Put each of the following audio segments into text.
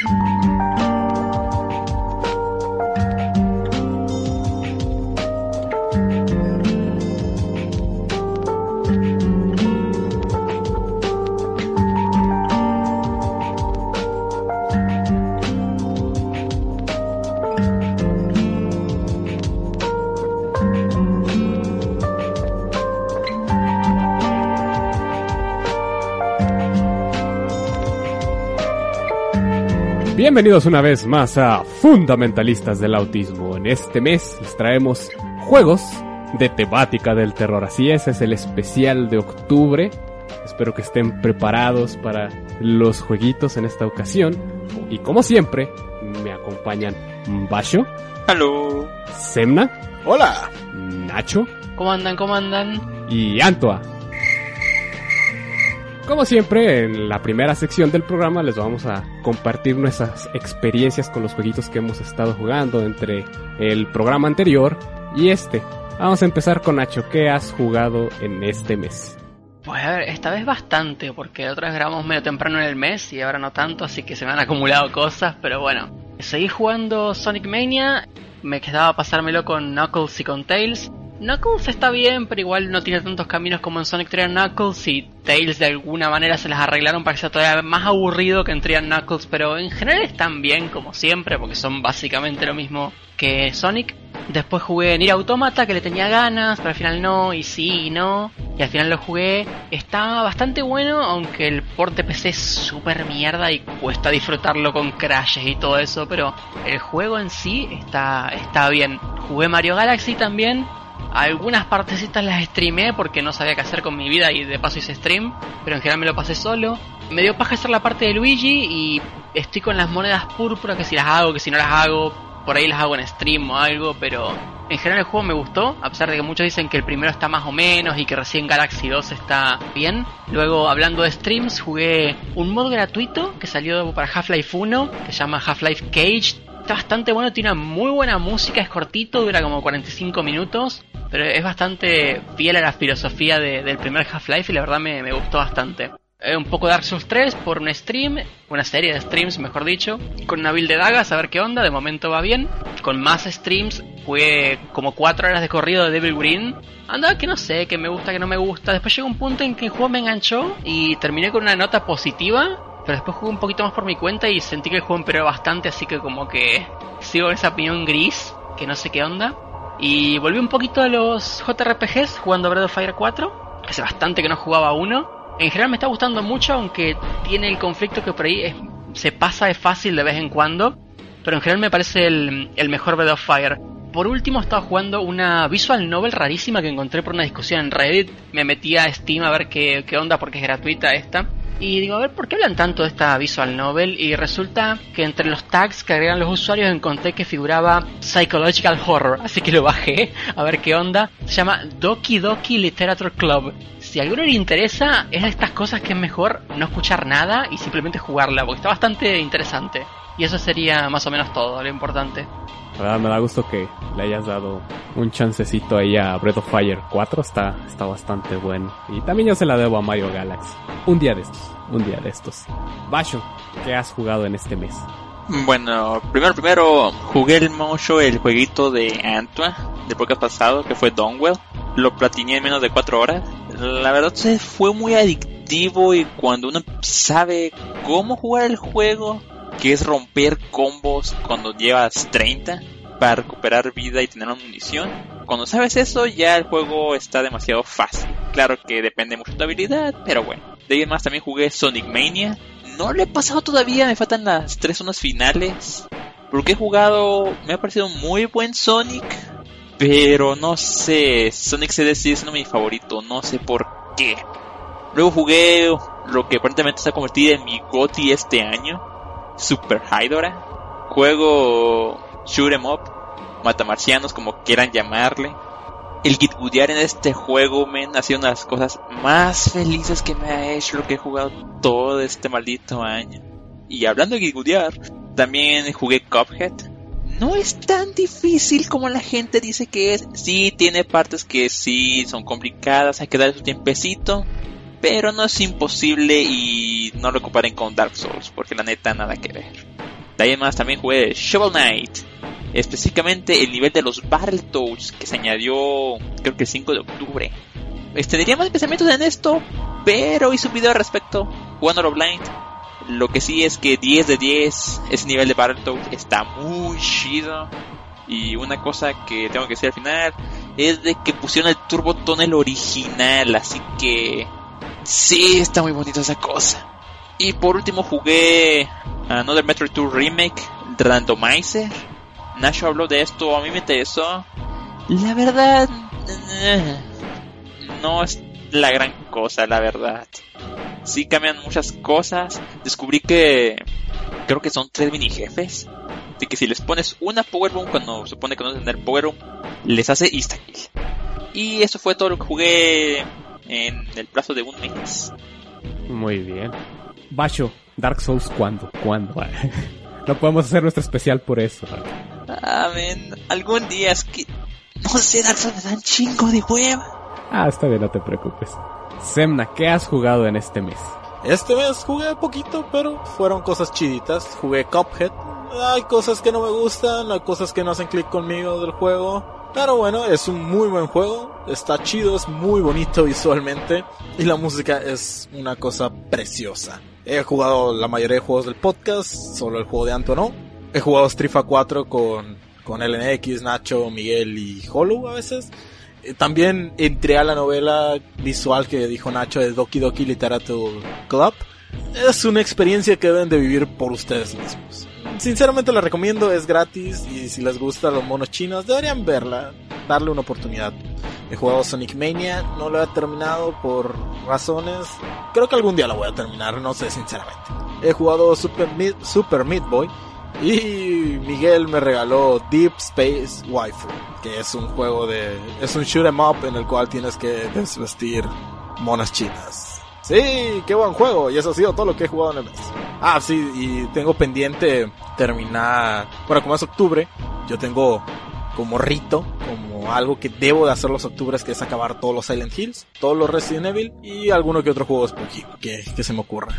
you. Bienvenidos una vez más a Fundamentalistas del Autismo. En este mes les traemos juegos de temática del terror. Así es, es el especial de octubre. Espero que estén preparados para los jueguitos en esta ocasión. Y como siempre, me acompañan Basho. Hello. Semna. Hola. Nacho. ¿Cómo andan? ¿Cómo andan? Y Antoa. Como siempre, en la primera sección del programa les vamos a compartir nuestras experiencias con los jueguitos que hemos estado jugando entre el programa anterior y este. Vamos a empezar con Nacho. ¿Qué has jugado en este mes? Pues a ver, esta vez bastante, porque otra vez grabamos medio temprano en el mes y ahora no tanto, así que se me han acumulado cosas, pero bueno. Seguí jugando Sonic Mania, me quedaba pasármelo con Knuckles y con Tails. Knuckles está bien, pero igual no tiene tantos caminos como en Sonic 3 Knuckles y Tails de alguna manera se las arreglaron para que sea todavía más aburrido que en Trian Knuckles, pero en general están bien como siempre porque son básicamente lo mismo que Sonic. Después jugué Nier Automata que le tenía ganas, pero al final no, y sí y no. Y al final lo jugué. Está bastante bueno, aunque el porte PC es súper mierda y cuesta disfrutarlo con crashes y todo eso, pero el juego en sí está, está bien. Jugué Mario Galaxy también, algunas partecitas las streamé porque no sabía qué hacer con mi vida y de paso hice stream, pero en general me lo pasé solo. Me dio paja hacer la parte de Luigi y estoy con las monedas púrpuras que si las hago, que si no las hago, por ahí las hago en stream o algo, pero en general el juego me gustó, a pesar de que muchos dicen que el primero está más o menos y que recién Galaxy 2 está bien. Luego, hablando de streams, jugué un mod gratuito que salió para Half-Life 1, que se llama Half-Life Cage. Está bastante bueno, tiene una muy buena música, es cortito, dura como 45 minutos pero es bastante fiel a la filosofía del primer Half-Life y la verdad me, gustó bastante. un poco Dark Souls 3 por un stream, una serie de streams mejor dicho, con una build de dagas a ver qué onda, de momento va bien. Con más streams fue como 4 horas de corrido de Devil Green. Anda que no sé, que me gusta, que no me gusta. Después llegó un punto en que el juego me enganchó y terminé con una nota positiva. Pero después jugué un poquito más por mi cuenta y sentí que el juego empeoró bastante, así que como que sigo en esa opinión gris, que no sé qué onda. Y volví un poquito a los JRPGs jugando Breath of Fire 4. Hace bastante que no jugaba uno. En general me está gustando mucho, aunque tiene el conflicto que por ahí se pasa de fácil de vez en cuando. Pero en general me parece el, el mejor Breath of Fire. Por último estaba jugando una visual novel rarísima que encontré por una discusión en Reddit. Me metí a Steam a ver qué, qué onda porque es gratuita esta. Y digo, a ver, ¿por qué hablan tanto de esta visual novel? Y resulta que entre los tags que agregan los usuarios encontré que figuraba Psychological Horror. Así que lo bajé a ver qué onda. Se llama Doki Doki Literature Club. Si a alguno le interesa, es de estas cosas que es mejor no escuchar nada y simplemente jugarla, porque está bastante interesante. Y eso sería más o menos todo, lo importante. La verdad me da gusto que le hayas dado un chancecito ahí a Breath of Fire 4, está, está bastante bueno. Y también yo se la debo a Mario Galaxy. Un día de estos, un día de estos. Basho, ¿qué has jugado en este mes? Bueno, primero, primero jugué el mucho el jueguito de Antoine del podcast pasado, que fue Donwell. Lo platiné en menos de 4 horas. La verdad se fue muy adictivo y cuando uno sabe cómo jugar el juego, que es romper combos cuando llevas 30 para recuperar vida y tener una munición. Cuando sabes eso, ya el juego está demasiado fácil. Claro que depende mucho de tu habilidad, pero bueno. De ahí más también jugué Sonic Mania. No lo he pasado todavía, me faltan las tres zonas finales. Porque he jugado, me ha parecido muy buen Sonic. Pero no sé, Sonic CD sigue siendo mi favorito, no sé por qué. Luego jugué lo que aparentemente se ha convertido en mi GOTY este año, Super Hydora. Juego shoot em up, matamarcianos, como quieran llamarle. El gitgudear en este juego, men, ha sido una de las cosas más felices que me ha hecho lo que he jugado todo este maldito año. Y hablando de gitgudear, también jugué Cuphead. No es tan difícil como la gente dice que es. Sí, tiene partes que sí son complicadas, hay que darle su tiempecito. Pero no es imposible y no lo comparen con Dark Souls, porque la neta nada que ver. De ahí más también jugué Shovel Knight. Específicamente el nivel de los Battletoads que se añadió creo que el 5 de octubre. Extendería más pensamientos en esto, pero hice un video al respecto, jugándolo blind. Lo que sí es que 10 de 10, ese nivel de Battletoads está muy chido. Y una cosa que tengo que decir al final es de que pusieron el Turbo Tunnel original, así que sí, está muy bonito esa cosa. Y por último jugué Another Metroid 2 Remake Randomizer. Nacho habló de esto, a mí me interesó. La verdad, no es la gran cosa, la verdad. Sí cambian muchas cosas. Descubrí que creo que son tres mini jefes. De que si les pones una Power Boom cuando supone que no tener Power Boom, les hace insta kill. Y eso fue todo lo que jugué en el plazo de un mes. Muy bien. Bacho, Dark Souls, ¿cuándo? ¿Cuándo? no podemos hacer nuestro especial por eso. Amén. Algún día es que. No sé, Dark Souls me da un chingo de hueva. Ah, está bien, no te preocupes. Semna, ¿qué has jugado en este mes? Este mes jugué poquito, pero fueron cosas chiditas. Jugué Cuphead. Hay cosas que no me gustan, hay cosas que no hacen clic conmigo del juego. Pero bueno, es un muy buen juego. Está chido, es muy bonito visualmente. Y la música es una cosa preciosa. He jugado la mayoría de juegos del podcast, solo el juego de Anto no. He jugado Strifa 4 con, con LNX, Nacho, Miguel y Hollow a veces. Eh, También entré a la novela visual que dijo Nacho de Doki Doki Literature Club. Es una experiencia que deben de vivir por ustedes mismos. Sinceramente la recomiendo, es gratis y si les gustan los monos chinos deberían verla, darle una oportunidad. He jugado Sonic Mania, no lo he terminado por razones. Creo que algún día lo voy a terminar, no sé sinceramente. He jugado Super Meat, Super Meat Boy y Miguel me regaló Deep Space Waifu, que es un juego de es un shoot 'em up en el cual tienes que desvestir monas chinas. Sí, qué buen juego. Y eso ha sido todo lo que he jugado en el mes. Ah, sí, y tengo pendiente terminar. Bueno, como es octubre, yo tengo como rito, como algo que debo de hacer los octubres, que es acabar todos los Silent Hills, todos los Resident Evil y alguno que otro juego Spooky que, que se me ocurra.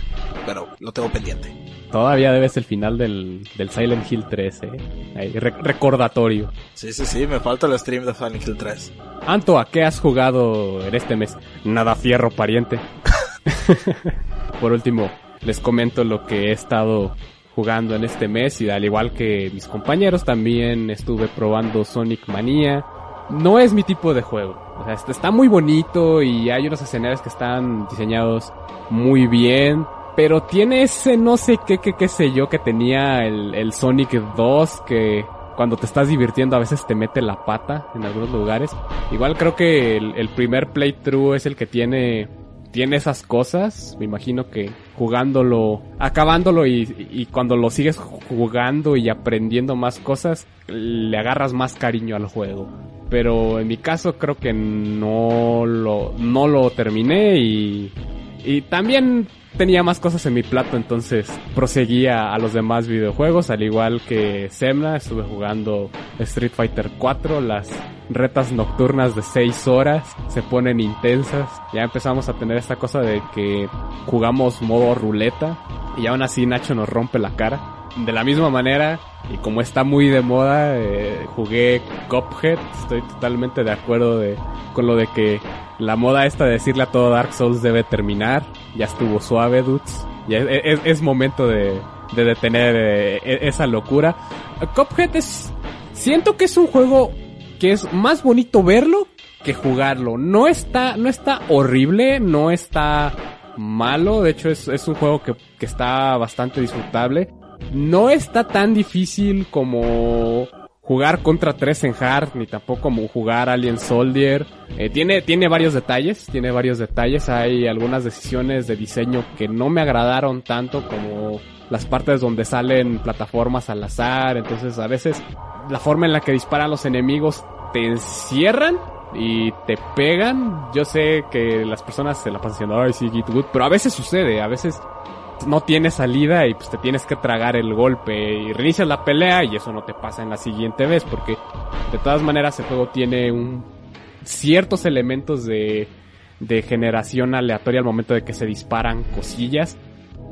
Pero lo tengo pendiente. Todavía debes el final del, del Silent Hill 3, ¿eh? Ahí, re- recordatorio. Sí, sí, sí, me falta el stream de Silent Hill 3. Anto, ¿a qué has jugado en este mes? Nada fierro, pariente. Por último, les comento lo que he estado jugando en este mes y al igual que mis compañeros también estuve probando Sonic Mania. No es mi tipo de juego. O sea, está- está muy bonito y hay unos escenarios que están diseñados muy bien. Pero tiene ese no sé qué, qué, qué sé yo que tenía el, el Sonic 2 que cuando te estás divirtiendo a veces te mete la pata en algunos lugares. Igual creo que el, el primer playthrough es el que tiene tiene esas cosas. Me imagino que jugándolo, acabándolo y, cuando lo sigues jugando y aprendiendo más cosas, le agarras más cariño al juego. Pero en mi caso creo que no lo, no lo terminé y, y también tenía más cosas en mi plato, entonces proseguía a los demás videojuegos, al igual que Semna, estuve jugando Street Fighter 4, las retas nocturnas de 6 horas se ponen intensas, ya empezamos a tener esta cosa de que jugamos modo ruleta y aún así Nacho nos rompe la cara. De la misma manera, y como está muy de moda, eh, jugué Cuphead, estoy totalmente de acuerdo con lo de que la moda esta de decirle a todo Dark Souls debe terminar. Ya estuvo suave, dudes. Ya es, momento de, de detener eh, e- esa locura. Cuphead es... Siento que es un juego que es más bonito verlo que jugarlo. No está, no está horrible, no está malo. De hecho, es, un juego que está bastante disfrutable. No está tan difícil como jugar contra 3 en hard, ni tampoco como jugar Alien Soldier. Eh, tiene, tiene varios detalles, tiene varios detalles. Hay algunas decisiones de diseño que no me agradaron tanto como las partes donde salen plataformas al azar. Entonces a veces la forma en la que disparan los enemigos te encierran y te pegan. Yo sé que las personas se la pasan diciendo, ay, sí, Good", pero a veces sucede, a veces no tienes salida y pues te tienes que tragar el golpe y reinicias la pelea y eso no te pasa en la siguiente vez porque de todas maneras el juego tiene un ciertos elementos de, de generación aleatoria al momento de que se disparan cosillas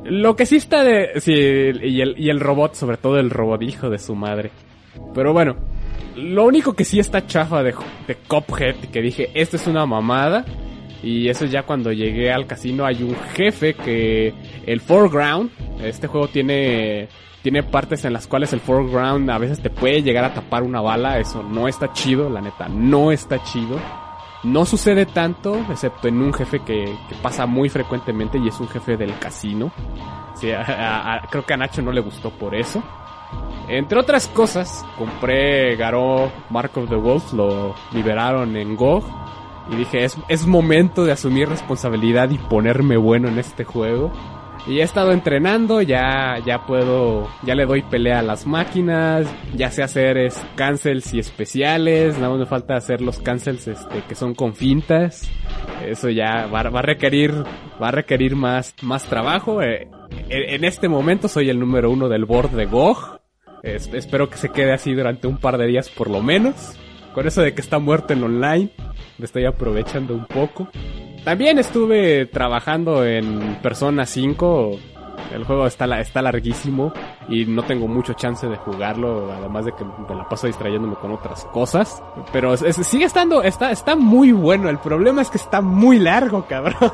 Lo que sí está de... Sí, y el, y el robot, sobre todo el robot hijo de su madre. Pero bueno, lo único que sí está chafa de, de Cophead, que dije, esto es una mamada. Y eso ya cuando llegué al casino hay un jefe que el foreground, este juego tiene tiene partes en las cuales el foreground a veces te puede llegar a tapar una bala, eso no está chido, la neta, no está chido. No sucede tanto, excepto en un jefe que, que pasa muy frecuentemente y es un jefe del casino. Sí, creo que a Nacho no le gustó por eso. Entre otras cosas, compré Garou Mark of the Wolf, lo liberaron en GOG. Y dije, es, es momento de asumir responsabilidad y ponerme bueno en este juego. Y he estado entrenando, ya, ya puedo, ya le doy pelea a las máquinas, ya sé hacer cancels y especiales, nada me falta hacer los cancels este, que son con fintas. Eso ya va, va a requerir, va a requerir más, más trabajo. Eh, en, este momento soy el número uno del board de GOG. Es, espero que se quede así durante un par de días por lo menos. Con eso de que está muerto en online, me estoy aprovechando un poco. También estuve trabajando en Persona 5. El juego está, está larguísimo y no tengo mucho chance de jugarlo, además de que me la paso distrayéndome con otras cosas. Pero sigue estando, está, está muy bueno. El problema es que está muy largo, cabrón.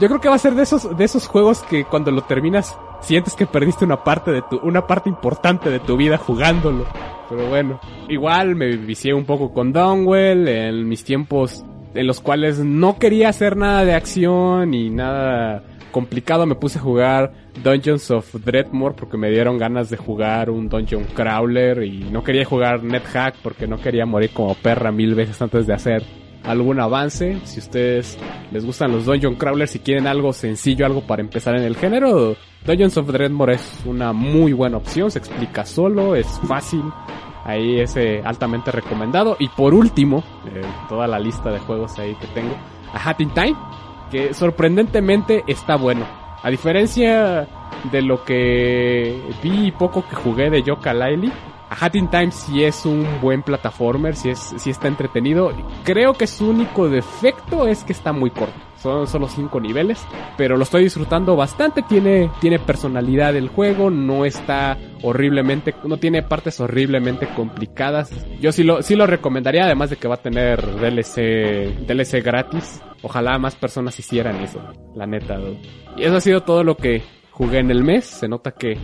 Yo creo que va a ser de esos, de esos juegos que cuando lo terminas sientes que perdiste una parte de tu, una parte importante de tu vida jugándolo. Pero bueno, igual me vicié un poco con Downwell en mis tiempos en los cuales no quería hacer nada de acción ni nada complicado. Me puse a jugar Dungeons of Dreadmore porque me dieron ganas de jugar un Dungeon Crawler y no quería jugar NetHack porque no quería morir como perra mil veces antes de hacer algún avance. Si ustedes les gustan los Dungeon Crawlers, si quieren algo sencillo, algo para empezar en el género, Dungeons of Dreadmore es una muy buena opción. Se explica solo, es fácil. Ahí es eh, altamente recomendado. Y por último, eh, toda la lista de juegos ahí que tengo, a Hat Time, que sorprendentemente está bueno. A diferencia de lo que vi y poco que jugué de Yoka Laili, a Hat in Time sí es un buen plataformer, sí, es, sí está entretenido. Creo que su único defecto es que está muy corto. Son solo 5 niveles, pero lo estoy disfrutando bastante. Tiene, tiene personalidad el juego, no está horriblemente, no tiene partes horriblemente complicadas. Yo sí lo, sí lo recomendaría, además de que va a tener DLC, DLC gratis. Ojalá más personas hicieran eso, la neta. Y eso ha sido todo lo que jugué en el mes. Se nota que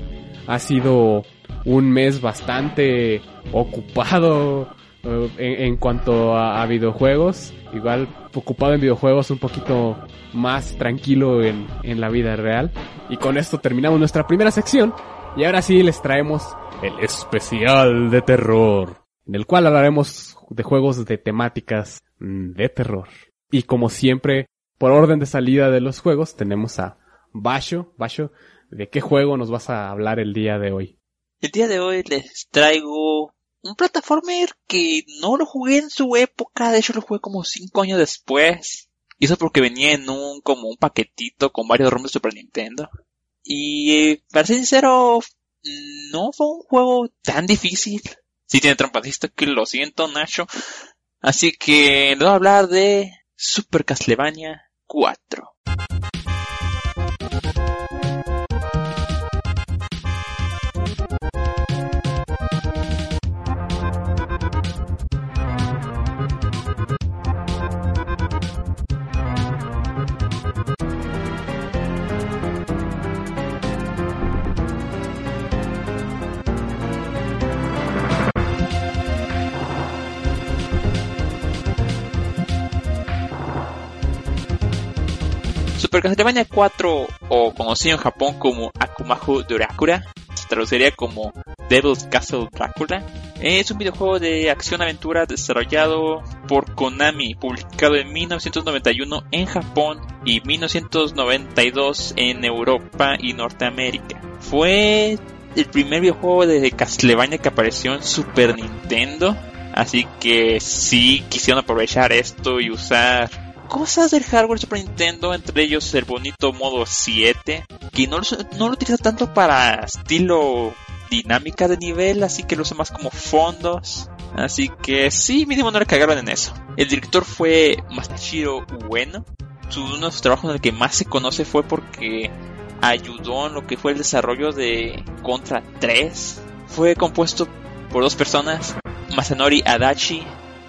ha sido un mes bastante ocupado uh, en, cuanto a, a, videojuegos. Igual ocupado en videojuegos, un poquito más tranquilo en, en, la vida real. Y con esto terminamos nuestra primera sección. Y ahora sí les traemos el especial de terror, en el cual hablaremos de juegos de temáticas de terror. Y como siempre, por orden de salida de los juegos, tenemos a Basho. Basho, ¿de qué juego nos vas a hablar el día de hoy? El día de hoy les traigo un plataformer que no lo jugué en su época, de hecho lo jugué como 5 años después. Y eso porque venía en un, como un paquetito con varios ROMs de Super Nintendo. Y para ser sincero, no fue un juego tan difícil. Si tiene trampatista que lo siento, Nacho. Así que les voy a hablar de Super Castlevania 4. Super Castlevania 4, o conocido en Japón como Akumajo Drakura, se traduciría como Devil's Castle Drácula, es un videojuego de acción-aventura desarrollado por Konami, publicado en 1991 en Japón y 1992 en Europa y Norteamérica. Fue el primer videojuego de Castlevania que apareció en Super Nintendo, así que sí quisieron aprovechar esto y usar cosas del hardware Super Nintendo, entre ellos el bonito modo 7, que no no lo utiliza tanto para estilo dinámica de nivel, así que lo usa más como fondos. Así que sí, mínimo no le cagaron en eso. El director fue Masashiro Ueno. Uno de sus trabajos en el que más se conoce fue porque ayudó en lo que fue el desarrollo de Contra 3. Fue compuesto por dos personas, Masanori Adachi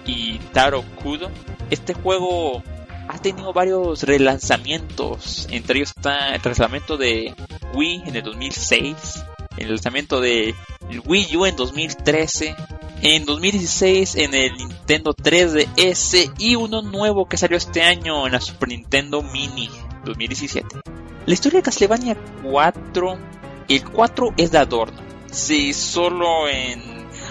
y Taro Kudo. Este juego ha tenido varios relanzamientos, entre ellos está el lanzamiento de Wii en el 2006, el lanzamiento de Wii U en 2013, en 2016 en el Nintendo 3DS y uno nuevo que salió este año en la Super Nintendo Mini 2017. La historia de Castlevania 4, el 4 es de adorno. Si solo en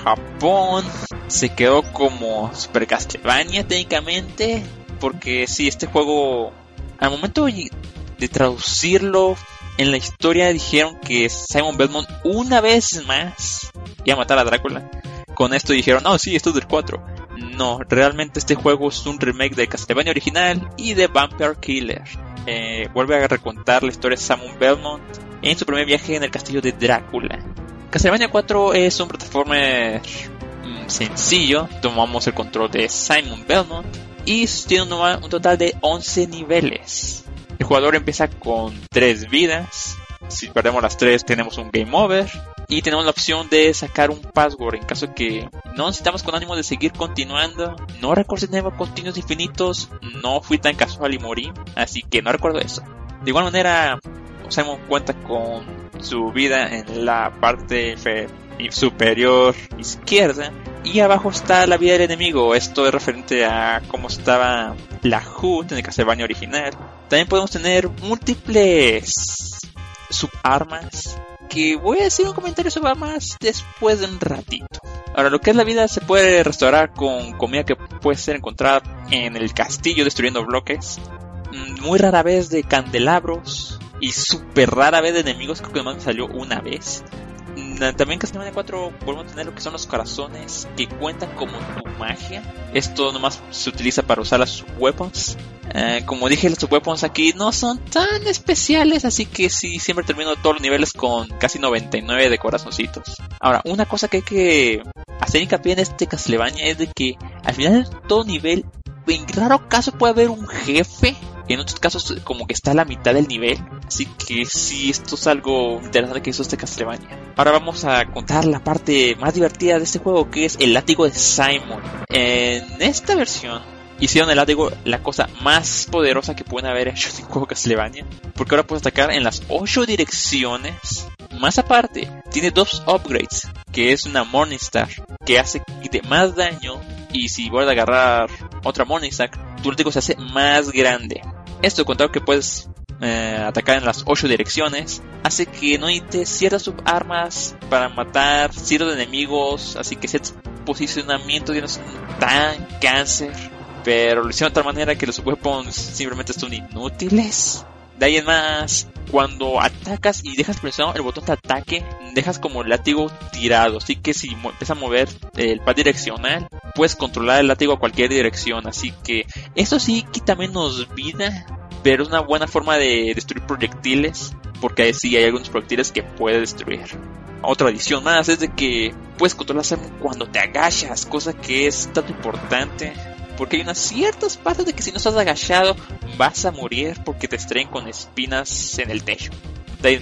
Japón se quedó como Super Castlevania técnicamente, porque si este juego al momento de traducirlo en la historia dijeron que Simon Belmont una vez más iba a matar a Drácula. Con esto dijeron, no, sí, esto es del 4. No, realmente este juego es un remake de Castlevania original y de Vampire Killer. Eh, vuelve a recontar la historia de Simon Belmont en su primer viaje en el castillo de Drácula. Castlevania 4 es un plataforma mm, sencillo. Tomamos el control de Simon Belmont y tiene un total de 11 niveles. El jugador empieza con 3 vidas. Si perdemos las 3 tenemos un game over. Y tenemos la opción de sacar un password en caso que no necesitamos con ánimo de seguir continuando. No recuerdo si tenemos continuos infinitos. No fui tan casual y morí. Así que no recuerdo eso. De igual manera, Simon cuenta con su vida en la parte superior izquierda y abajo está la vida del enemigo. Esto es referente a cómo estaba la HUD en el Castlevania original. También podemos tener múltiples subarmas. Que voy a decir un comentario sobre armas después de un ratito. Ahora, lo que es la vida se puede restaurar con comida que puede ser encontrada en el castillo destruyendo bloques. Mm, muy rara vez de candelabros. Y súper rara vez de enemigos, creo que nomás me salió una vez. También Castlevania 4 podemos tener lo que son los corazones que cuentan como tu magia. Esto nomás se utiliza para usar las weapons. Eh, como dije, los weapons aquí no son tan especiales, así que sí, siempre termino todos los niveles con casi 99 de corazoncitos. Ahora, una cosa que hay que hacer hincapié en este Castlevania es de que al final de todo nivel, en raro caso puede haber un jefe en otros casos como que está a la mitad del nivel. Así que sí, esto es algo interesante que hizo este Castlevania. Ahora vamos a contar la parte más divertida de este juego que es el látigo de Simon. En esta versión hicieron el látigo la cosa más poderosa que pueden haber hecho en juego Castlevania. Porque ahora puedes atacar en las 8 direcciones. Más aparte, tiene dos upgrades. Que es una Morningstar que hace quite más daño. Y si vuelves a agarrar otra Morningstar, tu látigo se hace más grande. Esto, contado que puedes eh, atacar en las 8 direcciones, hace que no necesites ciertas subarmas para matar ciertos enemigos, así que ciertos posicionamientos ya no tan cáncer. Pero lo hicieron de tal manera que los weapons simplemente son inútiles. De ahí en más, cuando atacas y dejas presionado el botón de ataque, dejas como el látigo tirado. Así que si empieza a mover el pad direccional, puedes controlar el látigo a cualquier dirección. Así que eso sí quita menos vida, pero es una buena forma de destruir proyectiles. Porque ahí sí hay algunos proyectiles que puede destruir. Otra adición más es de que puedes controlar cuando te agachas, cosa que es tanto importante porque hay unas ciertas partes de que si no estás agachado vas a morir porque te estrellen con espinas en el techo. De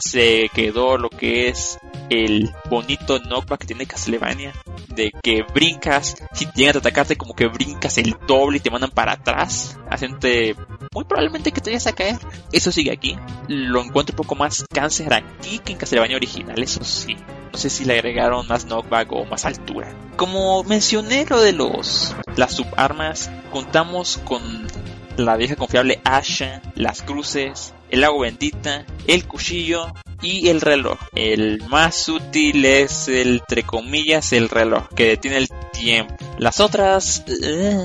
se quedó lo que es el bonito knockback que tiene Castlevania. De que brincas, si llegan a atacarte como que brincas el doble y te mandan para atrás. Haciéndote muy probablemente que te vayas a caer. Eso sigue aquí. Lo encuentro un poco más cáncer aquí que en Castlevania original, eso sí. No sé si le agregaron más knockback o más altura. Como mencioné lo de los las subarmas, contamos con la vieja confiable Asha, las cruces, el agua bendita, el cuchillo y el reloj. El más útil es el, entre comillas, el reloj, que detiene el tiempo. Las otras... Eh,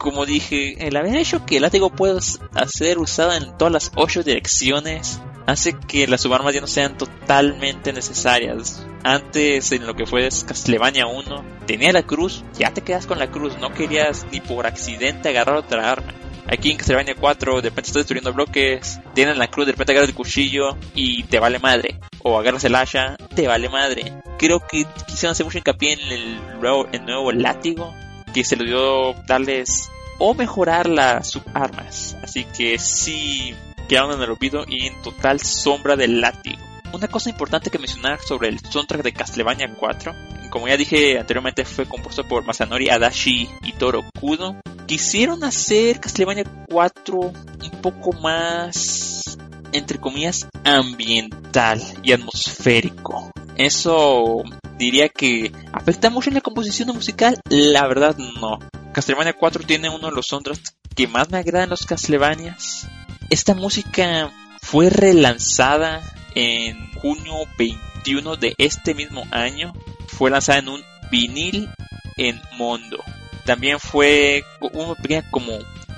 como dije, el haber hecho que el látigo pueda ser usado en todas las ocho direcciones hace que las subarmas ya no sean totalmente necesarias. Antes, en lo que fue Castlevania 1, tenía la cruz, ya te quedas con la cruz, no querías ni por accidente agarrar otra arma. Aquí en Castlevania 4, de repente estás destruyendo bloques, tienes la cruz, de repente agarras el cuchillo y te vale madre. O agarras el hacha, te vale madre. Creo que quisieron hacer mucho hincapié en nuevo, el nuevo látigo, que se le dio darles o mejorar las subarmas. Así que sí, quedaron en el olvido y en total sombra del látigo. Una cosa importante que mencionar sobre el soundtrack de Castlevania 4, como ya dije anteriormente, fue compuesto por Masanori Adachi y Toro Kudo. Quisieron hacer Castlevania 4 un poco más, entre comillas, ambiental y atmosférico. Eso diría que afecta mucho en la composición musical. La verdad, no. Castlevania 4 tiene uno de los soundtracks que más me agradan los Castlevanias. Esta música fue relanzada en junio 21 de este mismo año. Fue lanzada en un vinil en Mondo. También fue una pequeña como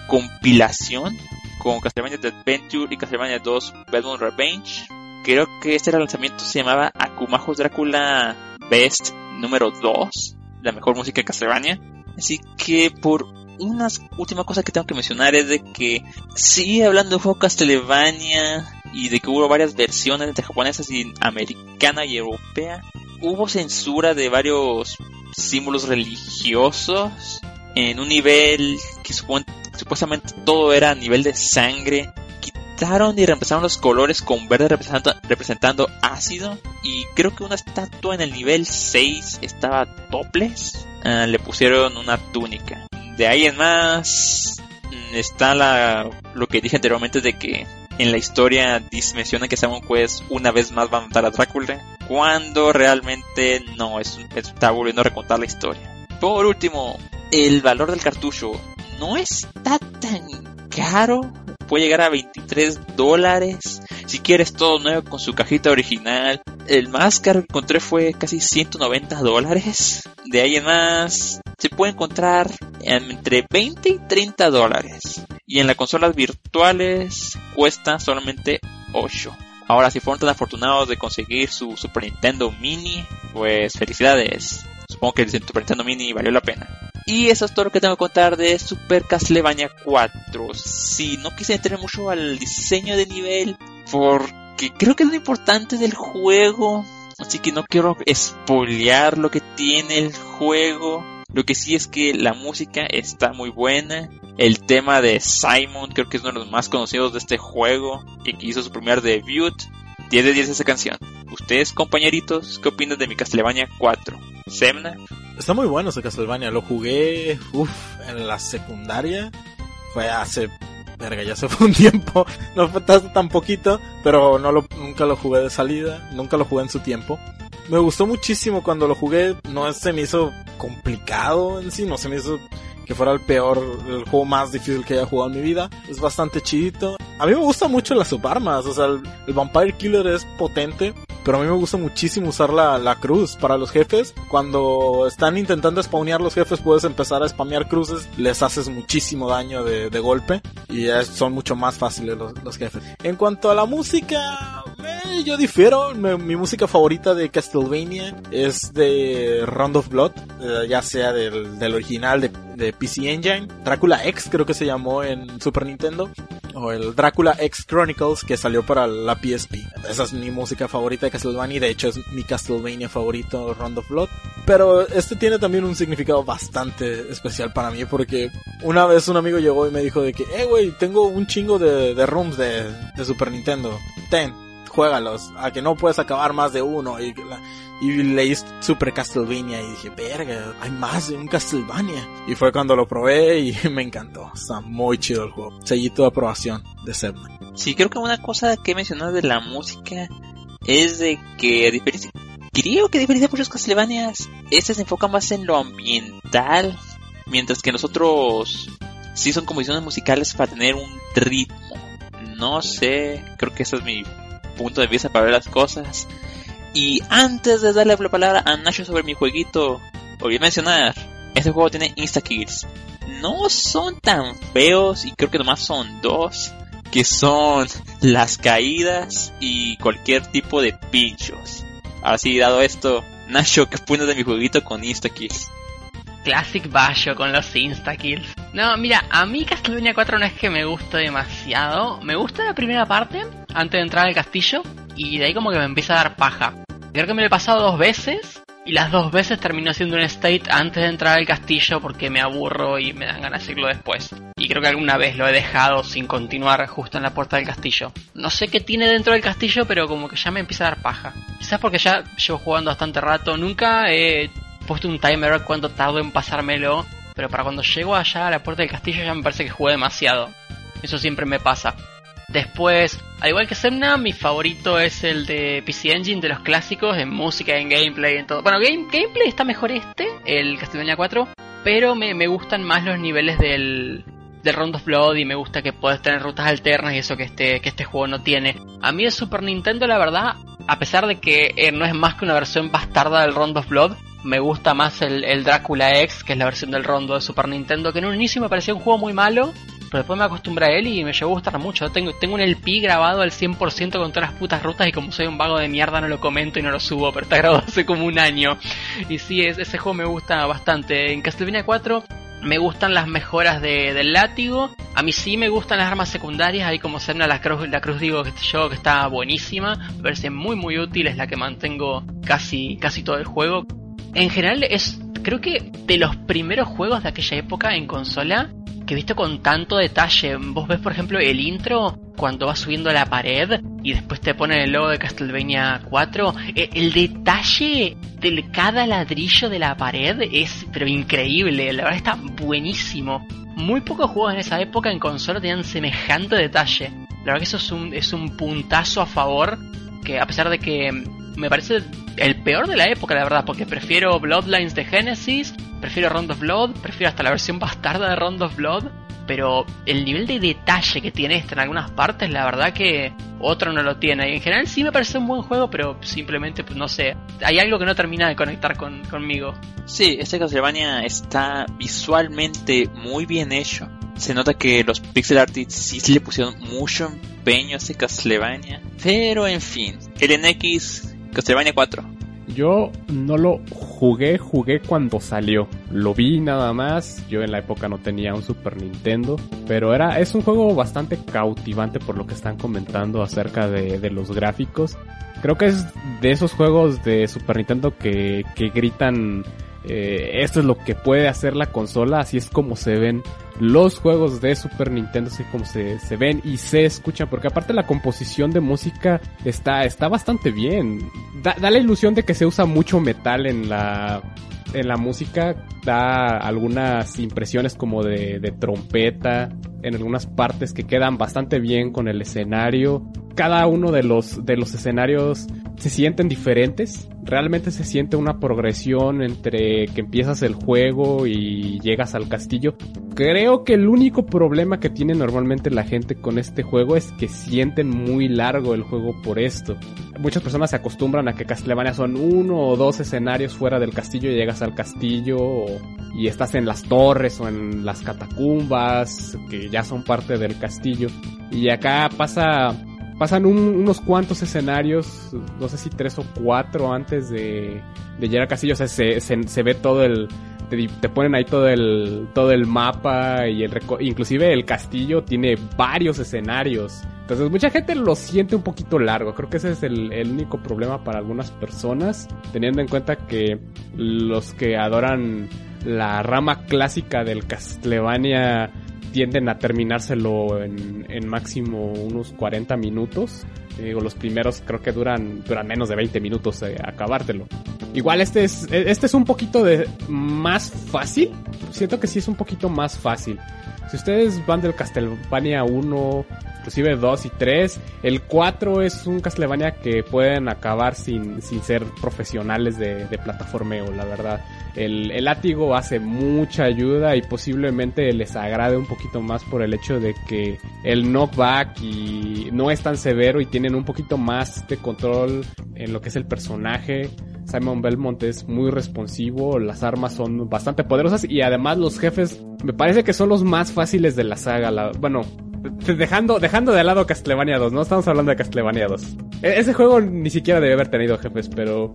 compilación con Castlevania The Adventure y Castlevania 2 Belmont Revenge. Creo que este lanzamiento se llamaba Akumajos Drácula Best número 2, la mejor música de Castlevania. Así que por una última cosa que tengo que mencionar es de que sigue hablando de juego Castlevania y de que hubo varias versiones entre japonesas y americana y europea. Hubo censura de varios símbolos religiosos en un nivel que supuestamente todo era a nivel de sangre. Quitaron y reemplazaron los colores con verde representando, representando ácido. Y creo que una estatua en el nivel 6 estaba topless. Ah, le pusieron una túnica. De ahí en más mm, está la, lo que dije anteriormente de que en la historia menciona que Simon Quest una vez más va a matar a Drácula, cuando realmente no, es, está volviendo a recontar la historia. Por último, el valor del cartucho no está tan caro, puede llegar a 23 dólares. Si quieres todo nuevo con su cajita original, el más caro que encontré fue casi 190 dólares. De ahí en más, se puede encontrar entre 20 y 30 dólares. Y en las consolas virtuales cuesta solamente 8. Ahora, si fueron tan afortunados de conseguir su Super Nintendo Mini, pues felicidades. Supongo que el Super Nintendo Mini valió la pena. Y eso es todo lo que tengo que contar de Super Castlevania 4. Si no quise entrar mucho al diseño de nivel, porque creo que es lo importante del juego. Así que no quiero spoilear lo que tiene el juego. Lo que sí es que la música está muy buena. El tema de Simon creo que es uno de los más conocidos de este juego y que hizo su primer debut. 10 de 10 esa canción. Ustedes, compañeritos, ¿qué opinan de mi Castlevania 4? ¿Semna? Está muy bueno ese Castlevania. Lo jugué uf, en la secundaria. Fue hace verga, ya se fue un tiempo, no fue tan, poquito, pero no lo, nunca lo jugué de salida, nunca lo jugué en su tiempo. Me gustó muchísimo cuando lo jugué, no se me hizo complicado en sí, no se me hizo que fuera el peor, el juego más difícil que haya jugado en mi vida. Es bastante chidito. A mí me gusta mucho las subarmas, o sea, el Vampire Killer es potente, pero a mí me gusta muchísimo usar la, la, cruz para los jefes. Cuando están intentando spawnear los jefes, puedes empezar a spamear cruces, les haces muchísimo daño de, de golpe y son mucho más fáciles los, los jefes. En cuanto a la música, eh, yo difiero. Mi, música favorita de Castlevania es de Round of Blood, eh, ya sea del, del original de, de, PC Engine. Drácula X creo que se llamó en Super Nintendo. O el Drácula X Chronicles que salió para la PSP. Esa es mi música favorita de Castlevania de hecho es mi Castlevania favorito, Round of Blood. Pero este tiene también un significado bastante especial para mí porque una vez un amigo llegó y me dijo de que, eh, güey, tengo un chingo de, de rooms de, de Super Nintendo. Ten, juégalos, a que no puedes acabar más de uno. Y, y leí Super Castlevania y dije, verga, hay más de un Castlevania. Y fue cuando lo probé y me encantó. Está muy chido el juego. Sellito de aprobación de Sebna. Sí, creo que una cosa que mencionas de la música es de que a diferencia, creo que a diferencia de muchos Castlevanias, este se enfoca más en lo ambiental, mientras que nosotros sí son composiciones musicales para tener un ritmo. No sé, creo que esa es mi punto de vista para ver las cosas. Y antes de darle la palabra a Nacho sobre mi jueguito, olvidé mencionar, este juego tiene insta-kills. No son tan feos y creo que nomás son dos, que son las caídas y cualquier tipo de pinchos. Así dado esto, Nacho, ¿qué punto de mi jueguito con insta-kills? Classic Bayo con los insta-kills. No, mira, a mí Castlevania 4 no es que me guste demasiado. Me gusta la primera parte, antes de entrar al castillo, y de ahí como que me empieza a dar paja. Creo que me lo he pasado dos veces, y las dos veces termino haciendo un state antes de entrar al castillo porque me aburro y me dan ganas de hacerlo después. y creo que alguna vez lo he dejado sin continuar justo en la puerta del castillo. No sé qué tiene dentro del castillo, pero como que ya me empieza a dar paja. Quizás porque ya llevo jugando bastante rato, nunca he puesto un timer cuánto tardo en pasármelo, pero para cuando llego allá a la puerta del castillo ya me parece que jugué demasiado. Eso siempre me pasa. Después, al igual que Semna, mi favorito es el de PC Engine, de los clásicos, en música, en gameplay, en todo. Bueno, game, gameplay está mejor este, el Castlevania 4, pero me, me gustan más los niveles del, del Round of Blood y me gusta que puedes tener rutas alternas y eso que este, que este juego no tiene. A mí el Super Nintendo, la verdad, a pesar de que eh, no es más que una versión bastarda del Round of Blood, me gusta más el, el, Drácula X, que es la versión del Rondo de Super Nintendo, que en un inicio me parecía un juego muy malo, pero después me acostumbré a él y me llegó a gustar mucho. Tengo, tengo un LP grabado al 100% con todas las putas rutas y como soy un vago de mierda no lo comento y no lo subo, pero está grabado hace como un año. Y sí, ese juego me gusta bastante. En Castlevania 4 me gustan las mejoras de, del látigo. A mí sí me gustan las armas secundarias, ahí como Serna la cruz, la cruz digo que yo que está buenísima, me parece muy muy útil, es la que mantengo casi, casi todo el juego. En general es, creo que de los primeros juegos de aquella época en consola que he visto con tanto detalle. Vos ves, por ejemplo, el intro cuando vas subiendo a la pared y después te ponen el logo de Castlevania 4. E, el, detalle de cada ladrillo de la pared es, pero increíble. La verdad está buenísimo. Muy pocos juegos en esa época en consola tenían semejante detalle. La verdad que eso es un, es un puntazo a favor. Que a pesar de que me parece el peor de la época, la verdad, porque prefiero Bloodlines de Genesis, prefiero Round of Blood, prefiero hasta la versión bastarda de Round of Blood, pero el nivel de detalle que tiene este en algunas partes, la verdad que otro no lo tiene. Y en general sí me parece un buen juego, pero simplemente, pues no sé, hay algo que no termina de conectar con, conmigo. Sí, este Castlevania está visualmente muy bien hecho. Se nota que los pixel artists sí le pusieron mucho empeño a este Castlevania. Pero en fin, el NX Castlevania 4. Yo no lo jugué, jugué cuando salió. Lo vi nada más. Yo en la época no tenía un Super Nintendo. Pero era, es un juego bastante cautivante por lo que están comentando acerca de, de los gráficos. Creo que es de esos juegos de Super Nintendo que, que gritan eh, esto es lo que puede hacer la consola, así es como se ven los juegos de Super Nintendo, así como se, se ven y se escuchan, porque aparte la composición de música está, está bastante bien. Da, da la ilusión de que se usa mucho metal en la, en la música, da algunas impresiones como de, trompeta, en algunas partes que quedan bastante bien con el escenario. Cada uno de los, de los escenarios se sienten diferentes. Realmente se siente una progresión entre que empiezas el juego y llegas al castillo. Creo que el único problema que tiene normalmente la gente con este juego es que sienten muy largo el juego por esto. Muchas personas se acostumbran a que Castlevania son uno o dos escenarios fuera del castillo y llegas al castillo y estás en las torres o en las catacumbas que ya son parte del castillo. Y acá pasa pasan unos cuantos escenarios, no sé si tres o cuatro antes de, de llegar al castillo, o sea, se, se, ve todo el, te, ponen ahí todo el, todo el mapa y el, inclusive el castillo tiene varios escenarios. Entonces mucha gente lo siente un poquito largo, creo que ese es el, el único problema para algunas personas, teniendo en cuenta que los que adoran la rama clásica del Castlevania tienden a terminárselo en, máximo unos 40 minutos. Digo, los primeros creo que duran, duran menos de 20 minutos eh, acabártelo. Igual este es, este es un poquito de más fácil. Siento que sí es un poquito más fácil. Si ustedes van del Castlevania 1, inclusive 2 y 3, el 4 es un Castlevania que pueden acabar sin, sin ser profesionales de, de plataformeo, la verdad. El, el, látigo hace mucha ayuda y posiblemente les agrade un poquito más por el hecho de que el knockback y no es tan severo y tienen un poquito más de control en lo que es el personaje. Simon Belmont es muy responsivo, las armas son bastante poderosas y además los jefes me parece que son los más fáciles de la saga. La, bueno, dejando, dejando de lado Castlevania 2, no estamos hablando de Castlevania 2. E, ese juego ni siquiera debe haber tenido jefes, pero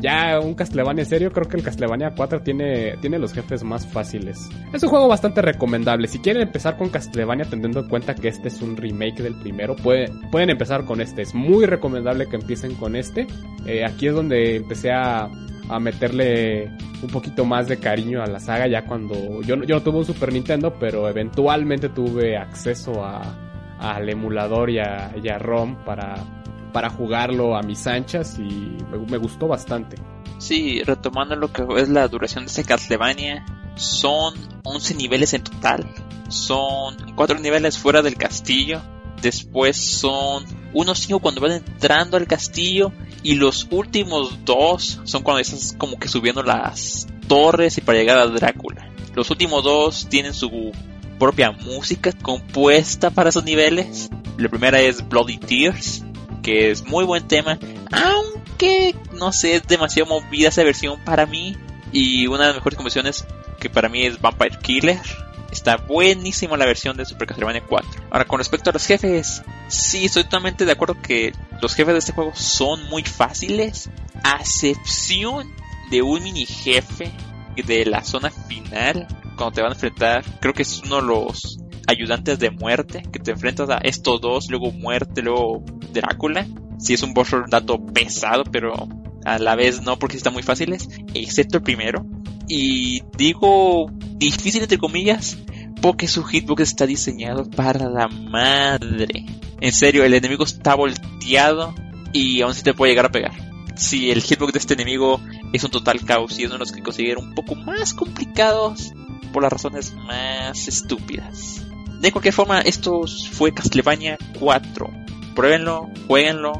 ya un Castlevania serio, creo que el Castlevania 4 tiene, tiene los jefes más fáciles. Es un juego bastante recomendable. Si quieren empezar con Castlevania, teniendo en cuenta que este es un remake del primero, pueden empezar con este. Es muy recomendable que empiecen con este. Eh, aquí es donde empecé a, a meterle un poquito más de cariño a la saga ya cuando yo, yo no tuve un Super Nintendo, pero eventualmente tuve acceso a, al emulador y a, a ROM para, para jugarlo a mis anchas y me, me gustó bastante. Sí, retomando lo que es la duración de este Castlevania, son 11 niveles en total. Son 4 niveles fuera del castillo. Después son unos 5 cuando van entrando al castillo. Y los últimos dos son cuando estás como que subiendo las torres y para llegar a Drácula. Los últimos dos tienen su propia música compuesta para esos niveles. La primera es Bloody Tears, que es muy buen tema, aunque no sé, es demasiado movida esa versión para mí. Y una de las mejores composiciones que para mí es Vampire Killer. Está buenísima la versión de Super Castlevania 4. Ahora, con respecto a los jefes, sí, estoy totalmente de acuerdo que los jefes de este juego son muy fáciles, a excepción de un mini jefe de la zona final, cuando te van a enfrentar, creo que es uno de los ayudantes de muerte, que te enfrentas a estos dos, luego muerte, luego Drácula. Sí es un boss un dato pesado, pero a la vez no porque están muy fáciles, excepto el primero. Y digo difícil entre comillas, porque su hitbox está diseñado para la madre. En serio, el enemigo está volteado y aún si te puede llegar a pegar. Si el hitbox de este enemigo es un total caos y es uno de los que consiguieron un poco más complicados por las razones más estúpidas. De cualquier forma, esto fue Castlevania 4. Pruébenlo, jueguenlo.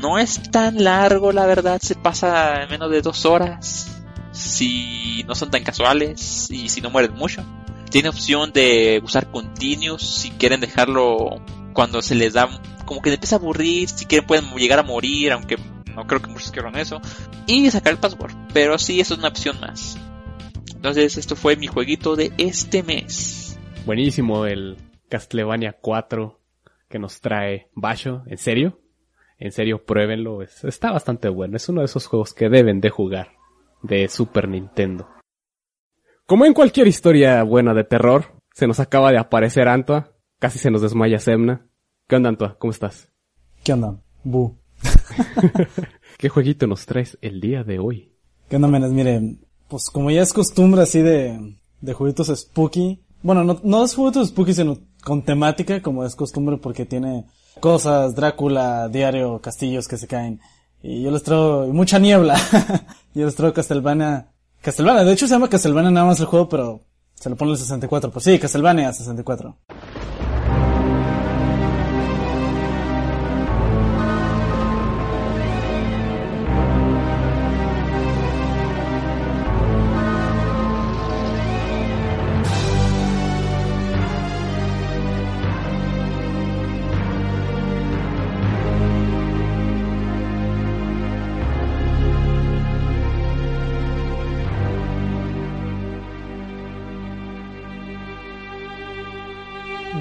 No es tan largo, la verdad, se pasa en menos de dos horas. Si no son tan casuales y si no mueren mucho. Tiene opción de usar continuos si quieren dejarlo cuando se les da como que empieza a aburrir. Si quieren pueden llegar a morir, aunque no creo que muchos quieran eso. Y sacar el password. Pero sí, eso es una opción más. Entonces, esto fue mi jueguito de este mes. Buenísimo el Castlevania 4 que nos trae Basho. ¿En serio? En serio, pruébenlo. Es- está bastante bueno. Es uno de esos juegos que deben de jugar de Super Nintendo. Como en cualquier historia buena de terror, se nos acaba de aparecer Antua. Casi se nos desmaya Semna. ¿Qué onda, Antua? ¿Cómo estás? ¿Qué onda? Bu. ¿Qué jueguito nos traes el día de hoy? ¿Qué onda, menes? Miren, pues como ya es costumbre así de, de jueguitos spooky. Bueno, no, no es juguetos spooky, sino con temática, como es costumbre porque tiene cosas, Drácula, diario, castillos que se caen. Y yo les traigo mucha niebla. yo les traigo Castlevania. Castlevania, de hecho se llama Castlevania nada más el juego, pero se le pone el 64. Pues sí, Castlevania 64.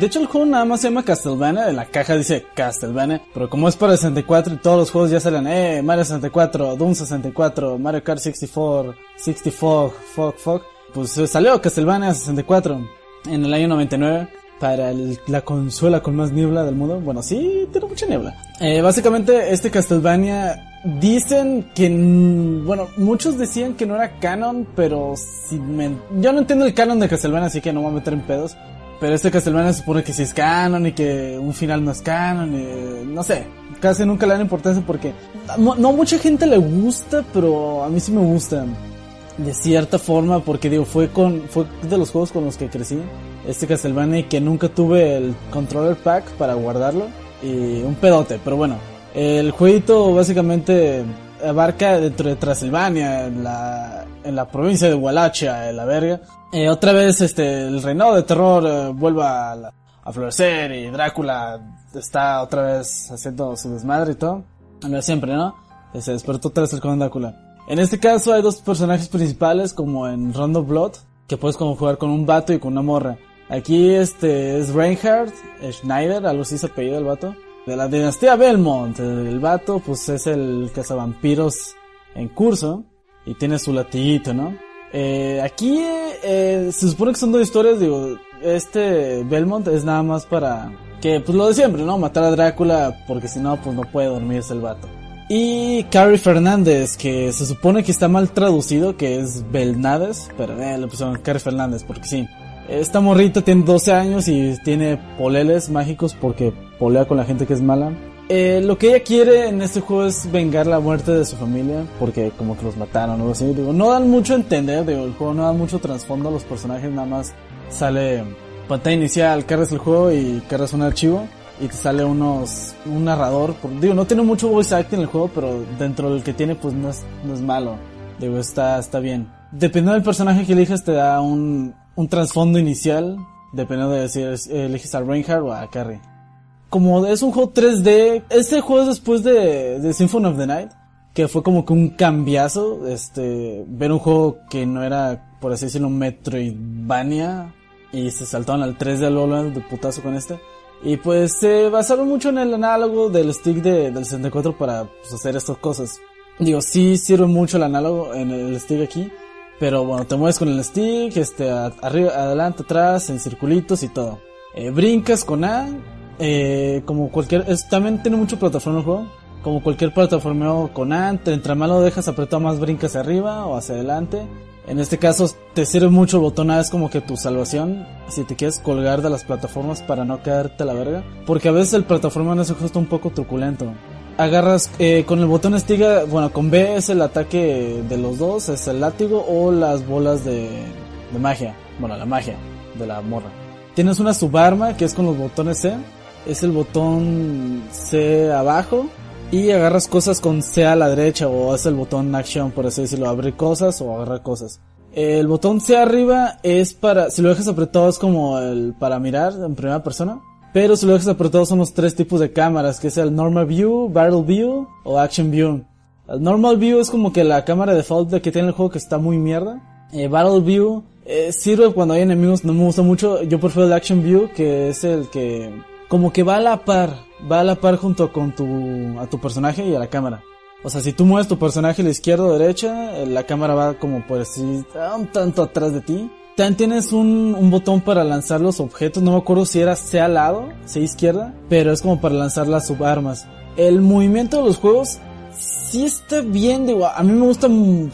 De hecho, el juego nada más se llama Castlevania, en la caja dice Castlevania, pero como es para 64 y todos los juegos ya salen, eh, Mario 64, Doom 64, Mario Kart 64, 64, fuck, fuck, pues salió Castlevania 64 en el año 99 para la consola con más niebla del mundo. Bueno, sí, tiene mucha niebla. Eh, básicamente, este Castlevania dicen que, bueno, muchos decían que no era canon, pero si me, yo no entiendo el canon de Castlevania, así que no me voy a meter en pedos. Pero este Castlevania supone que sí es canon y que un final no es canon y no sé, casi nunca le dan importancia porque no, mucha gente le gusta, pero a mí sí me gusta de cierta forma porque digo, fue con fue de los juegos con los que crecí, este Castlevania que nunca tuve el controller pack para guardarlo y un pedote, pero bueno, el jueguito básicamente abarca dentro de Transilvania, en la, en la provincia de Wallachia, en la verga. Eh, otra vez este el reinado de terror eh, vuelve a, la- florecer y Drácula está otra vez haciendo su desmadre y todo. Como siempre, ¿no? Eh, Se despertó vez el conde Drácula. En este caso hay dos personajes principales como en Rondo Blood, que puedes como jugar con un vato y con una morra. Aquí este es Reinhard Schneider, algo así se apellido el vato. De la dinastía Belmont, el vato pues es el cazavampiros en curso y tiene su latiguito, ¿no? Eh, aquí eh, se supone que son dos historias, digo, este Belmont es nada más para que, pues lo de siempre, ¿no? Matar a Drácula porque si no, pues no puede dormirse el vato. Y Carrie Fernández, que se supone que está mal traducido, que es Belnades, pero eh, le pusieron Carrie Fernández porque sí. Esta morrita tiene 12 años y tiene poleles mágicos porque polea con la gente que es mala. Eh, lo que ella quiere en este juego es vengar la muerte de su familia, porque como que los mataron o algo así. Digo, no dan mucho entender, digo, el juego no da mucho trasfondo a los personajes, nada más sale pantalla inicial, cargas el juego y cargas un archivo y te sale unos un narrador. Por, digo, no tiene mucho voice acting en el juego, pero dentro del que tiene pues no es, no es malo. Digo, está, está bien. Dependiendo del personaje que elijas te da un, un trasfondo inicial, dependiendo de si eliges a Reinhardt o a Carrie. Como es un juego 3D, este juego es después de, Symphony of the Night, que fue como que un cambiazo, este, ver un juego que no era, por así decirlo, Metroidvania, y se saltaron al 3D al de putazo con este. Y pues se basaron mucho en el análogo del stick de, del 64 para pues, hacer estas cosas. Digo, sí sirve mucho el análogo en el stick aquí, pero bueno, te mueves con el stick, este, arriba, adelante, atrás, en circulitos y todo. Eh, brincas con A, eh, como cualquier, es, también tiene mucho plataforma el juego. Como cualquier plataformeo con A, entre más lo dejas apretado más brincas hacia arriba o hacia adelante. En este caso te sirve mucho el botón A, es como que tu salvación si te quieres colgar de las plataformas para no caerte a la verga. Porque a veces el plataforma en ese juego está un poco truculento. Agarras eh, con el botón estiga, bueno, con B es el ataque de los dos, es el látigo o las bolas de, magia. Bueno, la magia de la morra. Tienes una subarma que es con los botones C, es el botón C abajo y agarras cosas con C a la derecha o es el botón action por así decirlo, abrir cosas o agarrar cosas. El botón C arriba es para, si lo dejas apretado es como el para mirar en primera persona. Pero si lo dejas apretado son los tres tipos de cámaras, que es el Normal View, Battle View o Action View. El Normal View es como que la cámara default de que tiene el juego que está muy mierda. Eh, Battle View eh, sirve cuando hay enemigos, no me gusta mucho. Yo prefiero el Action View, que es el que como que va a la par, va a la par junto con tu, a tu personaje y a la cámara. O sea, si tú mueves tu personaje a la izquierda o derecha, eh, la cámara va como por así, un tanto atrás de ti. También tienes un, un, botón para lanzar los objetos, no me acuerdo si era C al lado, C izquierda, pero es como para lanzar las subarmas. El movimiento de los juegos sí está bien, digo, a mí me gusta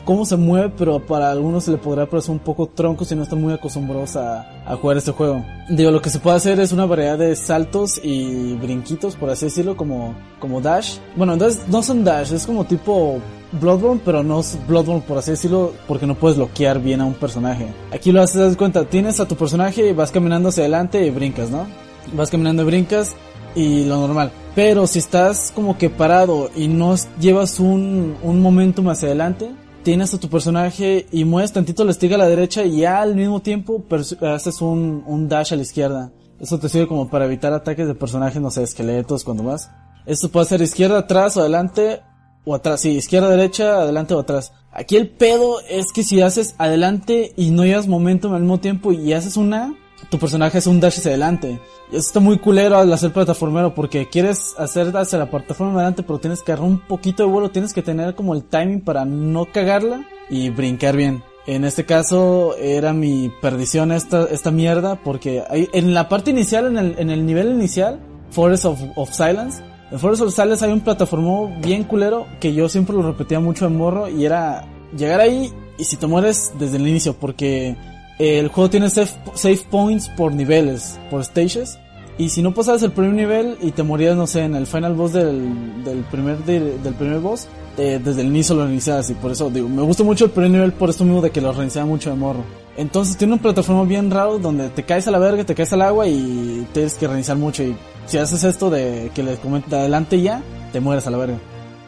cómo se mueve, pero para algunos se le podrá parecer un poco tronco si no están muy acostumbrados a, a jugar este juego. Digo, lo que se puede hacer es una variedad de saltos y brinquitos, por así decirlo, como, como dash. Bueno, entonces no son dash, es como tipo Bloodborne, pero no es Bloodborne por así decirlo, porque no puedes bloquear bien a un personaje. Aquí lo haces, das cuenta, tienes a tu personaje y vas caminando hacia adelante y brincas, ¿no? Vas caminando y brincas y lo normal. Pero si estás como que parado y no llevas un, un momentum hacia adelante, tienes a tu personaje y mueves tantito la estiga a la derecha y al mismo tiempo haces un, un dash a la izquierda. Eso te sirve como para evitar ataques de personajes, no sé, esqueletos cuando vas. Esto puede ser izquierda, atrás o adelante o atrás. Sí, izquierda, derecha, adelante o atrás. Aquí el pedo es que si haces adelante y no llevas momentum al mismo tiempo y haces una, tu personaje hace un dash hacia adelante. Eso está muy culero al hacer plataformero porque quieres hacer hacia la plataforma adelante pero tienes que agarrar un poquito de vuelo, tienes que tener como el timing para no cagarla y brincar bien. En este caso era mi perdición esta, esta mierda porque en la parte inicial, en el, en el nivel inicial, Forest of, Silence, en Forest of Silence hay un plataformo bien culero que yo siempre lo repetía mucho en morro y era llegar ahí y si te mueres desde el inicio porque el juego tiene save, points por niveles, por stages. Y si no pasabas el primer nivel y te morías, no sé, en el final boss del, del primer del primer boss, eh, desde el inicio lo reiniciabas y por eso digo, me gusta mucho el primer nivel por esto mismo de que lo reiniciaba mucho de morro. Entonces tiene un plataforma bien raro donde te caes a la verga, te caes al agua y tienes que reiniciar mucho y si haces esto de que les comento adelante ya, te mueres a la verga.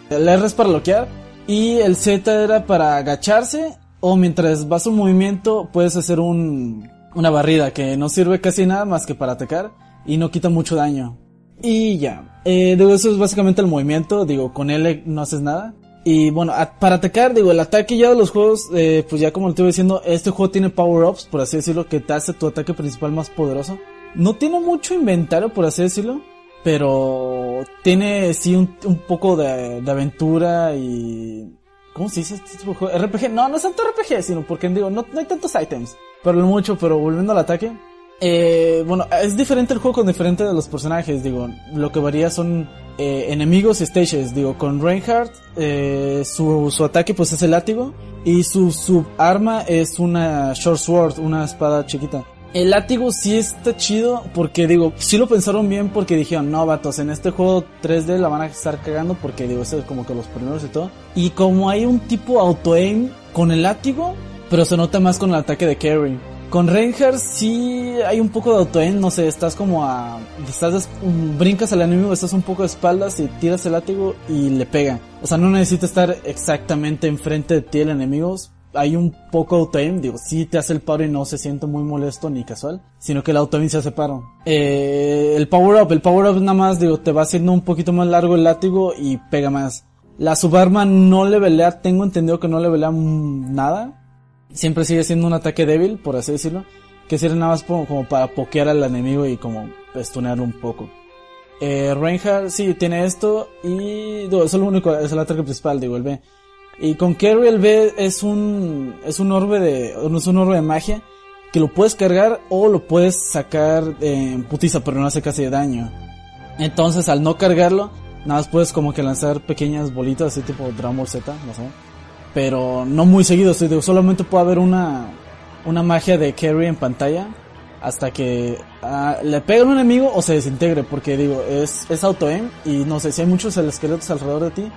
El R es para bloquear y el Z era para agacharse o mientras vas un movimiento puedes hacer un, una barrida que no sirve casi nada más que para atacar y no quita mucho daño. Y ya, eh, digo, eso es básicamente el movimiento, digo, con L no haces nada. Y bueno, para atacar, digo, el ataque ya de los juegos, eh, pues ya como lo estuve diciendo, este juego tiene power-ups, por así decirlo, que te hace tu ataque principal más poderoso. No tiene mucho inventario, por así decirlo, pero tiene sí un, poco de, de aventura y ¿Cómo se dice este tipo de juego? RPG. No, no es tanto RPG, sino porque digo, no, no hay tantos items. Pero mucho, pero volviendo al ataque. Eh, bueno, es diferente el juego con diferente de los personajes, digo. Lo que varía son eh, enemigos y stages. Digo, con Reinhardt, eh, su, su ataque pues es el látigo y su, su arma es una short sword, una espada chiquita. El látigo sí está chido porque digo, sí lo pensaron bien porque dijeron, no vatos, en este juego 3D la van a estar cagando porque digo, es como que los primeros y todo. Y como hay un tipo auto-aim con el látigo, pero se nota más con el ataque de Carry. Con Reinhardt sí hay un poco de auto-aim, no sé, estás como a... Estás, brincas al enemigo, estás un poco de espaldas y tiras el látigo y le pega. O sea, no necesita estar exactamente enfrente de ti el enemigo, hay un poco auto-aim, digo, sí te hace el paro y no se siente muy molesto ni casual, sino que el auto-aim se hace paro. Eh, el power-up, el power-up nada más, digo, te va haciendo un poquito más largo el látigo y pega más. La subarma no le velea, tengo entendido que no le velea nada. Siempre sigue siendo un ataque débil, por así decirlo. Que sirve nada más como, para pokear al enemigo y como estunearlo un poco. Eh, Reinhardt sí tiene esto y digo, es lo único, es el ataque principal, digo, el B. Y con Carry el B es un, es un orbe de, es un orbe de magia que lo puedes cargar o lo puedes sacar en putiza, pero no hace casi daño. Entonces al no cargarlo, nada más puedes como que lanzar pequeñas bolitas así tipo Dragon Ball Z, no sé. Pero no muy seguido, solamente puede haber una, una magia de carry en pantalla hasta que ah, le pega a un enemigo o se desintegre, porque digo, es, es auto-aim y no sé si hay muchos esqueletos alrededor de ti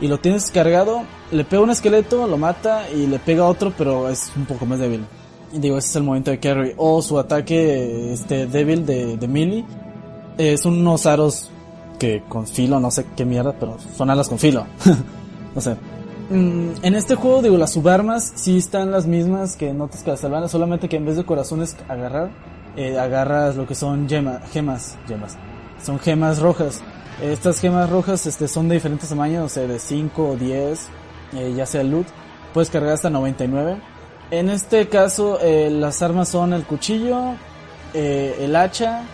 y lo tienes cargado, le pega un esqueleto, lo mata y le pega otro, pero es un poco más débil. Y digo, ese es el momento de carry. O su ataque este débil de, de melee. Es unos aros que con filo, no sé qué mierda, pero son alas con filo. no sé. Mm, en este juego, digo, las subarmas sí están las mismas que en otras Castlevania, solamente que en vez de corazones agarrar, eh, agarras lo que son gemas, gemas, gemas. Son gemas rojas. Estas gemas rojas este, son de diferentes tamaños, o sea, de 5 o 10, eh, ya sea loot. Puedes cargar hasta 99. En este caso, eh, las armas son el cuchillo, eh, el hacha,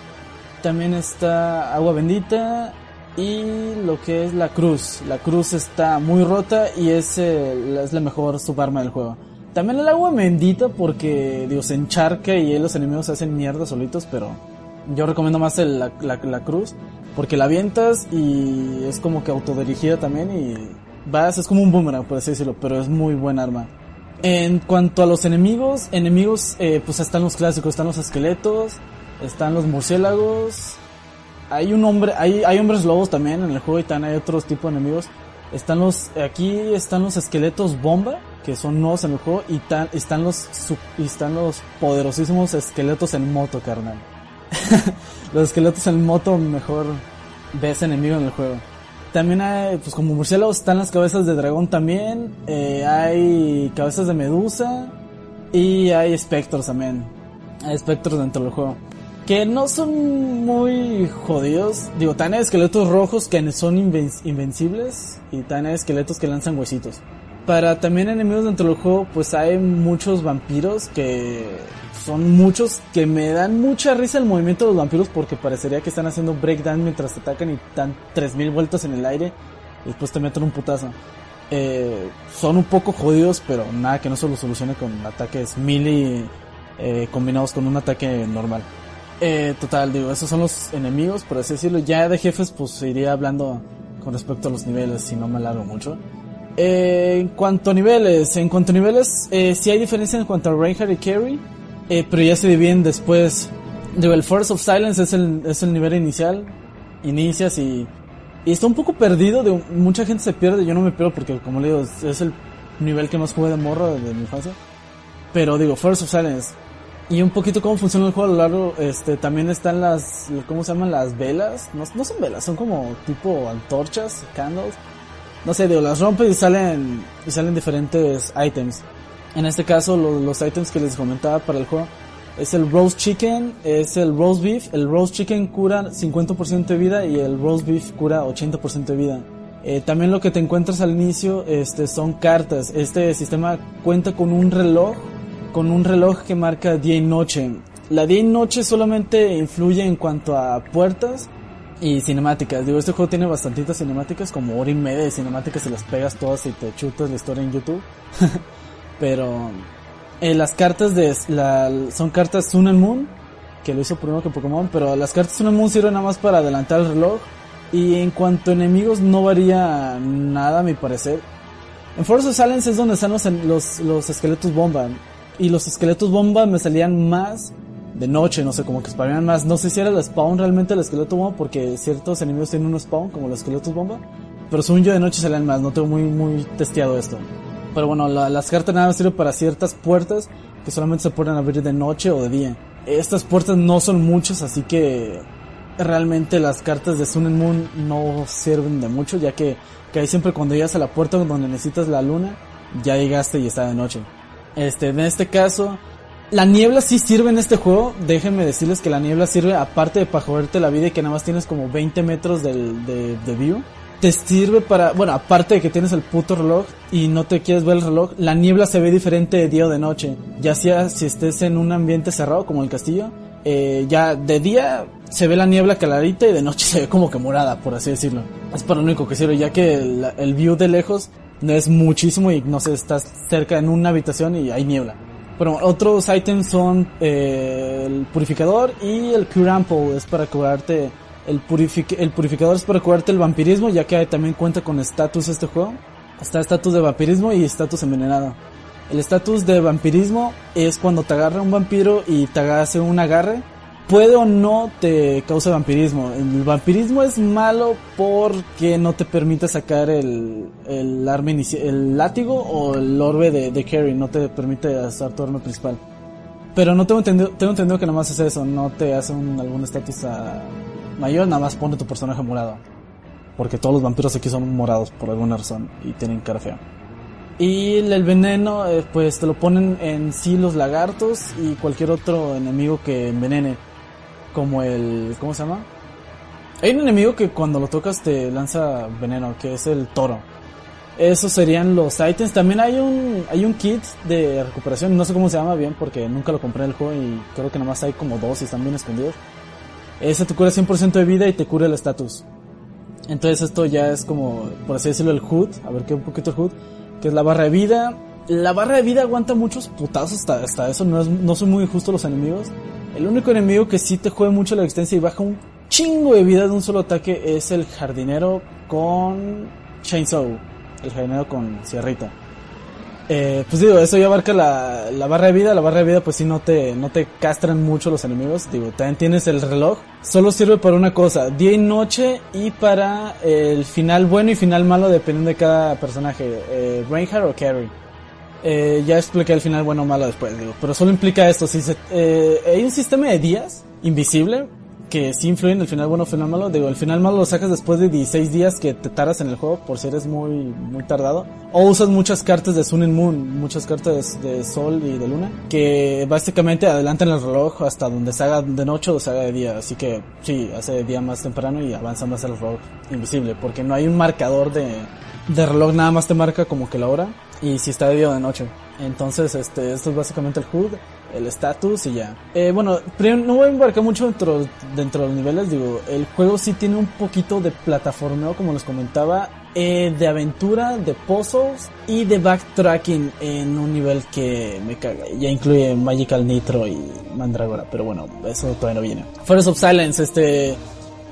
también está agua bendita y lo que es la cruz. La cruz está muy rota y es, es la mejor subarma del juego. También el agua bendita porque, digo, se encharca y los enemigos se hacen mierda solitos, pero yo recomiendo más la, la, cruz porque la avientas y es como que autodirigida también y vas, es como un boomerang por así decirlo, pero es muy buen arma. En cuanto a los enemigos, enemigos eh, pues están los clásicos, están los esqueletos, están los murciélagos, hay un hombre, hay, hay hombres lobos también en el juego y también hay otros tipos de enemigos. Están los, aquí están los esqueletos bomba, que son nuevos en el juego, y están los, y están los poderosísimos esqueletos en moto, carnal. los esqueletos en moto mejor ves enemigo en el juego. También hay, pues como murciélagos están las cabezas de dragón también, eh, hay cabezas de medusa y hay espectros también. Hay espectros dentro del juego. Que no son muy jodidos. Digo, también hay esqueletos rojos que son invencibles y también hay esqueletos que lanzan huesitos. Para también enemigos dentro del juego, pues hay muchos vampiros que son muchos que me dan mucha risa el movimiento de los vampiros porque parecería que están haciendo breakdown mientras te atacan y dan 3000 vueltas en el aire y después te meten un putazo. Eh, son un poco jodidos, pero nada que no se lo solucione con ataques melee eh, combinados con un ataque normal. Eh, total, digo, esos son los enemigos, por así decirlo. Ya de jefes, pues iría hablando con respecto a los niveles, si no me alargo mucho. Eh, en cuanto a niveles, en cuanto a niveles, eh, sí hay diferencia en cuanto a Reinhardt y Carry. Eh, pero ya se dividen después. Digo, el Force of Silence es el, es el nivel inicial. Inicias y, y está un poco perdido. De, mucha gente se pierde. Yo no me pierdo porque, como le digo, es, el nivel que más jugué de morro de, mi infancia. Pero digo, Force of Silence. Y un poquito cómo funciona el juego a lo largo. Este, también están las, ¿cómo se llaman? Las velas. No, no son velas, son como tipo antorchas, candles. No sé, digo, las rompes y salen, y salen diferentes items. En este caso, los items que les comentaba para el juego es el roast chicken, es el roast beef. El roast chicken cura 50% de vida y el roast beef cura 80% de vida. Eh, también lo que te encuentras al inicio este, son cartas. Este sistema cuenta con un reloj, con un reloj que marca día y noche. La día y noche solamente influye en cuanto a puertas y cinemáticas. Digo, este juego tiene bastantitas cinemáticas, como hora y media de cinemáticas y las pegas todas y te chutas la historia en YouTube. Pero eh, las cartas de la, son cartas Sun and Moon, que lo hizo primero que Pokémon, pero las cartas Sun and Moon sirven nada más para adelantar el reloj Y en cuanto a enemigos no varía nada a mi parecer. En Force of Silence es donde están los, los, los esqueletos bomba. Y los esqueletos bomba me salían más de noche, no sé, como que spawnaban más. No sé si era el spawn realmente el esqueleto bomba, porque ciertos enemigos tienen un spawn, como los esqueletos bomba. Pero según yo de noche salían más, no tengo muy, muy testeado esto. Pero bueno, la- las cartas nada sirven para ciertas puertas que solamente se pueden abrir de noche o de día. Estas puertas no son muchas, así que realmente las cartas de Sun and Moon no sirven de mucho, ya que, que ahí siempre cuando llegas a la puerta donde necesitas la luna, ya llegaste y está de noche. Este, en este caso, la niebla sí sirve en este juego. Déjenme decirles que la niebla sirve aparte de para joderte la vida y que nada más tienes como 20 metros del, de, de view. Te sirve para, bueno, aparte de que tienes el puto reloj y no te quieres ver el reloj, la niebla se ve diferente de día o de noche. Ya sea si estés en un ambiente cerrado como el castillo, eh, ya de día se ve la niebla clarita y de noche se ve como que morada, por así decirlo. Es para lo único que sirve, ya que el, el view de lejos es muchísimo y no sé, estás cerca en una habitación y hay niebla. Bueno, otros ítems son eh, el purificador y el Cure es para curarte el, purific el purificador es para curarte el vampirismo ya que también cuenta con estatus este juego. Está estatus de vampirismo y estatus envenenado. El estatus de vampirismo es cuando te agarra un vampiro y te hace un agarre. Puede o no te causa vampirismo. El vampirismo es malo porque no te permite sacar el, el arma el látigo o el orbe de, de carry. No te permite hacer tu arma principal. Pero no tengo entendido, tengo entendido que nada más es eso. No te hace un- algún estatus a- mayor, nada más pone tu personaje morado. Porque todos los vampiros aquí son morados por alguna razón y tienen cara fea. Y el veneno, eh, pues te lo ponen en sí los lagartos y cualquier otro enemigo que envenene. Como el. ¿Cómo se llama? Hay un enemigo que cuando lo tocas te lanza veneno, que es el toro. Esos serían los ítems. También hay un, hay un kit de recuperación, no sé cómo se llama bien porque nunca lo compré en el juego y creo que nomás hay como dos y están bien escondidos. Ese te cura 100% de vida y te cura el estatus. Entonces esto ya es como, por así decirlo, el HUD. A ver qué un poquito el HUD. Que es la barra de vida. La barra de vida aguanta muchos putazos hasta, hasta eso. No, no son muy justos los enemigos. El único enemigo que sí te juega mucho la existencia y baja un chingo de vida de un solo ataque es el jardinero con Chainsaw. El jardinero con sierrita. Eh, pues digo, eso ya abarca la, la barra de vida. La barra de vida, pues sí, no te, no te castran mucho los enemigos. Digo, también tienes el reloj. Solo sirve para una cosa, día y noche, y para el final bueno y final malo, dependiendo de cada personaje. Eh, Reinhardt o Carrie. Eh, ya expliqué el final bueno o malo después, digo. Pero solo implica esto. Si se, eh, hay un sistema de días invisible que sí influye en el final bueno o final malo. Digo, el final malo lo sacas después de 16 días que te tardas en el juego por si eres muy, muy tardado. O usas muchas cartas de Sun and Moon, muchas cartas de Sol y de Luna, que básicamente adelantan el reloj hasta donde se haga de noche o se haga de día. Así que sí, hace día más temprano y avanza más el reloj invisible, porque no hay un marcador de, de reloj, nada más te marca como que la hora y si está de día o de noche. Entonces, este, esto es básicamente el HUD, el status y ya. Eh, bueno, no voy a embarcar mucho dentro, dentro de los niveles, digo, el juego sí tiene un poquito de plataformeo, como les comentaba, eh, de aventura, de puzzles y de backtracking en un nivel que me caga. Ya incluye Magical Nitro y Mandragora, pero bueno, eso todavía no viene. Forest of Silence, este,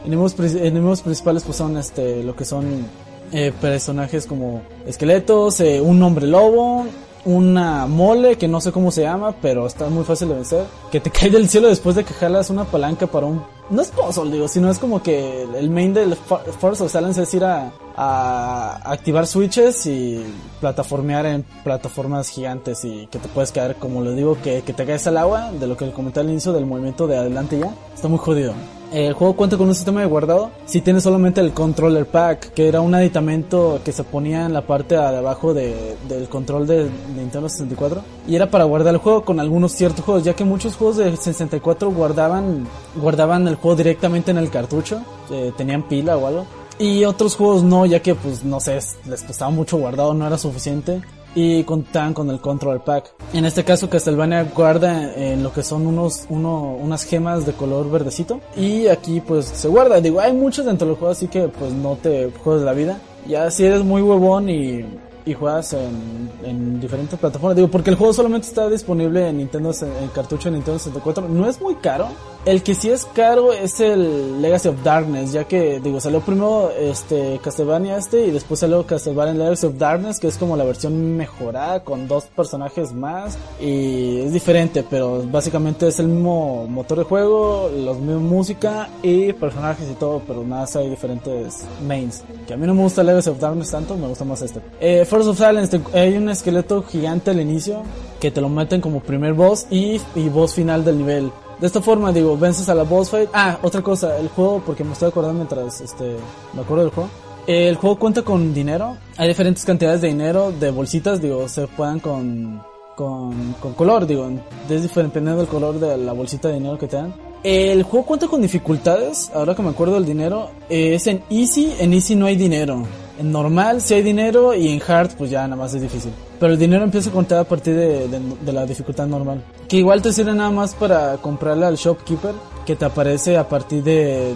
enemigos, enemigos principales pues son este, lo que son eh, personajes como esqueletos, eh, un hombre lobo, una mole que no sé cómo se llama, pero está muy fácil de vencer, que te cae del cielo después de que jalas una palanca para un... No es puzzle, digo, sino es como que el main del Force of Silence es ir a, a activar switches y plataformear en plataformas gigantes y que te puedes caer, como le digo, que, que te caes al agua, de lo que comenté al inicio del movimiento de adelante ya. Está muy jodido. El juego cuenta con un sistema de guardado. Si tienes solamente el controller pack, que era un aditamento que se ponía en la parte de abajo de- del control de, de Nintendo 64. Y era para guardar el juego con algunos ciertos juegos, ya que muchos juegos de 64 guardaban, guardaban el juego directamente en el cartucho. eh, tenían pila o algo. Y otros juegos no, ya que pues no sé, les costaba mucho guardado, no era suficiente. Y contaban con el control pack. En este caso Castlevania guarda en lo que son unos, uno, unas gemas de color verdecito. Y aquí pues se guarda. Digo, hay muchos dentro del juego, así que pues no te juegues la vida. Ya si eres muy huevón y, y juegas en, en diferentes plataformas. Digo, porque el juego solamente está disponible en Nintendo, en cartucho de Nintendo 64. No es muy caro. El que sí es caro es el Legacy of Darkness, ya que, digo, salió primero este Castlevania este y después salió Castlevania Legacy of Darkness, que es como la versión mejorada con dos personajes más y es diferente, pero básicamente es el mismo motor de juego, la misma música y personajes y todo, pero nada, hay diferentes mains. Que a mí no me gusta Legacy of Darkness tanto, me gusta más este. Eh, Force of Silence, hay un esqueleto gigante al inicio que te lo meten como primer boss y, y boss final del nivel. De esta forma, digo, vences a la boss fight. Ah, otra cosa, el juego, porque me estoy acordando mientras este, me acuerdo del juego. El juego cuenta con dinero. Hay diferentes cantidades de dinero, de bolsitas, digo, se puedan con, con, con color, digo, dependiendo del color de la bolsita de dinero que te dan. El juego cuenta con dificultades, ahora que me acuerdo del dinero, es en Easy, en Easy no hay dinero. En normal sí hay dinero y en hard pues ya nada más es difícil. Pero el dinero empieza a contar a partir de, de, la dificultad normal. Que igual te sirve nada más para comprarle al shopkeeper que te aparece a partir de,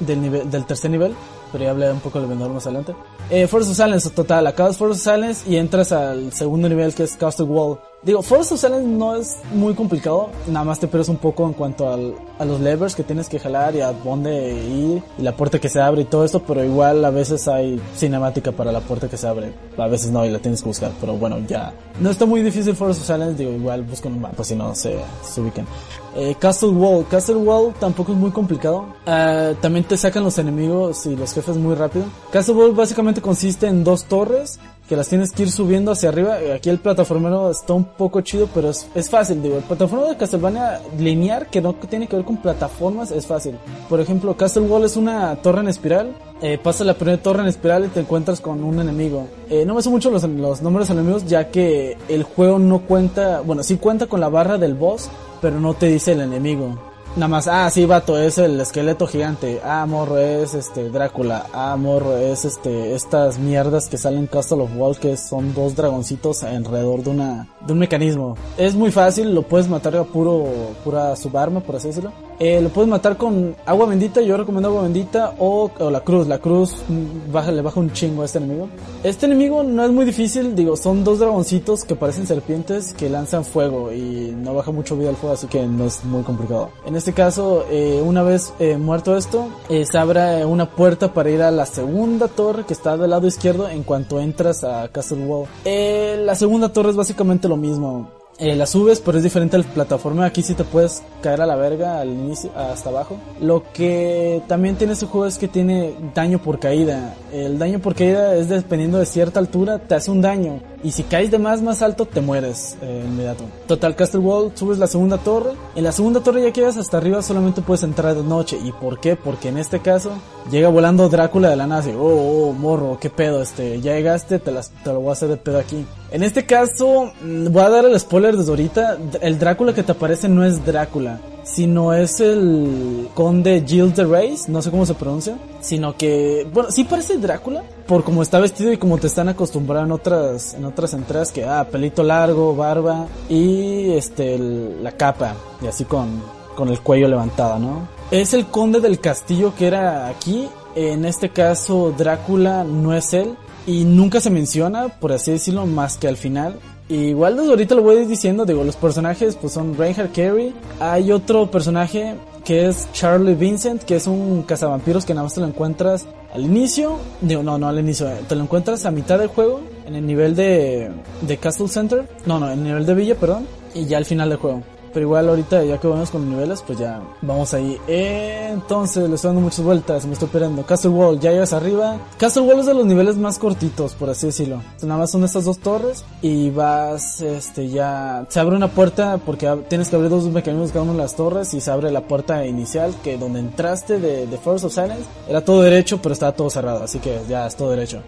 del, nivel, del tercer nivel. Pero ya hablé un poco del vendedor más adelante. Eh, Force of Silence, total, acabas Force of Silence y entras al segundo nivel que es Castle Wall. Digo, Force of Silence no es muy complicado, nada más te pierdes un poco en cuanto al, a los levers que tienes que jalar y a dónde ir y la puerta que se abre y todo esto, pero igual a veces hay cinemática para la puerta que se abre, a veces no y la tienes que buscar, pero bueno, ya. No está muy difícil Force of Silence, digo, igual buscan un mapa si no se, se ubican. Eh, Castle Wall. Castle Wall tampoco es muy complicado. Uh, también te sacan los enemigos y los jefes muy rápido. Castle Wall básicamente consiste en dos torres que las tienes que ir subiendo hacia arriba. Aquí el plataformero está un poco chido, pero es, fácil, digo. El plataformero de Castlevania lineal, que no tiene que ver con plataformas, es fácil. Por ejemplo, Castle Wall es una torre en espiral. Eh, pasa la primera torre en espiral y te encuentras con un enemigo. Eh, no me sé mucho los, los nombres de enemigos, ya que el juego no cuenta, bueno, sí cuenta con la barra del boss, pero no te dice el enemigo. Nada más, ah, sí, vato, es el esqueleto gigante. Ah, morro, es este Drácula. Ah, morro, es este estas mierdas que salen en Castle of Wall que son dos dragoncitos alrededor de una de un mecanismo. Es muy fácil, lo puedes matar a puro pura subarma, por así decirlo. Eh, lo puedes matar con agua bendita, yo recomiendo agua bendita o, la cruz. La cruz baja, le baja un chingo a este enemigo. Este enemigo no es muy difícil, digo, son dos dragoncitos que parecen serpientes que lanzan fuego y no baja mucho vida al fuego, así que no es muy complicado. En este caso, eh, una vez eh, muerto esto, eh, se abre una puerta para ir a la segunda torre que está del lado izquierdo en cuanto entras a Castle Wall. Eh, la segunda torre es básicamente lo mismo eh, la subes, pero es diferente a la plataforma. Aquí sí te puedes caer a la verga al inicio, hasta abajo. Lo que también tiene este juego es que tiene daño por caída. El daño por caída es dependiendo de cierta altura, te hace un daño. Y si caes de más, más alto, te mueres eh, inmediato. Total Castle Wall, subes la segunda torre. En la segunda torre ya que llegas hasta arriba, solamente puedes entrar de noche. ¿Y por qué? Porque en este caso, llega volando Drácula de la nada. oh, oh, morro, qué pedo, este, ya llegaste, te, las, te lo voy a hacer de pedo aquí. En este caso, mm, voy a dar el spoiler desde ahorita. El Drácula que te aparece no es Drácula, sino es el conde Gilles de Reis, no sé cómo se pronuncia, sino que, bueno, sí parece Drácula, por cómo está vestido y como te están acostumbrados en otras, en otras entradas que, ah, pelito largo, barba y este, la capa, y así con, con el cuello levantado, ¿no? Es el conde del castillo que era aquí, en este caso Drácula no es él, y nunca se menciona, por así decirlo, más que al final. Igual desde ahorita lo voy diciendo, digo, los personajes pues son Reinhard Carey. Hay otro personaje que es Charlie Vincent, que es un cazavampiros que nada más te lo encuentras al inicio. Digo, no, no al inicio, te lo encuentras a mitad del juego, en el nivel de, de Castle Center. No, no, en el nivel de Villa, perdón. Y ya al final del juego. Pero igual ahorita ya que vamos con los niveles, pues ya vamos ahí. Entonces le estoy dando muchas vueltas, me estoy esperando. Castle Wall, ya llegas arriba. Castle Wall es de los niveles más cortitos, por así decirlo. nada más son estas dos torres y vas, este, ya... Se abre una puerta porque tienes que abrir dos mecanismos cada una de las torres y se abre la puerta inicial que donde entraste de, de Force of Silence era todo derecho pero estaba todo cerrado, así que ya es todo derecho.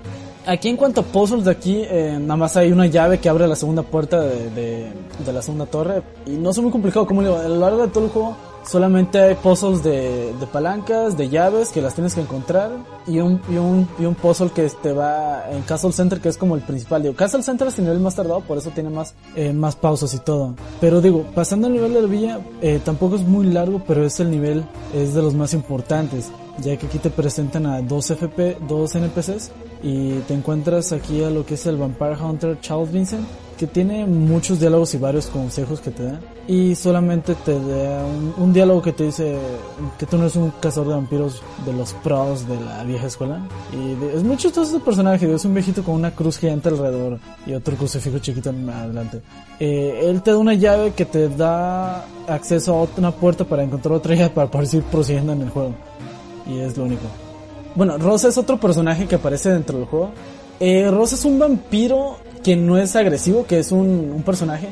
Aquí en cuanto a puzzles de aquí, eh, nada más hay una llave que abre la segunda puerta de, de, la segunda torre. Y no es muy complicado, como digo, a lo largo de todo el juego solamente hay puzzles de, de palancas, de llaves que las tienes que encontrar. Y un, y un, y un puzzle que te va en Castle Center, que es como el principal. Digo, Castle Center es el nivel más tardado, por eso tiene más, eh, más pausas y todo. Pero digo, pasando al nivel de la villa, eh, tampoco es muy largo, pero es el nivel, es de los más importantes ya que aquí te presentan a dos FP, dos NPCs y te encuentras aquí a lo que es el Vampire Hunter Charles Vincent, que tiene muchos diálogos y varios consejos que te da. Y solamente te da un, un diálogo que te dice que tú no eres un cazador de vampiros de los pros de la vieja escuela. Y de- es muy chistoso este personaje, es un viejito con una cruz gigante alrededor y otro crucifijo chiquito adelante. Eh, él te da una llave que te da acceso a otra- una puerta para encontrar otra llave para poder seguir prosiguiendo en el juego. Y es lo único. Bueno, Rosa es otro personaje que aparece dentro del juego. Eh, Rosa es un vampiro que no es agresivo, que es un, un personaje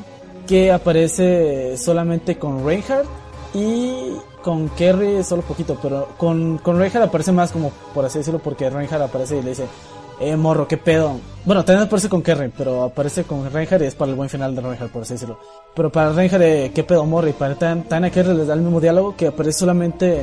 que aparece solamente con Reinhardt y con Kerry solo poquito, pero con, con Reinhardt aparece más como, por así decirlo, porque Reinhardt aparece y le dice, eh, morro, qué pedo. Bueno, también aparece con Kerry, pero aparece con Reinhardt y es para el buen final de Reinhardt, por así decirlo. Pero para Reinhardt, eh, qué pedo, morro, y para Tan, Tan a Kerry les da el mismo diálogo que aparece solamente,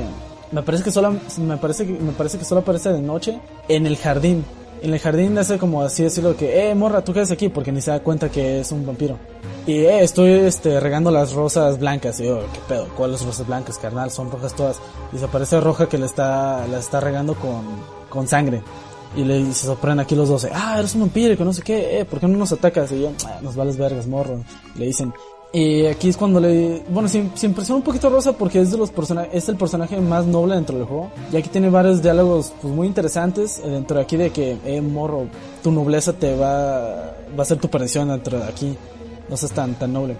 me parece que solo, me parece que, me parece que solo aparece de noche en el jardín. En el jardín hace como así decirlo que, eh, morra, tú quedas aquí porque ni se da cuenta que es un vampiro. Y, eh, estoy, este, regando las rosas blancas. Y yo, qué pedo, ¿cuáles rosas blancas, carnal? Son rojas todas. Y se aparece roja que le está, la está regando con, con sangre. Y le y se sorprenden aquí los dos, ah, eres un vampiro que no sé qué, eh, ¿por qué no nos atacas? Y yo, "Ah, nos vales vergas, morro. Le dicen. Y aquí es cuando le, bueno, se, se impresiona un poquito Rosa porque es de los personajes, es el personaje más noble dentro del juego. Y aquí tiene varios diálogos, pues muy interesantes eh, dentro de aquí de que, eh, morro, tu nobleza te va, va a ser tu perdición dentro de aquí. No seas tan, tan noble.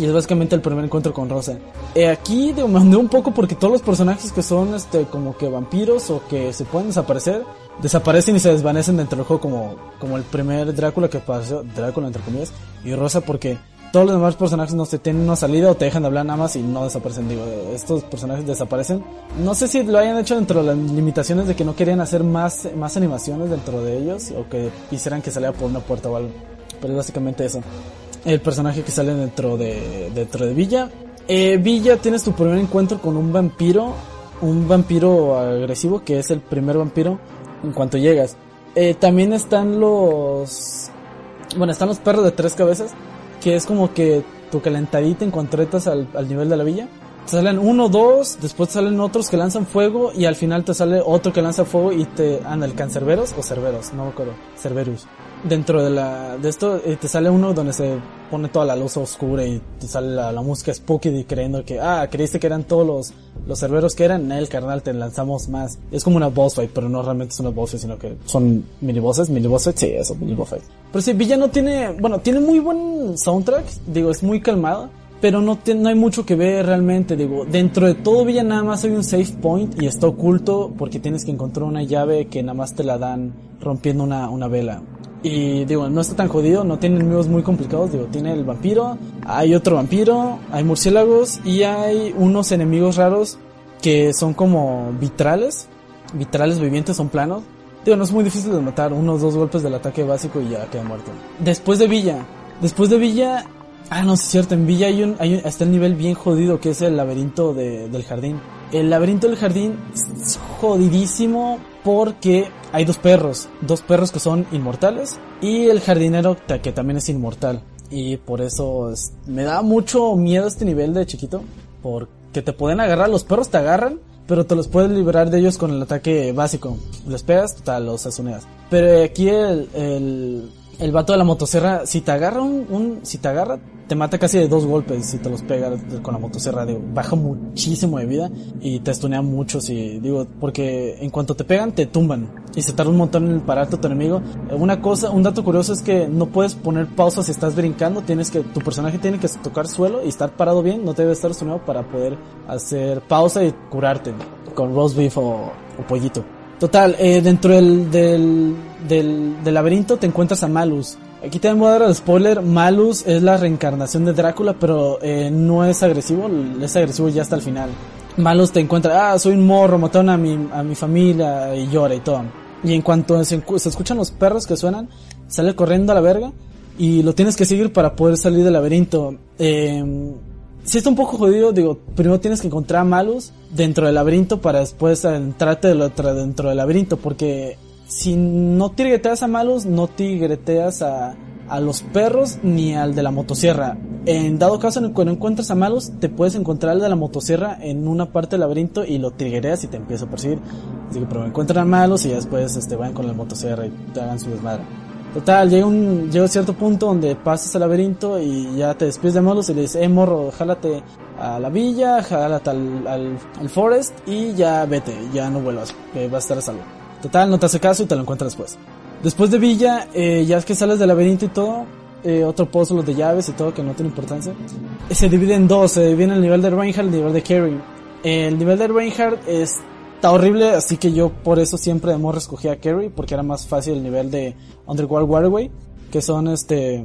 Y es básicamente el primer encuentro con Rosa. Eh, aquí me mandé un poco porque todos los personajes que son este como que vampiros o que se pueden desaparecer, desaparecen y se desvanecen dentro del juego como, como el primer Drácula que pasó, Drácula entre comillas, y Rosa porque todos los demás personajes no se tienen una salida o te dejan de hablar nada más y no desaparecen. Digo, estos personajes desaparecen. No sé si lo hayan hecho dentro de las limitaciones de que no querían hacer más, más animaciones dentro de ellos o que quisieran que saliera por una puerta o algo. Pero es básicamente eso el personaje que sale dentro de dentro de Villa. Eh, Villa tienes tu primer encuentro con un vampiro, un vampiro agresivo que es el primer vampiro en cuanto llegas. Eh, también están los, bueno, están los perros de tres cabezas, que es como que tu calentadita en cuanto entras al, al nivel de la villa. Te salen uno, dos, después te salen otros que lanzan fuego y al final te sale otro que lanza fuego y te anda el cancerberos o cerberos, no me acuerdo, cerberus. Dentro de la de esto eh, te sale uno donde se pone toda la luz oscura y te sale la, música spooky y creyendo que ah, creíste que eran todos los los cerberos que eran, el carnal te lanzamos más. Es como una boss fight, pero no realmente es una boss fight, sino que son mini bosses, mini bosses, sí, eso, mini boss fight. Pero sí, Villa no tiene, bueno, tiene muy buen soundtrack, digo, es muy calmado pero no, hay mucho que ver realmente, digo, dentro de todo Villa nada más hay un save point y está oculto porque tienes que encontrar una llave que nada más te la dan rompiendo una, una vela. Y digo, no está tan jodido, no tiene enemigos muy complicados, digo, tiene el vampiro, hay otro vampiro, hay murciélagos y hay unos enemigos raros que son como vitrales, vitrales vivientes, son planos. Digo, no es muy difícil de matar, unos dos golpes del ataque básico y ya queda muerto. Después de Villa, después de Villa, ah no, es cierto, en Villa hay un, hay un- está el nivel bien jodido que es el laberinto de- del jardín. El laberinto del jardín es jodidísimo porque hay dos perros, dos perros que son inmortales y el jardinero que también es inmortal. Y por eso es- me da mucho miedo este nivel de chiquito porque te pueden agarrar, los perros te agarran, pero te los puedes liberar de ellos con el ataque básico. Les pegas, total, los asuneas. Pero aquí el, el, el vato de la motosierra, si te agarra un, un- si te agarra, te mata casi de dos golpes si te los pega con la motosierra, digo, baja muchísimo de vida y te estunea mucho si, digo, porque en cuanto te pegan te tumban y se tarda un montón en pararte a tu enemigo. Una cosa, un dato curioso es que no puedes poner pausa si estás brincando, tienes que, tu personaje tiene que tocar suelo y estar parado bien, no te debe estar estunado para poder hacer pausa y curarte con roast beef o, o pollito. Total, eh, dentro del, del, del, del laberinto te encuentras a Malus. Aquí te voy a dar el spoiler, Malus es la reencarnación de Drácula, pero eh, no es agresivo, es agresivo ya hasta el final. Malus te encuentra, ah, soy un morro, mataron a mi, a mi familia y llora y todo. Y en cuanto se, se escuchan los perros que suenan, sale corriendo a la verga y lo tienes que seguir para poder salir del laberinto. Eh, si está un poco jodido, digo, primero tienes que encontrar a Malus dentro del laberinto para después entrarte del otro- dentro del laberinto, porque si no tigreteas a Malus, no tigreteas a, a los perros ni al de la motosierra. En dado caso, en el que no encuentras a Malus, te puedes encontrar al de la motosierra en una parte del laberinto y lo tigreas y te empieza a perseguir. Así que primero encuentran a Malus y después este, van con la motosierra y te hagan su desmadre. Total, llega un, llega un cierto punto donde pasas el laberinto y ya te despides de Malus y le dices, eh morro, jálate a la villa, jálate al, al, al forest y ya vete, ya no vuelvas, que vas a estar a salvo. Total, no te hace caso y te lo encuentras después. Después de Villa, eh, ya es que sales del laberinto y todo, eh, otro puzzle de llaves y todo que no tiene importancia. Se divide en dos, se divide el nivel de Reinhardt y el nivel de Carrie. El nivel de Reinhardt está horrible, así que yo por eso siempre de morro escogí a Carrie, porque era más fácil el nivel de Underworld Waterway, que son este,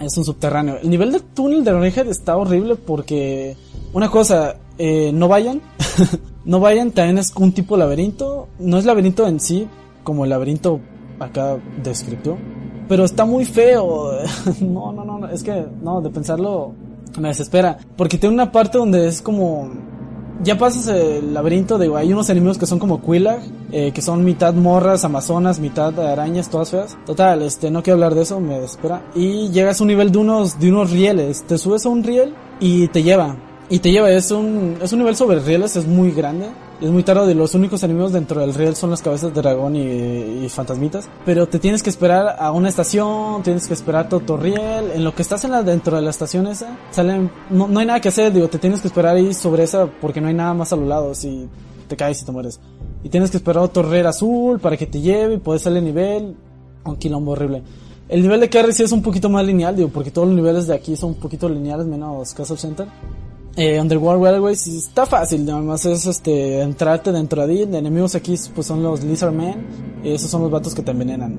es un subterráneo. El nivel de túnel de Reinhardt está horrible porque, una cosa, eh, no vayan, no vayan, también es un tipo de laberinto, no es laberinto en sí, como el laberinto acá descripto, pero está muy feo. no, no, no, es que, no, de pensarlo me desespera. Porque tiene una parte donde es como, ya pasas el laberinto, digo, hay unos enemigos que son como Quillag, eh, que son mitad morras, amazonas, mitad arañas, todas feas. Total, este, no quiero hablar de eso, me desespera. Y llegas a un nivel de unos, de unos rieles, te subes a un riel y te lleva. Y te lleva, es un, es un nivel sobre rieles, es muy grande. Es muy tarde, de los únicos enemigos dentro del riel son las cabezas de dragón y, y fantasmitas. Pero te tienes que esperar a una estación, tienes que esperar a otro riel. En lo que estás en la, dentro de la estación esa, salen, no, no hay nada que hacer, digo, te tienes que esperar ahí sobre esa porque no hay nada más a los lados y te caes y te mueres. Y tienes que esperar a otro riel azul para que te lleve y puedes salir nivel. Un quilombo horrible. El nivel de carry sí es un poquito más lineal, digo, porque todos los niveles de aquí son un poquito lineales, menos Castle Center. Eh, Underworld Railway sí está fácil, nada más es este, entrarte dentro de ahí. De enemigos aquí pues son los Lizard Men, y esos son los vatos que te envenenan.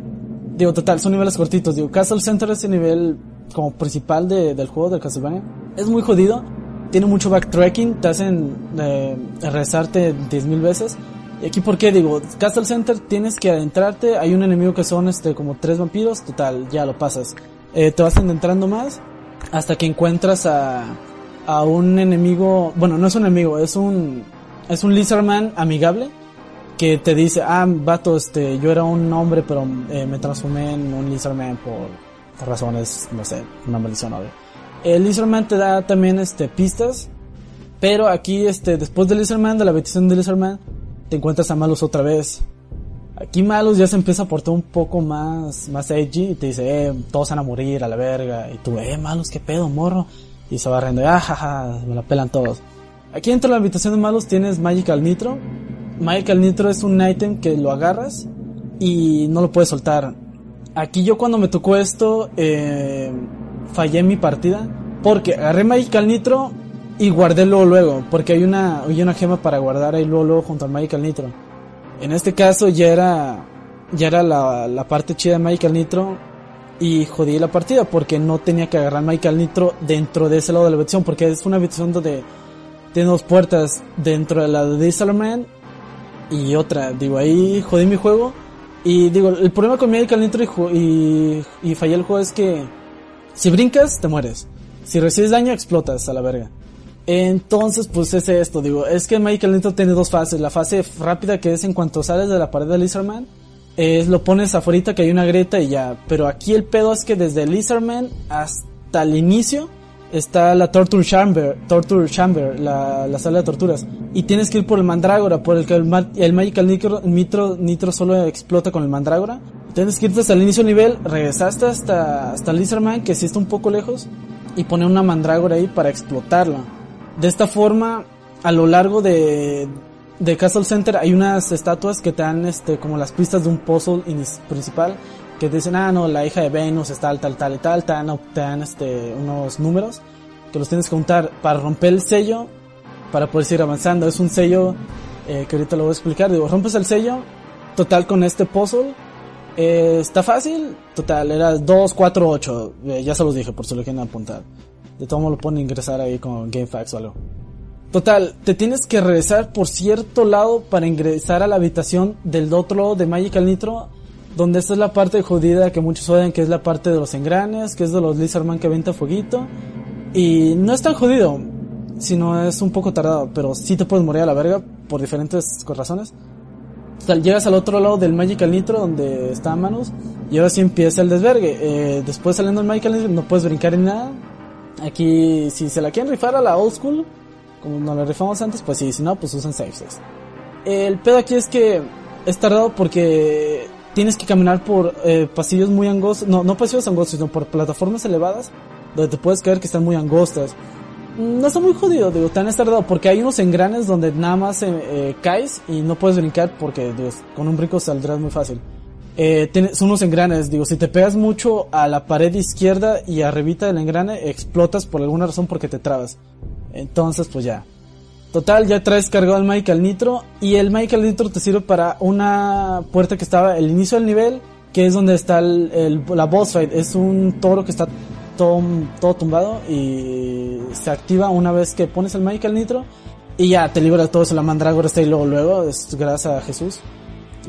Digo, total, son niveles cortitos. Digo, Castle Center es el nivel como principal de, del juego de Castlevania. Es muy jodido, tiene mucho backtracking, te hacen eh, rezarte 10.000 veces. Y aquí, ¿por qué? Digo, Castle Center tienes que adentrarte, hay un enemigo que son este como tres vampiros, total, ya lo pasas. Eh, te vas adentrando más hasta que encuentras a a un enemigo, bueno, no es un enemigo, es un es un Lizardman amigable que te dice, "Ah, vato, este, yo era un hombre, pero eh, me transformé en un Lizardman por, por razones, no sé, una maldición obvio." El Lizardman te da también este pistas, pero aquí este después del Lizardman, de la petición del Lizardman, te encuentras a Malus otra vez. Aquí Malus ya se empieza a portar un poco más más edgy y te dice, "Eh, todos van a morir a la verga." Y tú, "Eh, Malus, qué pedo, morro." Y se va riendo, ah, me la pelan todos. Aquí dentro de la habitación de malos tienes Magical Nitro. Magical Nitro es un ítem que lo agarras y no lo puedes soltar. Aquí yo cuando me tocó esto, eh, fallé en mi partida porque agarré Magical Nitro y guardé luego luego, porque hay una, hay una gema para guardar ahí luego, luego junto al Magical Nitro. En este caso ya era, ya era la, la parte chida de Magical Nitro y jodí la partida porque no tenía que agarrar Michael Nitro dentro de ese lado de la habitación porque es una habitación donde tiene dos puertas dentro de la de Salaman y otra. Digo, ahí jodí mi juego y digo, el problema con Michael Nitro y, y, fallé el juego es que si brincas te mueres. Si recibes daño explotas a la verga. Entonces, pues es esto, digo, es que Michael Nitro tiene dos fases. La fase rápida que es en cuanto sales de la pared de Lizardman es lo pones afuera que hay una grieta y ya. Pero aquí el pedo es que desde Lizardman hasta el inicio está la Torture Chamber, Torture Chamber, la, la sala de torturas. Y tienes que ir por el Mandrágora, por el que el, el Magical Nitro, Nitro, solo explota con el Mandrágora. Tienes que irte hasta el inicio nivel, regresaste hasta, hasta Lizardman, que sí un poco lejos, y poner una Mandrágora ahí para explotarla. De esta forma, a lo largo de, de Castle Center hay unas estatuas que te dan este como las pistas de un puzzle principal que dicen ah no la hija de Venus es tal tal tal y tal te dan, te dan este unos números que los tienes que juntar para romper el sello para poder seguir avanzando. Es un sello eh, que ahorita lo voy a explicar. Digo rompes el sello total con este puzzle eh, está fácil total era 2 4 8 eh, ya se los dije por si lo quieren apuntar. De todo modo lo pueden ingresar ahí con GameFAQs o algo Total, te tienes que regresar por cierto lado para ingresar a la habitación del otro lado de Magical Nitro, donde esta es la parte jodida que muchos odian, que es la parte de los engranes, que es de los Lizardman que venta fueguito. Y no es tan jodido, sino es un poco tardado, pero sí te puedes morir a la verga por diferentes razones. Total, llegas al otro lado del Magical Nitro, donde está Manus, y ahora sí empieza el desvergue. Eh, después saliendo del Magical Nitro no puedes brincar en nada. Aquí, si se la quieren rifar a la old school, como no lo rifamos antes, pues sí, si no, pues usan safes. El pedo aquí es que es tardado porque tienes que caminar por eh, pasillos muy angostos, no, no pasillos angostos, sino por plataformas elevadas, donde te puedes caer que están muy angostas. Mm, No está muy jodido, digo, tan estardado, porque hay unos engranes donde nada más eh, eh, caes y no puedes brincar porque digo, con un brinco saldrás muy fácil. Eh, son unos engranes, digo, si te pegas mucho a la pared izquierda y arribita del engrane, explotas por alguna razón porque te trabas. Entonces, pues ya. Total, ya traes cargado el Michael Nitro y el Michael Nitro te sirve para una puerta que estaba al inicio del nivel, que es donde está el, el- la boss fight. Es un toro que está todo, todo tumbado y se activa una vez que pones el Michael Nitro y ya te libra de todo eso. La Mandragora está ahí luego, luego, es gracias a Jesús.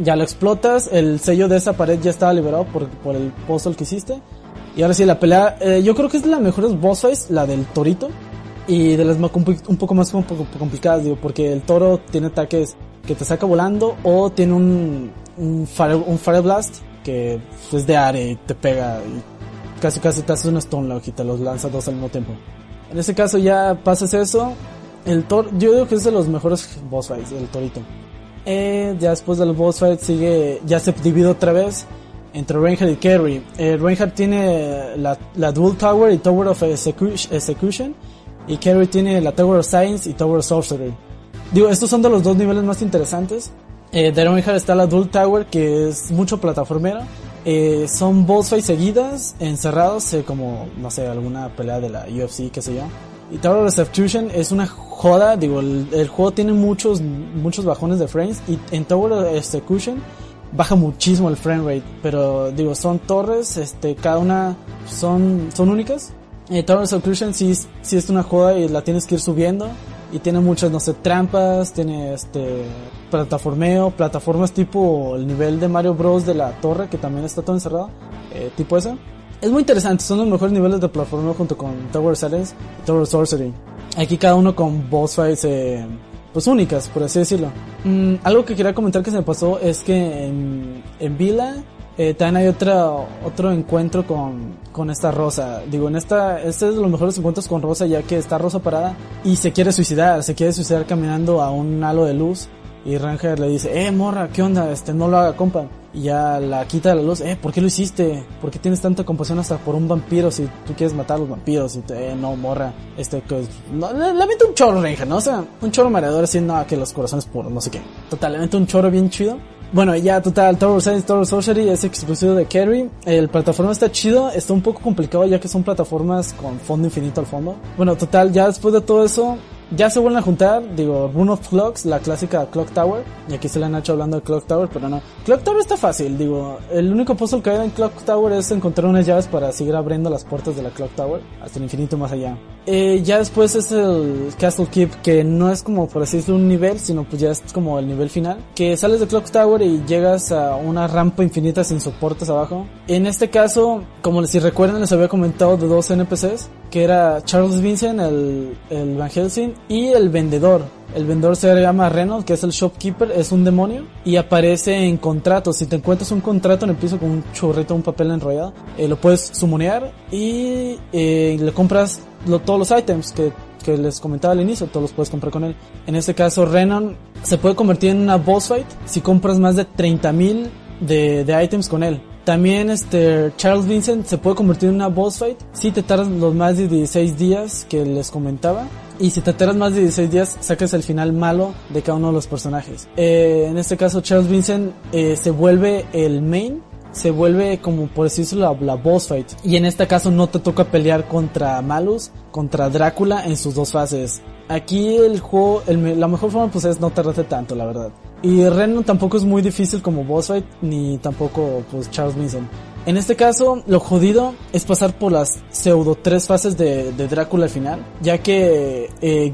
Ya lo explotas, el sello de esa pared ya estaba liberado por, por el puzzle que hiciste. Y ahora sí, la pelea, eh, yo creo que es de las mejores boss fights, la del torito y de las más un poco más un poco complicadas, digo, porque el toro tiene ataques que te saca volando o tiene un, un, fire, un fire blast que es de aire y te pega y casi casi te haces un stone lock y te los lanza dos al mismo tiempo. En ese caso ya pasas eso, el toro, yo digo que es de los mejores boss fights, el torito. Eh, ya después del boss fight sigue, ya se divide otra vez entre Reinhardt y Kerry. Eh, Reinhardt tiene la, la Dual Tower y Tower of Execu- Execution. Y Kerry tiene la Tower of Science y Tower of Sorcery. Digo, estos son de los dos niveles más interesantes. Eh, de Reinhardt está la Dual Tower, que es mucho plataformero. Eh, son boss fights seguidas, encerrados, eh, como, no sé, alguna pelea de la UFC, qué sé yo. Y Tower of Substitution es una joda, digo, el, el juego tiene muchos, muchos bajones de frames. Y en Tower of Execution baja muchísimo el frame rate, pero digo, son torres, este, cada una son, son únicas. Eh, Tower of Seclusion sí, sí es una joda y la tienes que ir subiendo. Y tiene muchas, no sé, trampas, tiene este, plataformeo, plataformas tipo el nivel de Mario Bros. de la torre, que también está todo encerrado, eh, tipo eso. Es muy interesante, son los mejores niveles de plataformeo junto con Tower Silence y Tower Sorcery. Aquí cada uno con boss fights, eh, pues únicas, por así decirlo. Mm, algo que quería comentar que se me pasó es que en, en Vila eh, también hay otra, otro encuentro con, con esta Rosa. Digo, en esta, este es de los mejores encuentros con Rosa ya que está Rosa parada y se quiere suicidar, se quiere suicidar caminando a un halo de luz y Ranger le dice, eh, morra, ¿qué onda? Este, no lo haga, compa. Y ya la quita de la luz, eh, ¿por qué lo hiciste? ¿Por qué tienes tanta compasión hasta por un vampiro si tú quieres matar a los vampiros? Y te, eh, no, morra, este, que, no, le, le mete un chorro Ranger, ¿no? O sea, un chorro mareador así, no, que los corazones puros, no sé qué. Total, le mete un chorro bien chido. Bueno, ya total, Tower of Science, Tower Sorcery es exclusivo de Kerry. El plataforma está chido, está un poco complicado ya que son plataformas con fondo infinito al fondo. Bueno, total, ya después de todo eso, ya se vuelven a juntar, digo, Rune of Clocks, la clásica Clock Tower, y aquí se le han hecho hablando de Clock Tower, pero no. Clock Tower está fácil, digo, el único puzzle que hay en Clock Tower es encontrar unas llaves para seguir abriendo las puertas de la Clock Tower hasta el infinito más allá. Eh, ya después es el Castle Keep, que no es como por así decirlo un nivel, sino pues ya es como el nivel final, que sales de Clock Tower y llegas a una rampa infinita sin soportes abajo. En este caso, como si recuerdan les había comentado de dos NPCs, que era Charles Vincent, el, el Van Helsing, y el vendedor. El vendedor se llama Reynolds, que es el shopkeeper, es un demonio y aparece en contratos. Si te encuentras un contrato en el piso con un chorrito, un papel enrollado, eh, lo puedes sumonear y eh, le compras todos los items que, que les comentaba al inicio, todos los puedes comprar con él. En este caso, Renan se puede convertir en una boss fight si compras más de 30.000 de, de items con él. También este Charles Vincent se puede convertir en una boss fight si te tardas los más de 16 días que les comentaba. Y si te tardas más de 16 días, sacas el final malo de cada uno de los personajes. Eh, en este caso, Charles Vincent eh, se vuelve el main se vuelve como por decirlo la, la boss fight. Y en este caso no te toca pelear contra Malus, contra Drácula en sus dos fases. Aquí el juego, la mejor forma pues es no tardarte tanto, la verdad. Y Renan tampoco es muy difícil como boss fight, ni tampoco pues Charles Vincent. En este caso, lo jodido es pasar por las pseudo tres fases de, Drácula al final, ya que eh,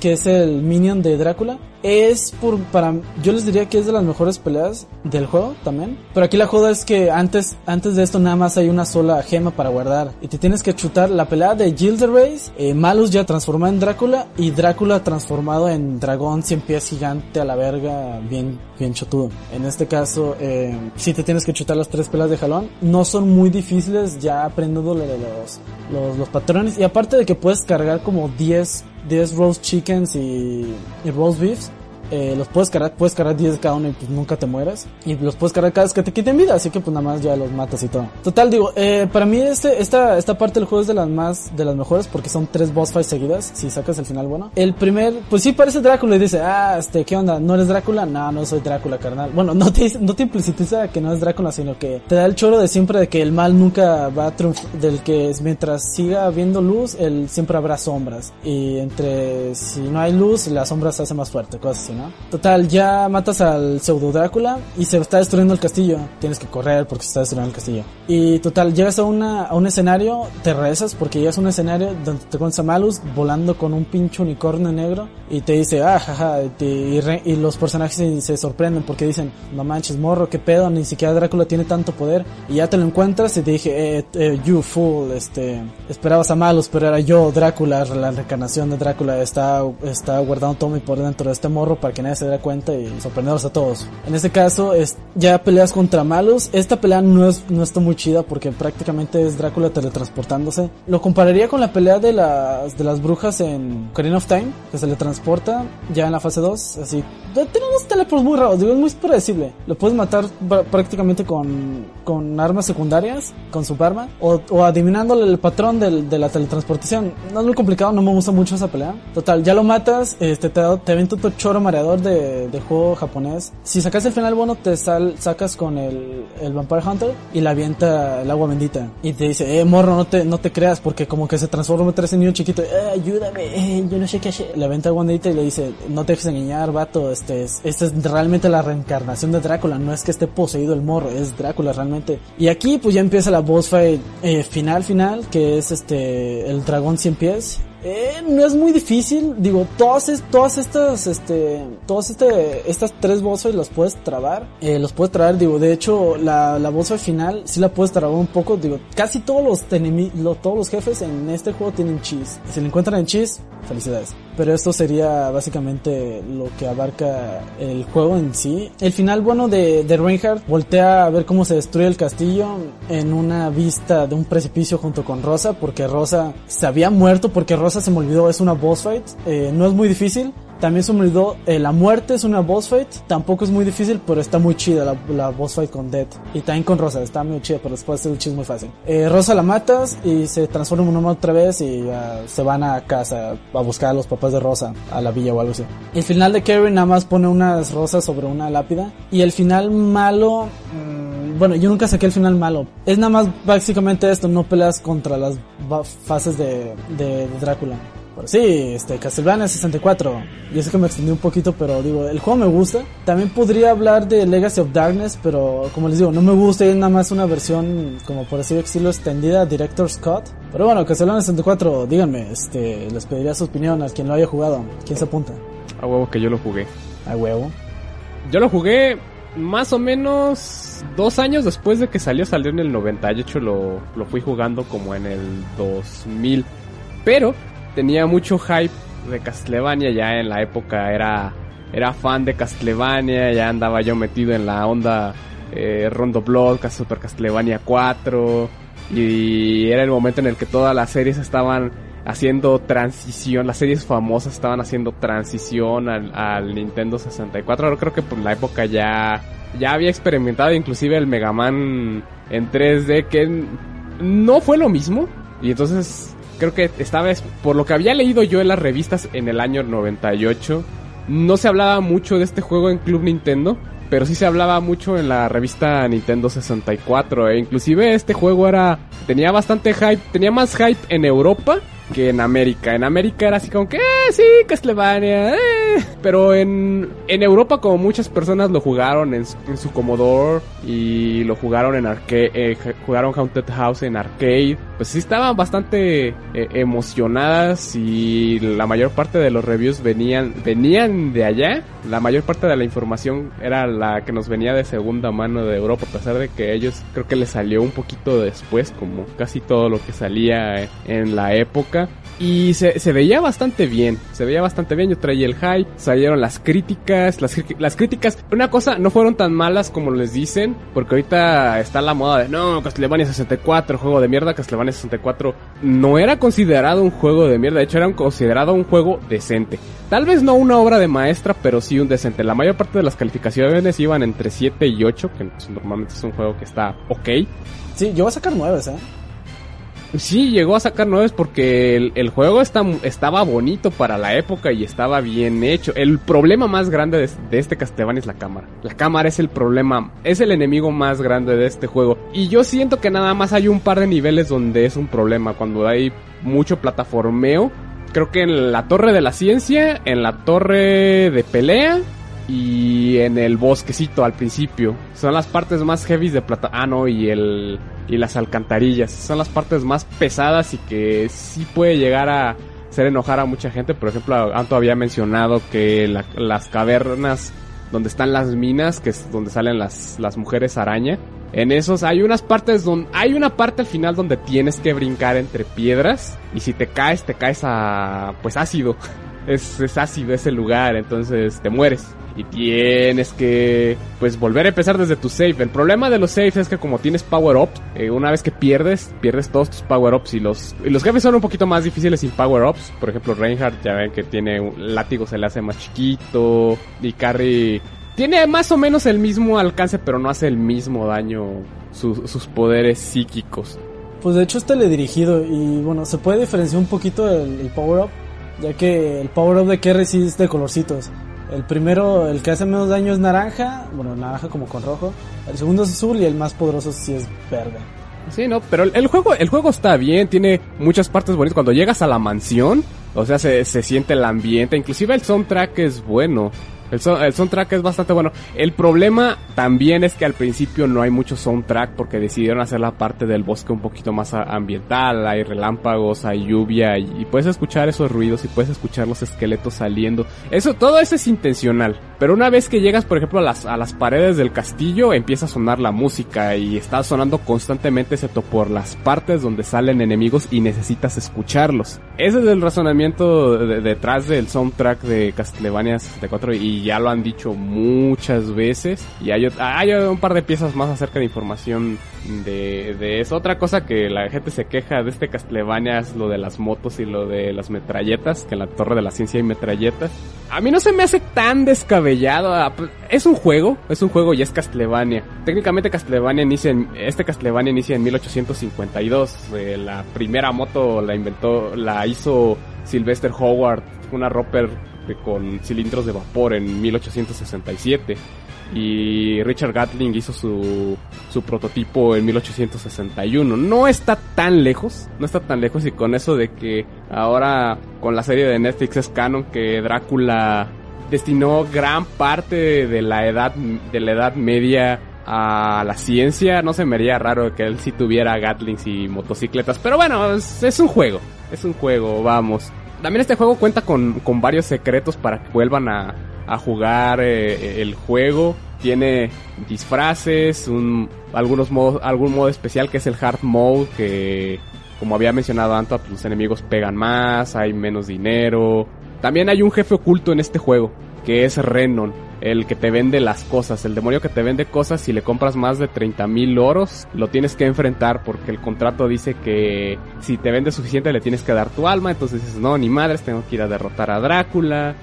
que es el minion de Drácula, es por, para, yo les diría que es de las mejores peleas del juego también. Pero aquí la joda es que antes, antes de esto nada más hay una sola gema para guardar. Y te tienes que chutar la pelea de Race, eh, Malus ya transformado en Drácula y Drácula transformado en dragón cien pies gigante a la verga, bien, bien chotudo. En este caso, eh, sí te tienes que chutar las tres peleas de jalón. No son muy difíciles ya aprendiendo los, los, los patrones. Y aparte de que puedes cargar como 10, 10 roast chickens y, y roast beefs. Eh, los puedes cargar, puedes cargar 10 cada uno y pues nunca te mueres. Y los puedes cargar cada vez que te quiten vida, así que pues nada más ya los matas y todo. Total, digo, eh, para mí este, esta, esta parte del juego es de las más, de las mejores porque son tres boss fights seguidas, si sacas el final bueno. El primer, pues sí parece Drácula y dice, ah, este, ¿qué onda? ¿No eres Drácula? No, no soy Drácula, carnal. Bueno, no te, no te implicitiza que no es Drácula, sino que te da el choro de siempre de que el mal nunca va a triunfar, del que mientras siga habiendo luz, el, siempre habrá sombras. Y entre, si no hay luz, la sombra se hace más fuerte, cosas así, ¿no? Total, ya matas al pseudo Drácula y se está destruyendo el castillo. Tienes que correr porque se está destruyendo el castillo. Y total, llegas a, una, a un escenario, te rezas porque llegas a un escenario donde te encuentras a Malus volando con un pinche unicornio negro y te dice, ah, jaja, te- y, re- y los personajes se, se sorprenden porque dicen, no manches, morro, qué pedo, ni siquiera Drácula tiene tanto poder. Y ya te lo encuentras y te dije, eh, eh, you fool, este, esperabas a Malus, pero era yo, Drácula, la reencarnación de Drácula, está, está guardando todo mi poder dentro de este morro para que nadie se dé cuenta y sorprenderlos a todos. En este caso, es, ya peleas contra Malus. Esta pelea no, es, no está muy chida porque prácticamente es Drácula teletransportándose. Lo compararía con la pelea de las, de las brujas en Ocarina of Time, que se le transporta ya en la fase 2. Así, tiene unos teleports muy raros, digo, es muy predecible. Lo puedes matar pr- prácticamente con, con armas secundarias, con su arma, o, o adivinándole el patrón del- de la teletransportación. No es muy complicado, no me gusta mucho esa pelea. Total, ya lo matas, este, te, te avienta tu choro mareador de, de juego japonés. Si sacas el final bueno, te sal, sacas con el, el Vampire Hunter y le avienta el agua bendita. Y te dice, eh, morro, no te, no te creas, porque como que se transforma en ese niño chiquito, eh, ayúdame, eh, yo no sé qué hacer. Le avienta agua bendita y le dice, no te dejes engañar, vato, este es, esta es realmente la reencarnación de Drácula, no es que esté poseído el morro, es Drácula realmente. Y aquí pues ya empieza la boss fight eh, final final, que es este, el dragón 100 pies. Eh, no es muy difícil, digo, todas, todas estas, este, todas este, estas tres fights las puedes trabar, eh, los puedes trabar, digo, de hecho, la, la fight final sí la puedes trabar un poco, digo, casi todos los, lo- todos los jefes en este juego tienen cheese, si le encuentran en cheese, felicidades. Pero esto sería básicamente lo que abarca el juego en sí. El final bueno de, de Reinhardt voltea a ver cómo se destruye el castillo en una vista de un precipicio junto con Rosa, porque Rosa se había muerto, porque Rosa se me olvidó, es una boss fight. Eh, no es muy difícil. También se eh, la muerte es una boss fight, tampoco es muy difícil, pero está muy chida la, la boss fight con Dead. Y también con Rosa, está muy chida, pero después el chis muy fácil. Eh, Rosa la matas y se transforma en una otra vez y ah, se van a casa a buscar a los papás de Rosa, a la villa o algo así. El final de Carrie nada más pone unas rosas sobre una lápida. Y el final malo, mm, bueno, yo nunca saqué el final malo. Es nada más básicamente esto, no peleas contra las fases de, de, de Drácula. Sí, este, Castlevania 64. Yo sé que me extendí un poquito, pero digo, el juego me gusta. También podría hablar de Legacy of Darkness, pero como les digo, no me gusta, es nada más una versión, como por así decirlo, extendida, Director Scott. Pero bueno, Castlevania 64, díganme, este, les pediría su opinión a quien lo haya jugado. ¿Quién se apunta? A huevo que yo lo jugué. A huevo. Yo lo jugué más o menos dos años después de que salió, salió en el 98, lo, lo fui jugando como en el 2000. Pero tenía mucho hype de Castlevania, ya en la época era, era fan de Castlevania, ya andaba yo metido en la onda eh, Rondo Blood, Super Castlevania 4, y era el momento en el que todas las series estaban haciendo transición, las series famosas estaban haciendo transición al, al Nintendo 64. Ahora creo que por la época ya, ya había experimentado inclusive el Mega Man en 3D, que no fue lo mismo. Y entonces creo que esta vez, por lo que había leído yo en las revistas en el año 98, no se hablaba mucho de este juego en Club Nintendo. Pero sí se hablaba mucho en la revista Nintendo 64. E inclusive este juego era. tenía bastante hype. Tenía más hype en Europa que en América. En América era así como que, eh, sí, Castlevania, eh. Pero en, en Europa, como muchas personas lo jugaron en, su- Commodore y lo jugaron en arcade, eh, ju- jugaron Haunted House en arcade, pues sí estaban bastante eh, emocionadas y la mayor parte de los reviews venían, venían de allá. La mayor parte de la información era la que nos venía de segunda mano de Europa, a pesar de que ellos creo que les salió un poquito después, como casi todo lo que salía en la época. Y se, veía bastante bien, se veía bastante bien, yo traía el hype, salieron las críticas, las, críticas, una cosa, no fueron tan malas como les dicen, porque ahorita está la moda de, no, Castlevania 64, juego de mierda, Castlevania 64 no era considerado un juego de mierda, de hecho era considerado un juego decente. Tal vez no una obra de maestra, pero sí un decente. La mayor parte de las calificaciones iban entre 7 y 8, que pues, normalmente es un juego que está ok. Sí, yo voy a sacar nueves, ¿eh? Sí, llegó a sacar nueve porque el, el juego está, estaba bonito para la época y estaba bien hecho. El problema más grande de, de, este Castlevania es la cámara. La cámara es el problema, es el enemigo más grande de este juego. Y yo siento que nada más hay un par de niveles donde es un problema. Cuando hay mucho plataformeo. Creo que en la torre de la ciencia, en la torre de pelea y en el bosquecito al principio. Son las partes más heavy de plata. Ah, y el y las alcantarillas. Son las partes más pesadas y que sí puede llegar a hacer enojar a mucha gente. Por ejemplo, Anto había mencionado que la, las cavernas donde están las minas, que es donde salen las, las mujeres araña. En esos hay unas partes donde hay una parte al final donde tienes que brincar entre piedras y si te caes te caes a pues ácido. Es, es ácido ese lugar, entonces te mueres y tienes que pues volver a empezar desde tu save. El problema de los saves es que como tienes power ups, eh, una vez que pierdes, pierdes todos tus power ups y los y los jefes son un poquito más difíciles sin power ups. Por ejemplo, Reinhardt ya ven que tiene un látigo se le hace más chiquito y Carrie tiene más o menos el mismo alcance, pero no hace el mismo daño su, sus poderes psíquicos. Pues de hecho es teledirigido y bueno, se puede diferenciar un poquito el, el power up, ya que el power up de Kerry sí es de colorcitos. El primero, el que hace menos daño es naranja, bueno, naranja como con rojo. El segundo es azul y el más poderoso sí es verde. Sí, no, pero el juego, el juego está bien, tiene muchas partes bonitas. Cuando llegas a la mansión, o sea, se, se siente el ambiente, inclusive el soundtrack es bueno. El, son, el, soundtrack es bastante bueno. El problema también es que al principio no hay mucho soundtrack porque decidieron hacer la parte del bosque un poquito más ambiental. Hay relámpagos, hay lluvia y, puedes escuchar esos ruidos y puedes escuchar los esqueletos saliendo. Eso, todo eso es intencional. Pero una vez que llegas, por ejemplo, a las, a las paredes del castillo, empieza a sonar la música y está sonando constantemente, excepto por las partes donde salen enemigos y necesitas escucharlos. Ese es el razonamiento de, detrás del soundtrack de Castlevania 64 ya lo han dicho muchas veces. Y hay, un par de piezas más acerca de información de, de eso. Otra cosa que la gente se queja de este Castlevania es lo de las motos y lo de las metralletas, que en la Torre de la Ciencia hay metralletas. A mí no se me hace tan descabellado. Es un juego, es un juego y es Castlevania. Técnicamente Castlevania inicia en, este Castlevania inicia en 1852. Eh, la primera moto la inventó, la hizo Sylvester Howard, una Roper con cilindros de vapor en 1867 y Richard Gatling hizo su, su prototipo en 1861. No está tan lejos, no está tan lejos y con eso de que ahora con la serie de Netflix es canon que Drácula destinó gran parte de la edad de la edad media a la ciencia, no se me haría raro que él sí tuviera Gatlings y motocicletas, pero bueno, es, es un juego, es un juego, vamos. También este juego cuenta con, con varios secretos para que vuelvan a, a jugar eh, el juego. Tiene disfraces, un, algunos modos, algún modo especial que es el hard mode que como había mencionado antes, pues, los enemigos pegan más, hay menos dinero. También hay un jefe oculto en este juego, que es Renon, el que te vende las cosas, el demonio que te vende cosas, si le compras más de 30 mil oros, lo tienes que enfrentar porque el contrato dice que si te vende suficiente le tienes que dar tu alma, entonces dices, no, ni madres, tengo que ir a derrotar a Drácula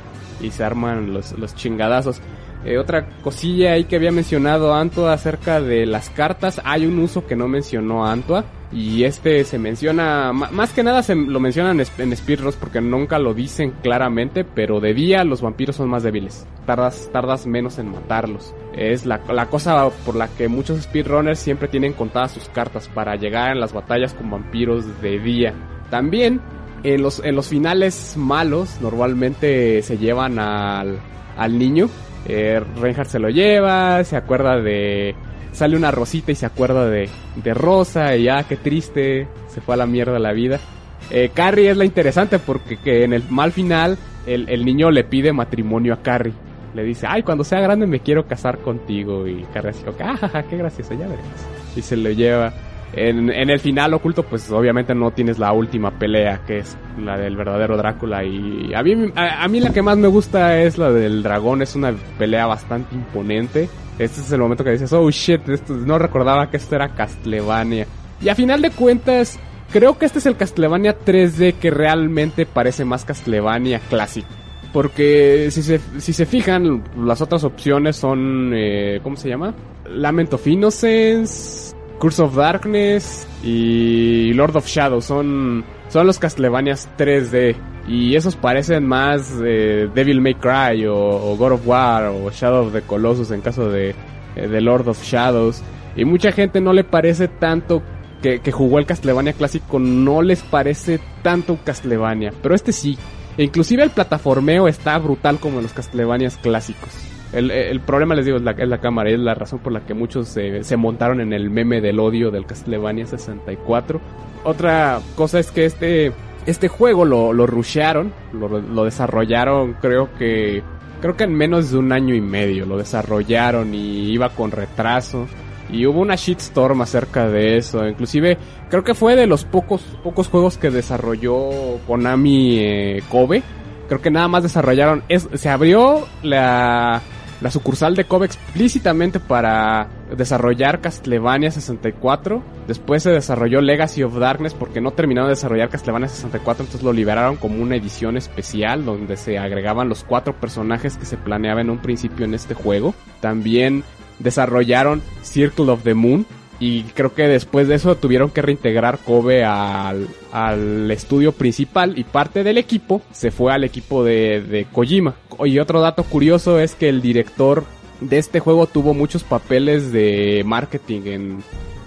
y se arman los, los chingadazos. Eh, otra cosilla ahí que había mencionado Antoa acerca de las cartas, hay un uso que no mencionó Antoa y este se menciona, más que nada se lo mencionan en Speedruns porque nunca lo dicen claramente, pero de día los vampiros son más débiles, tardas, tardas menos en matarlos. Es la, la cosa por la que muchos speedrunners siempre tienen contadas sus cartas para llegar en las batallas con vampiros de día. También en los, en los finales malos normalmente se llevan al, al niño. Eh, Reinhardt se lo lleva, se acuerda de... Sale una rosita y se acuerda de, de Rosa y ya, qué triste, se fue a la mierda la vida. Eh, Carrie es la interesante porque que en el mal final el, el niño le pide matrimonio a Carrie. Le dice, ay, cuando sea grande me quiero casar contigo. Y Carrie así ah, qué gracioso, ya veremos. Y se lo lleva. En, en, el final oculto, pues obviamente no tienes la última pelea, que es la del verdadero Drácula. Y a mí, a, mí la que más me gusta es la del dragón, es una pelea bastante imponente. Este es el momento que dices, oh shit, esto, no recordaba que esto era Castlevania. Y a final de cuentas, creo que este es el Castlevania 3D que realmente parece más Castlevania clásico. Porque si se, si se fijan, las otras opciones son, eh, ¿cómo se llama? Lament of Innocence, Curse of Darkness y Lord of Shadows. Son, son los Castlevanias 3D. Y esos parecen más eh, Devil May Cry o, God of War o Shadow of the Colossus en caso de, eh, Lord of Shadows. Y mucha gente no le parece tanto que, jugó el Castlevania clásico, no les parece tanto Castlevania. Pero este sí. E inclusive el plataformeo está brutal como los Castlevanias clásicos. El, el problema, les digo, es la, es la cámara. Es la razón por la que muchos se, se montaron en el meme del odio del Castlevania 64. Otra cosa es que este, este juego lo, lo rushearon, lo, lo desarrollaron creo que creo que en menos de un año y medio lo desarrollaron y iba con retraso. Y hubo una shitstorm acerca de eso. Inclusive creo que fue de los pocos, pocos juegos que desarrolló Konami eh, Kobe. Creo que nada más desarrollaron... Es, se abrió la, la sucursal de Kobe explícitamente para desarrollar Castlevania 64. Después se desarrolló Legacy of Darkness porque no terminaron de desarrollar Castlevania 64, entonces lo liberaron como una edición especial donde se agregaban los cuatro personajes que se planeaba en un principio en este juego. También desarrollaron Circle of the Moon. Y creo que después de eso tuvieron que reintegrar Kobe al, al estudio principal y parte del equipo se fue al equipo de, de Kojima. Y otro dato curioso es que el director de este juego tuvo muchos papeles de marketing en,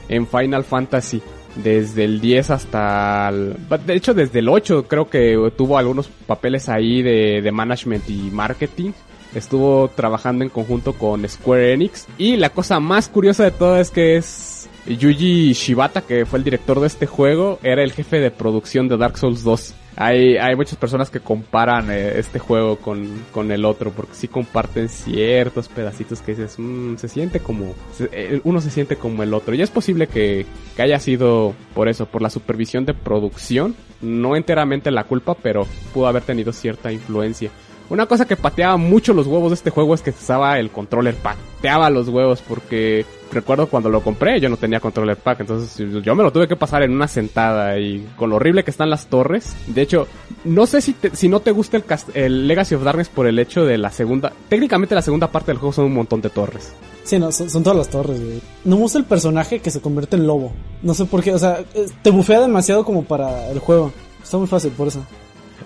en Final Fantasy. Desde el 10 hasta el... De hecho, desde el 8 creo que tuvo algunos papeles ahí de, de management y marketing estuvo trabajando en conjunto con Square Enix. Y la cosa más curiosa de todo es que es Yuji Shibata, que fue el director de este juego, era el jefe de producción de Dark Souls 2. Hay, hay muchas personas que comparan eh, este juego con, con, el otro, porque sí comparten ciertos pedacitos que dices, mmm, se siente como, se, eh, uno se siente como el otro. Y es posible que, que haya sido por eso, por la supervisión de producción, no enteramente la culpa, pero pudo haber tenido cierta influencia. Una cosa que pateaba mucho los huevos de este juego es que usaba el controller pack. Pateaba los huevos porque recuerdo cuando lo compré yo no tenía controller pack. Entonces yo me lo tuve que pasar en una sentada y con lo horrible que están las torres. De hecho, no sé si, te, si no te gusta el, el, Legacy of Darkness por el hecho de la segunda... Técnicamente la segunda parte del juego son un montón de torres. Sí, no, son, son todas las torres, güey. No me gusta el personaje que se convierte en lobo. No sé por qué, o sea, te bufea demasiado como para el juego. Está muy fácil por eso.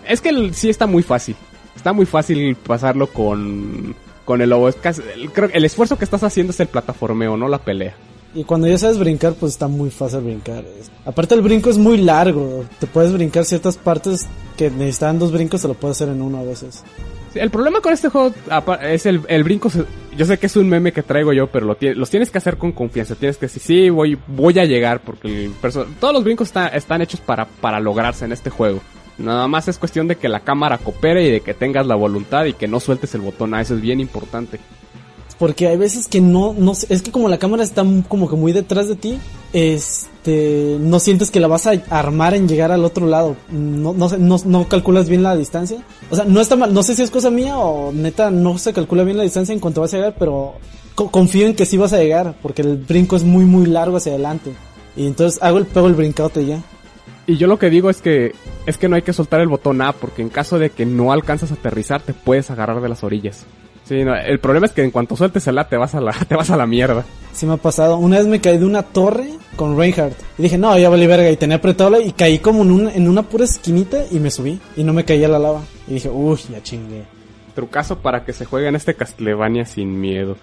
Es que el, sí está muy fácil está muy fácil pasarlo con, con el lobo. Es casi, el, creo el esfuerzo que estás haciendo es el plataformeo, no la pelea. Y cuando ya sabes brincar, pues está muy fácil brincar. Aparte el brinco es muy largo. Te puedes brincar ciertas partes que necesitan dos brincos, te lo puedes hacer en uno a veces. Sí, el problema con este juego es el, el brinco. Yo sé que es un meme que traigo yo, pero lo los tienes que hacer con confianza. Tienes que decir, sí, voy, voy a llegar, porque el todos los brincos está, están hechos para, para lograrse en este juego. Nada más es cuestión de que la cámara coopere y de que tengas la voluntad y que no sueltes el botón. Ah, eso es bien importante. Porque hay veces que no, no, es que como la cámara está como que muy detrás de ti, este, no sientes que la vas a armar en llegar al otro lado. No, no, no, no calculas bien la distancia. O sea, no está mal, no sé si es cosa mía o neta no se calcula bien la distancia en cuanto vas a llegar, pero confío en que sí vas a llegar, porque el brinco es muy muy largo hacia adelante. Y entonces hago el pego el brincote ya. Y yo lo que digo es que es que no hay que soltar el botón A porque en caso de que no alcanzas a aterrizar te puedes agarrar de las orillas. Sí, no, el problema es que en cuanto sueltes el A te vas a la te vas a la mierda. Sí me ha pasado. Una vez me caí de una torre con Reinhardt y dije, "No, ya valí verga" y tenía apretado y caí como en una, en una pura esquinita y me subí y no me caí a la lava. Y dije, "Uy, ya chingué." Trucazo para que se juegue en este Castlevania sin miedo.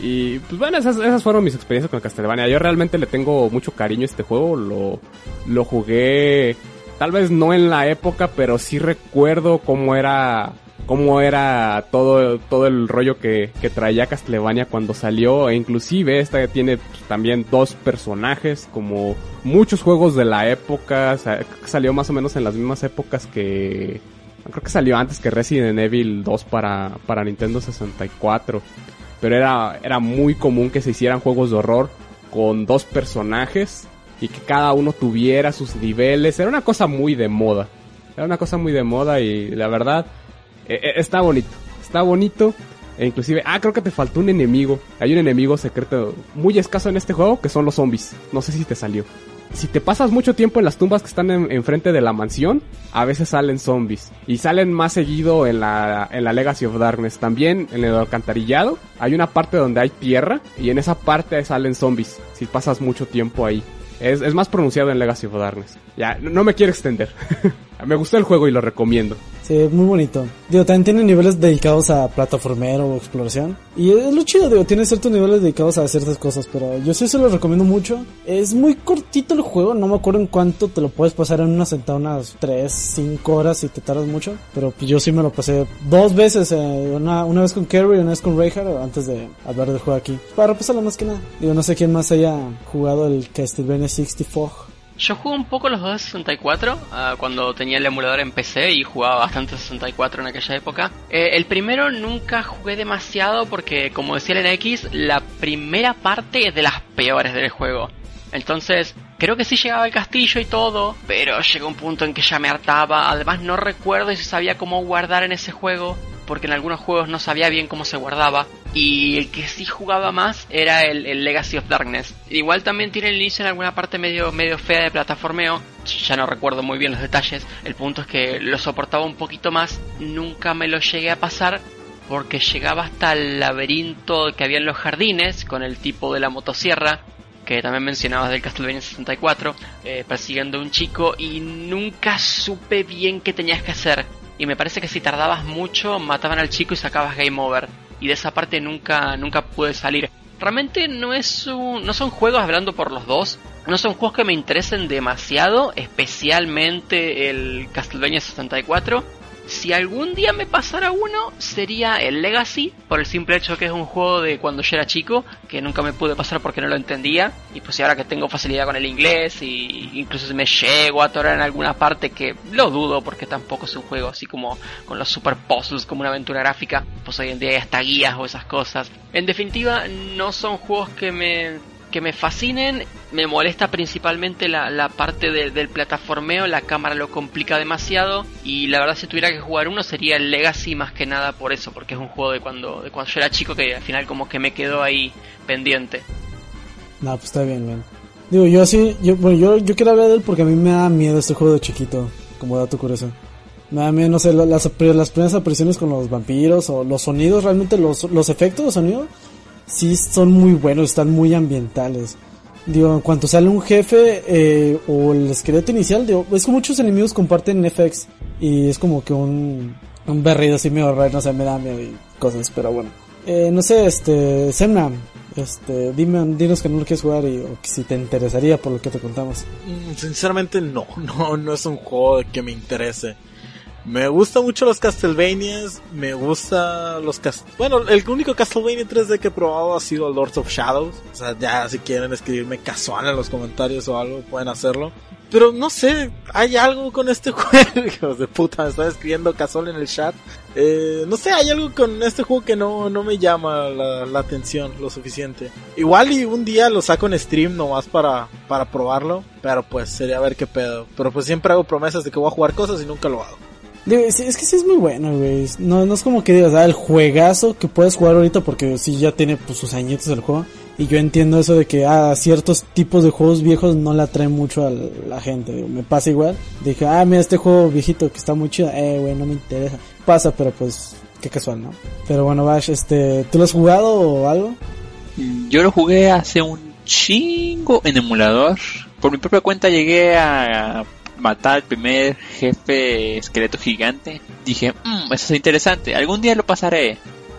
Y pues bueno, esas, esas fueron mis experiencias con Castlevania. Yo realmente le tengo mucho cariño a este juego. Lo, lo jugué, tal vez no en la época, pero sí recuerdo cómo era cómo era todo, todo el rollo que, que traía Castlevania cuando salió. E inclusive esta tiene pues, también dos personajes, como muchos juegos de la época. Salió más o menos en las mismas épocas que, Creo que salió antes que Resident Evil 2 para, para Nintendo 64. Pero era, era muy común que se hicieran juegos de horror con dos personajes y que cada uno tuviera sus niveles. Era una cosa muy de moda. Era una cosa muy de moda y la verdad e, e, está bonito. Está bonito. E inclusive, ah, creo que te faltó un enemigo. Hay un enemigo secreto muy escaso en este juego que son los zombies. No sé si te salió. Si te pasas mucho tiempo en las tumbas que están enfrente de la mansión, a veces salen zombies. Y salen más seguido en la, en la Legacy of Darkness. También en el alcantarillado hay una parte donde hay tierra y en esa parte salen zombies. Si pasas mucho tiempo ahí. Es, es más pronunciado en Legacy of Darkness. Ya, no me quiero extender. me gustó el juego y lo recomiendo. Sí, muy bonito. Digo, también tiene niveles dedicados a plataformero o exploración. Y es lo chido, digo, tiene ciertos niveles dedicados a ciertas cosas, pero yo sí se lo recomiendo mucho. Es muy cortito el juego, no me acuerdo en cuánto te lo puedes pasar en una sentada, unas 3, 5 horas si te tardas mucho. Pero pues yo sí me lo pasé dos veces, eh, una, una vez con Kerry y una vez con Reinhardt, antes de hablar del juego aquí. Para repasarlo más que nada. Digo, no sé quién más haya jugado el Castlevania 64. Yo jugué un poco los dos de 64 uh, cuando tenía el emulador en PC y jugaba bastante 64 en aquella época. Eh, el primero nunca jugué demasiado porque, como decía el NX, la primera parte es de las peores del juego. Entonces, creo que sí llegaba al castillo y todo, pero llegó un punto en que ya me hartaba. Además, no recuerdo si sabía cómo guardar en ese juego porque en algunos juegos no sabía bien cómo se guardaba. Y el que sí jugaba más era el, Legacy of Darkness. Igual también tiene el inicio en alguna parte medio, medio fea de plataformeo. Ya no recuerdo muy bien los detalles. El punto es que lo soportaba un poquito más. Nunca me lo llegué a pasar porque llegaba hasta el laberinto que había en los jardines con el tipo de la motosierra que también mencionabas del Castlevania 64, eh, persiguiendo a un chico y nunca supe bien qué tenías que hacer. Y me parece que si tardabas mucho mataban al chico y sacabas game over. Y de esa parte nunca nunca pude salir. Realmente no es un, no son juegos hablando por los dos, no son juegos que me interesen demasiado, especialmente el Castlevania 64 si algún día me pasara uno, sería el Legacy, por el simple hecho que es un juego de cuando yo era chico, que nunca me pude pasar porque no lo entendía. Y pues ahora que tengo facilidad con el inglés, y incluso si me llego a atorar en alguna parte, que lo dudo porque tampoco es un juego así como con los super puzzles como una aventura gráfica, pues hoy en día hay hasta guías o esas cosas. En definitiva, no son juegos que me que me fascinen. Me molesta principalmente la, parte del plataformeo, la cámara lo complica demasiado. Y la verdad, si tuviera que jugar uno, sería el Legacy más que nada por eso, porque es un juego de cuando, de cuando yo era chico que al final, como que me quedó ahí pendiente. No, pues está bien, bien. Digo, yo así, yo, bueno, yo, yo quiero hablar de él porque a mí me da miedo este juego de chiquito, como dato curioso. Me da miedo, no sé, las, las primeras apariciones con los vampiros o los sonidos, realmente los, los efectos de sonido sí son muy buenos, están muy ambientales. Digo, en cuanto sale un jefe eh, o el esqueleto inicial, digo, es que muchos enemigos comparten FX y es como que un, un berrido así medio raro, no sé, me da miedo y cosas, pero bueno. Eh, no sé, este, Semna, este, dime, dinos que no lo quieres jugar y si te interesaría por lo que te contamos. Mm, sinceramente no, no, no es un juego que me interese. Me gustan mucho los Castlevanias, me gusta los cast Bueno, el único Castlevania 3D que he probado ha sido Lords of Shadows. O sea, ya si quieren escribirme casual en los comentarios o algo, pueden hacerlo. Pero no sé, hay algo con este juego. De puta, me están escribiendo casual en el chat. Eh, no sé, hay algo con este juego que no, no me llama la, atención lo suficiente. Igual y un día lo saco en stream nomás para, para probarlo. Pero pues sería ver qué pedo. Pero pues siempre hago promesas de que voy a jugar cosas y nunca lo hago es que sí es muy bueno, güey. No, no es como que digas, ah, el juegazo que puedes jugar ahorita porque sí ya tiene pues, sus añitos el juego. Y yo entiendo eso de que a ah, ciertos tipos de juegos viejos no le atraen mucho a la gente. Me pasa igual. Dije, ah, mira este juego viejito que está muy chido. Eh, güey, no me interesa. Pasa, pero pues, qué casual, ¿no? Pero bueno, Bash, este, ¿tú lo has jugado o algo? Yo lo jugué hace un chingo en emulador. Por mi propia cuenta llegué a matar al primer jefe esqueleto gigante, dije, mmm, eso es interesante, algún día lo pasaré.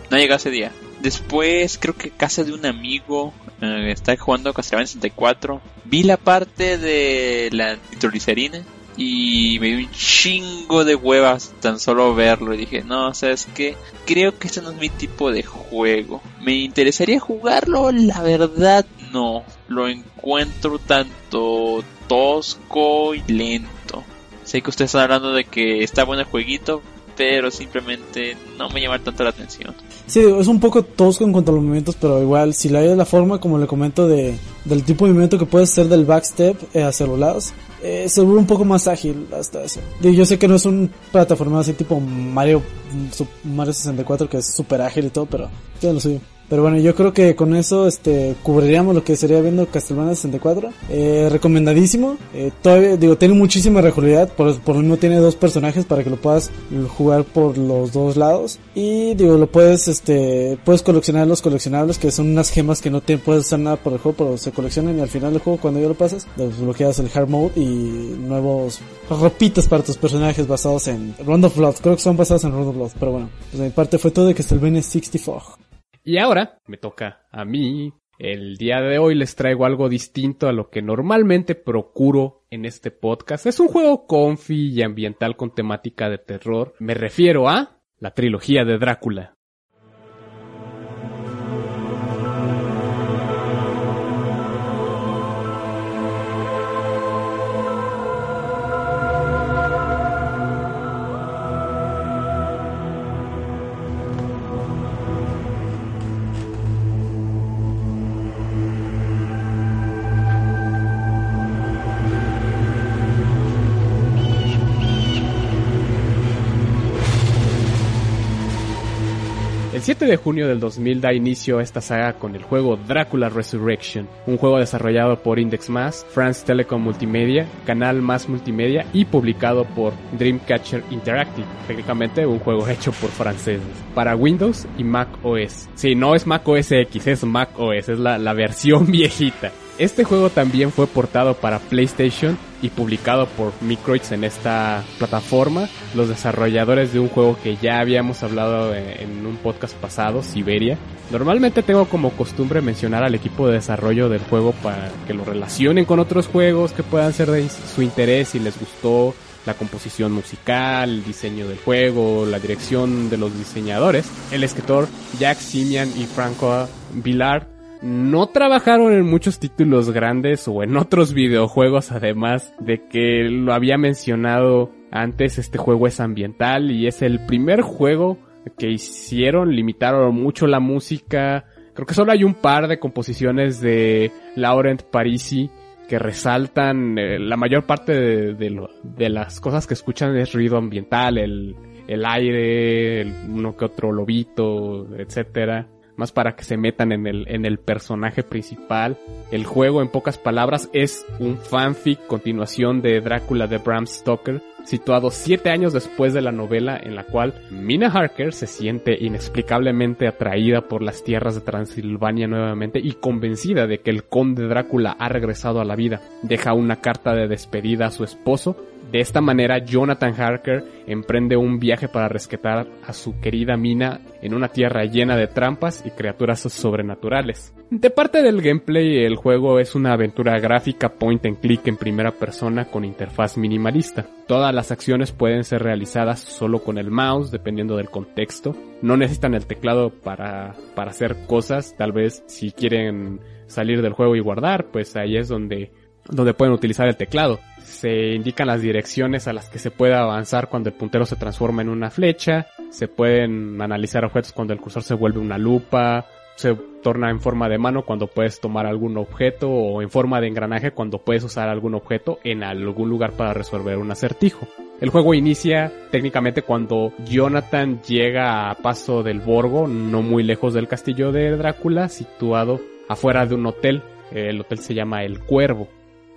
No llegó ese día. Después, creo que casa de un amigo, eh, está jugando Castlevania 64, vi la parte de la nitroglicerina y me dio un chingo de huevas tan solo verlo y dije, no, sabes que creo que este no es mi tipo de juego. Me interesaría jugarlo, la verdad no, lo encuentro tanto tosco y lento. Sé que ustedes están hablando de que está bueno el jueguito, pero simplemente no me llama tanto la atención. Sí, es un poco tosco en cuanto a los movimientos, pero igual, si le hay la forma, como le comento, de, del tipo de movimiento que puede ser del backstep eh, hacia los lados, eh, se vuelve un poco más ágil hasta eso. Yo sé que no es un plataforma así tipo Mario, Mario 64 que es súper ágil y todo, pero tiene lo suyo. Pero bueno, yo creo que con eso este cubriríamos lo que sería viendo Castlevania 64. Eh, recomendadísimo. Eh, todavía, digo, tiene muchísima rejugabilidad. Por, por lo mismo tiene dos personajes para que lo puedas jugar por los dos lados. Y digo, lo puedes, este, puedes coleccionar los coleccionables que son unas gemas que no te puedes hacer nada por el juego, pero se coleccionan y al final del juego cuando ya lo pasas, desbloqueas el hard mode y nuevos ropitas para tus personajes basados en Round of Blood. Creo que son basados en Round of Blood, pero bueno, pues de mi parte fue todo de Castlevania 64. Y ahora me toca a mí. El día de hoy les traigo algo distinto a lo que normalmente procuro en este podcast. Es un juego confi y ambiental con temática de terror. Me refiero a la trilogía de Drácula. De junio del 2000 da inicio a esta saga con el juego Drácula Resurrection, un juego desarrollado por Index Mass, France Telecom Multimedia, Canal Más Multimedia y publicado por Dreamcatcher Interactive, técnicamente un juego hecho por franceses, para Windows y Mac OS. Sí, no es Mac OS X, es Mac OS, es la, la versión viejita. Este juego también fue portado para PlayStation y publicado por Microids en esta plataforma, los desarrolladores de un juego que ya habíamos hablado en un podcast pasado, Siberia. Normalmente tengo como costumbre mencionar al equipo de desarrollo del juego para que lo relacionen con otros juegos que puedan ser de su interés si les gustó la composición musical, el diseño del juego, la dirección de los diseñadores. El escritor Jack Simian y Franco Villard no trabajaron en muchos títulos grandes o en otros videojuegos, además de que lo había mencionado antes, este juego es ambiental y es el primer juego que hicieron, limitaron mucho la música. Creo que solo hay un par de composiciones de Laurent Parisi que resaltan eh, la mayor parte de, las cosas que escuchan es ruido ambiental, el, el aire, uno que otro lobito, etcétera más para que se metan en el, en el personaje principal. El juego, en pocas palabras, es un fanfic continuación de Drácula de Bram Stoker, situado siete años después de la novela en la cual Mina Harker se siente inexplicablemente atraída por las tierras de Transilvania nuevamente y convencida de que el conde Drácula ha regresado a la vida. Deja una carta de despedida a su esposo de esta manera, Jonathan Harker emprende un viaje para rescatar a su querida Mina en una tierra llena de trampas y criaturas sobrenaturales. De parte del gameplay, el juego es una aventura gráfica point and click en primera persona con interfaz minimalista. Todas las acciones pueden ser realizadas solo con el mouse, dependiendo del contexto. No necesitan el teclado para, para hacer cosas. Tal vez si quieren salir del juego y guardar, pues ahí es donde donde pueden utilizar el teclado. Se indican las direcciones a las que se puede avanzar cuando el puntero se transforma en una flecha. Se pueden analizar objetos cuando el cursor se vuelve una lupa. Se torna en forma de mano cuando puedes tomar algún objeto o en forma de engranaje cuando puedes usar algún objeto en algún lugar para resolver un acertijo. El juego inicia técnicamente cuando Jonathan llega a paso del Borgo, no muy lejos del castillo de Drácula, situado afuera de un hotel. El hotel se llama El Cuervo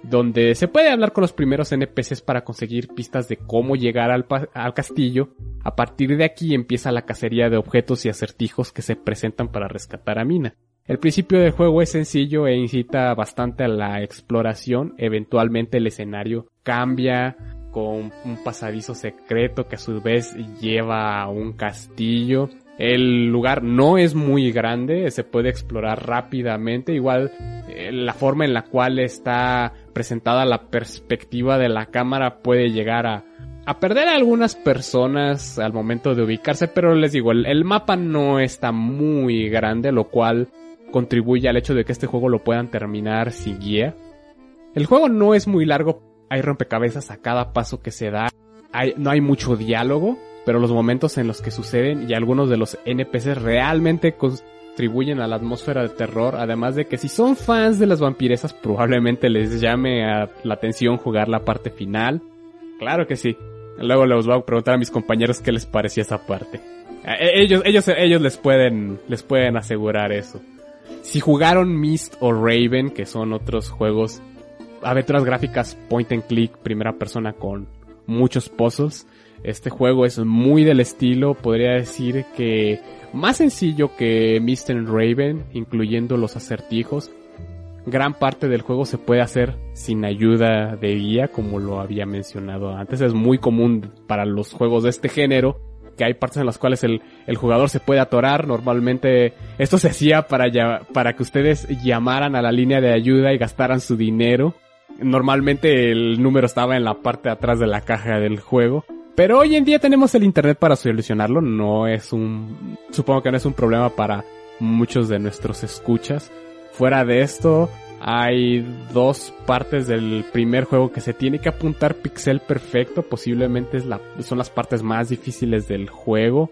donde se puede hablar con los primeros NPCs para conseguir pistas de cómo llegar al, castillo. A partir de aquí empieza la cacería de objetos y acertijos que se presentan para rescatar a Mina. El principio del juego es sencillo e incita bastante a la exploración. Eventualmente el escenario cambia con un pasadizo secreto que a su vez lleva a un castillo. El lugar no es muy grande, se puede explorar rápidamente. Igual eh, la forma en la cual está presentada la perspectiva de la cámara puede llegar a, a perder a algunas personas al momento de ubicarse, pero les digo, el, mapa no está muy grande, lo cual contribuye al hecho de que este juego lo puedan terminar sin guía. El juego no es muy largo, hay rompecabezas a cada paso que se da, hay, no hay mucho diálogo, pero los momentos en los que suceden y algunos de los NPCs realmente contribuyen a la atmósfera de terror, además de que si son fans de las vampiresas probablemente les llame a la atención jugar la parte final. Claro que sí. Luego les voy a preguntar a mis compañeros qué les parecía esa parte. Eh, Ellos, ellos, ellos les pueden, les pueden asegurar eso. Si jugaron Mist o Raven, que son otros juegos, aventuras gráficas point and click, primera persona con muchos puzzles, este juego es muy del estilo, podría decir que más sencillo que and Raven, incluyendo los acertijos. Gran parte del juego se puede hacer sin ayuda de guía, como lo había mencionado antes. Es muy común para los juegos de este género que hay partes en las cuales el, el jugador se puede atorar. Normalmente esto se hacía para, ya- para que ustedes llamaran a la línea de ayuda y gastaran su dinero. Normalmente el número estaba en la parte de atrás de la caja del juego. Pero hoy en día tenemos el internet para solucionarlo. No es un, supongo que no es un problema para muchos de nuestros escuchas. Fuera de esto, hay dos partes del primer juego que se tiene que apuntar pixel perfecto. Posiblemente es la, son las partes más difíciles del juego.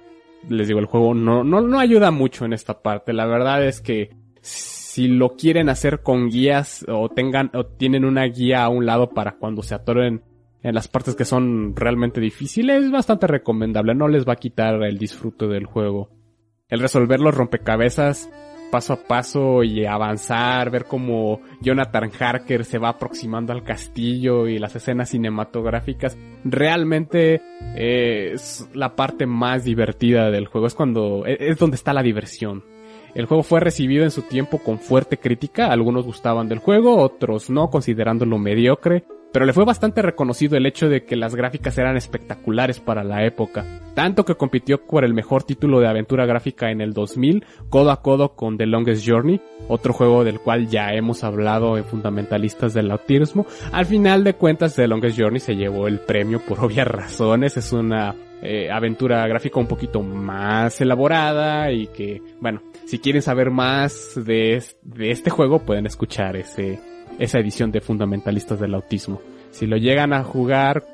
Les digo, el juego no, no, no ayuda mucho en esta parte. La verdad es que si lo quieren hacer con guías o tengan, o tienen una guía a un lado para cuando se atoren en las partes que son realmente difíciles, es bastante recomendable. No les va a quitar el disfrute del juego. El resolver los rompecabezas paso a paso y avanzar, ver cómo Jonathan Harker se va aproximando al castillo y las escenas cinematográficas, realmente eh, es la parte más divertida del juego, es cuando, es es donde está la diversión. El juego fue recibido en su tiempo con fuerte crítica, algunos gustaban del juego, otros no, considerándolo mediocre, pero le fue bastante reconocido el hecho de que las gráficas eran espectaculares para la época, tanto que compitió por el mejor título de aventura gráfica en el 2000, codo a codo con The Longest Journey, otro juego del cual ya hemos hablado en Fundamentalistas del Autismo. Al final de cuentas, The Longest Journey se llevó el premio por obvias razones, es una eh, aventura gráfica un poquito más elaborada y que, bueno, si quieren saber más de, de este juego pueden escuchar ese, esa edición de Fundamentalistas del Autismo. Si lo llegan a jugar,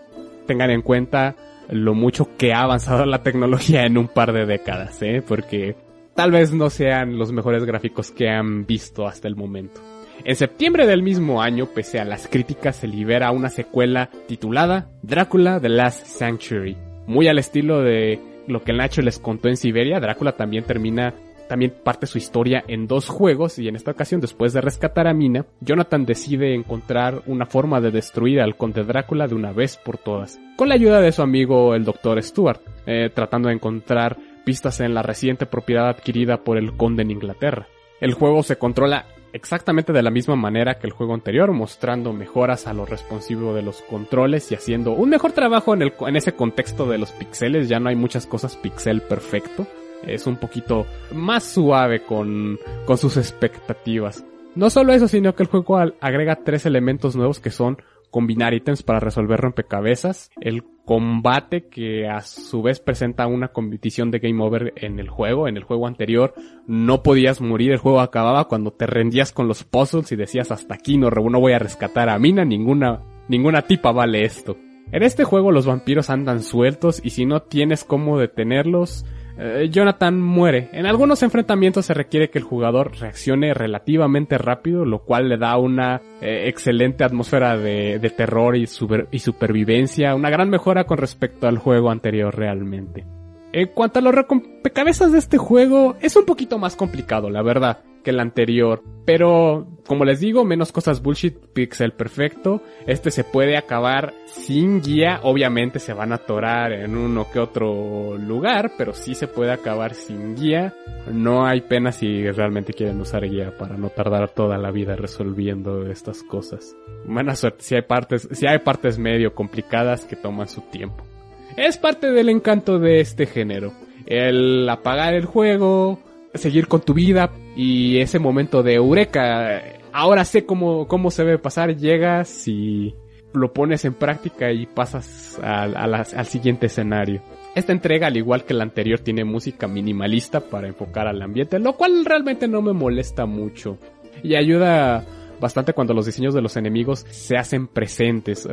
tengan en cuenta lo mucho que ha avanzado la tecnología en un par de décadas, ¿eh? Porque tal vez no sean los mejores gráficos que han visto hasta el momento. En septiembre del mismo año, pese a las críticas, se libera una secuela titulada Drácula The Last Sanctuary. Muy al estilo de lo que Nacho les contó en Siberia, Drácula también termina también parte su historia en dos juegos y en esta ocasión después de rescatar a Mina, Jonathan decide encontrar una forma de destruir al conde Drácula de una vez por todas, con la ayuda de su amigo el Dr. Stuart, eh, tratando de encontrar pistas en la reciente propiedad adquirida por el conde en Inglaterra. El juego se controla exactamente de la misma manera que el juego anterior, mostrando mejoras a lo responsivo de los controles y haciendo un mejor trabajo en, el, en ese contexto de los pixeles, ya no hay muchas cosas pixel perfecto es un poquito más suave con, con sus expectativas. No solo eso, sino que el juego agrega tres elementos nuevos que son combinar ítems para resolver rompecabezas, el combate que a su vez presenta una competición de game over en el juego, en el juego anterior no podías morir, el juego acababa cuando te rendías con los puzzles y decías hasta aquí no voy a rescatar a Mina, ninguna, ninguna tipa vale esto. En este juego los vampiros andan sueltos y si no tienes cómo detenerlos, eh, Jonathan muere. En algunos enfrentamientos se requiere que el jugador reaccione relativamente rápido, lo cual le da una eh, excelente atmósfera de, terror y supervivencia, una gran mejora con respecto al juego anterior realmente. En cuanto a los rompecabezas de este juego, es un poquito más complicado, la verdad, que el anterior. Pero, como les digo, menos cosas bullshit, pixel perfecto. Este se puede acabar sin guía. Obviamente se van a atorar en uno que otro lugar, pero sí se puede acabar sin guía. No hay pena si realmente quieren usar guía para no tardar toda la vida resolviendo estas cosas. Buena suerte, si hay partes, si hay partes medio complicadas que toman su tiempo. Es parte del encanto de este género. El apagar el juego, seguir con tu vida y ese momento de eureka. Ahora sé cómo, cómo se debe pasar, llegas y lo pones en práctica y pasas al, siguiente escenario. Esta entrega, al igual que la anterior, tiene música minimalista para enfocar al ambiente, lo cual realmente no me molesta mucho. Y ayuda bastante cuando los diseños de los enemigos se hacen presentes.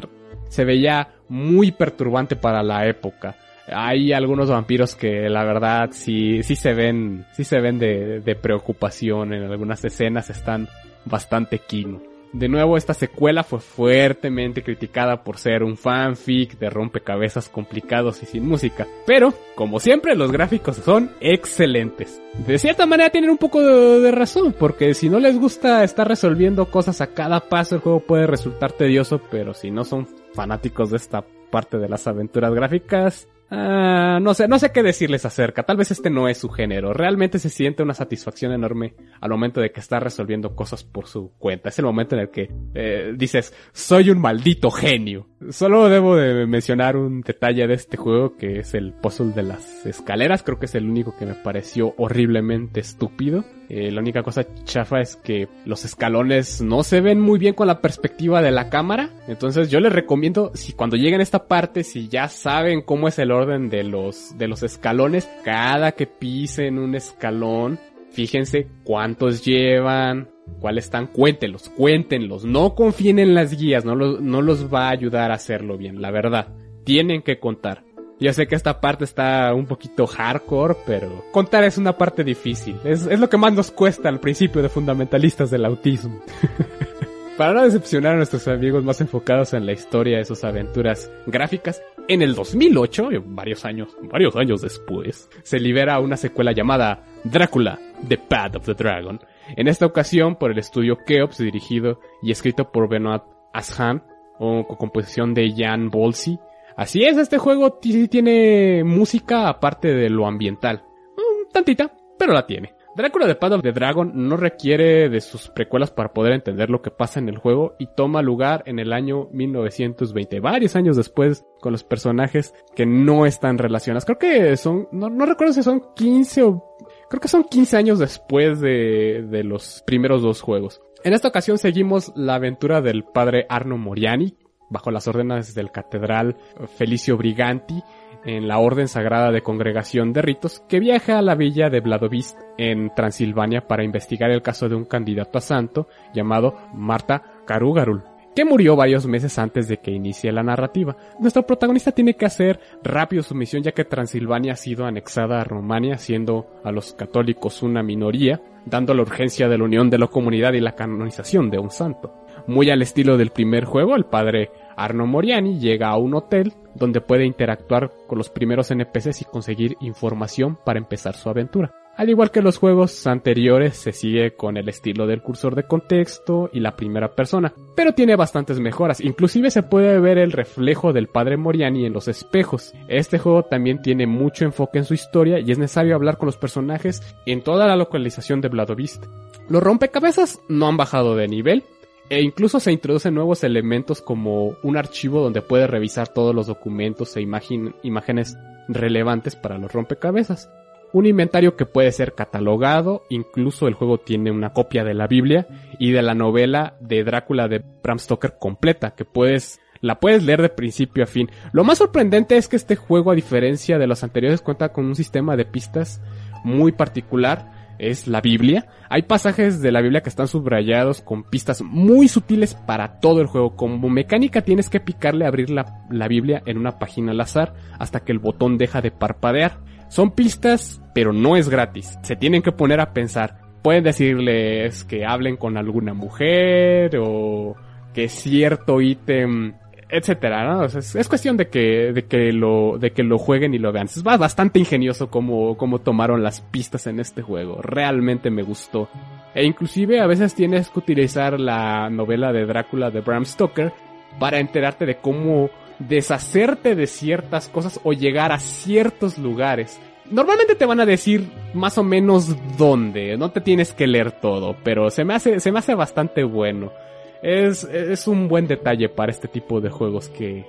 Se veía muy perturbante para la época. Hay algunos vampiros que la verdad sí, sí se ven, sí se ven de, preocupación en algunas escenas, están bastante kino. De nuevo, esta secuela fue fuertemente criticada por ser un fanfic de rompecabezas complicados y sin música. Pero, como siempre, los gráficos son excelentes. De cierta manera tienen un poco de razón, porque si no les gusta estar resolviendo cosas a cada paso, el juego puede resultar tedioso, pero si no son fanáticos de esta parte de las aventuras gráficas, Ah, no sé, no sé qué decirles acerca. Tal vez este no es su género. Realmente se siente una satisfacción enorme al momento de que está resolviendo cosas por su cuenta. Es el momento en el que eh, dices, soy un maldito genio. Solo debo de mencionar un detalle de este juego que es el puzzle de las escaleras. Creo que es el único que me pareció horriblemente estúpido. Eh, la única cosa chafa es que los escalones no se ven muy bien con la perspectiva de la cámara. Entonces yo les recomiendo, si cuando lleguen a esta parte, si ya saben cómo es el orden de los, de los escalones, cada que pisen un escalón, fíjense cuántos llevan, cuáles están, cuéntenlos, cuéntenlos. No confíen en las guías, no los, no los va a ayudar a hacerlo bien, la verdad. Tienen que contar. Ya sé que esta parte está un poquito hardcore, pero contar es una parte difícil. Es, es lo que más nos cuesta al principio de fundamentalistas del autismo. Para no decepcionar a nuestros amigos más enfocados en la historia de sus aventuras gráficas, en el 2008, varios años, varios años después, se libera una secuela llamada Drácula, The Path of the Dragon. En esta ocasión por el estudio Keops, dirigido y escrito por Benoit Ashan, o con composición de Jan Bolsi, Así es, este juego sí tiene música aparte de lo ambiental. Mm, tantita, pero la tiene. Drácula de Path the Dragon no requiere de sus precuelas para poder entender lo que pasa en el juego y toma lugar en el año 1920, varios años después con los personajes que no están relacionados. Creo que son, no, no recuerdo si son 15 o, creo que son 15 años después de, de los primeros dos juegos. En esta ocasión seguimos la aventura del padre Arno Moriani, bajo las órdenes del catedral Felicio Briganti en la Orden Sagrada de Congregación de Ritos, que viaja a la villa de Vladovist en Transilvania para investigar el caso de un candidato a santo llamado Marta Karugarul, que murió varios meses antes de que inicie la narrativa. Nuestro protagonista tiene que hacer rápido su misión ya que Transilvania ha sido anexada a Rumania, siendo a los católicos una minoría, dando la urgencia de la unión de la comunidad y la canonización de un santo. Muy al estilo del primer juego, el padre Arno Moriani llega a un hotel donde puede interactuar con los primeros NPCs y conseguir información para empezar su aventura. Al igual que los juegos anteriores, se sigue con el estilo del cursor de contexto y la primera persona, pero tiene bastantes mejoras, inclusive se puede ver el reflejo del padre Moriani en los espejos. Este juego también tiene mucho enfoque en su historia y es necesario hablar con los personajes en toda la localización de Vladovist. Los rompecabezas no han bajado de nivel, e incluso se introducen nuevos elementos como un archivo donde puedes revisar todos los documentos e imágenes relevantes para los rompecabezas. Un inventario que puede ser catalogado, incluso el juego tiene una copia de la Biblia y de la novela de Drácula de Bram Stoker completa, que puedes la puedes leer de principio a fin. Lo más sorprendente es que este juego, a diferencia de los anteriores, cuenta con un sistema de pistas muy particular es la Biblia. Hay pasajes de la Biblia que están subrayados con pistas muy sutiles para todo el juego. Como mecánica tienes que picarle a abrir la, la, Biblia en una página al azar hasta que el botón deja de parpadear. Son pistas, pero no es gratis. Se tienen que poner a pensar. Pueden decirles que hablen con alguna mujer o que cierto ítem etcétera, ¿no? es, cuestión de que, de que lo, de que lo jueguen y lo vean. Es bastante ingenioso como tomaron las pistas en este juego. Realmente me gustó. E inclusive a veces tienes que utilizar la novela de Drácula de Bram Stoker para enterarte de cómo deshacerte de ciertas cosas o llegar a ciertos lugares. Normalmente te van a decir más o menos dónde, no te tienes que leer todo, pero se me hace, se me hace bastante bueno es, es un buen detalle para este tipo de juegos que,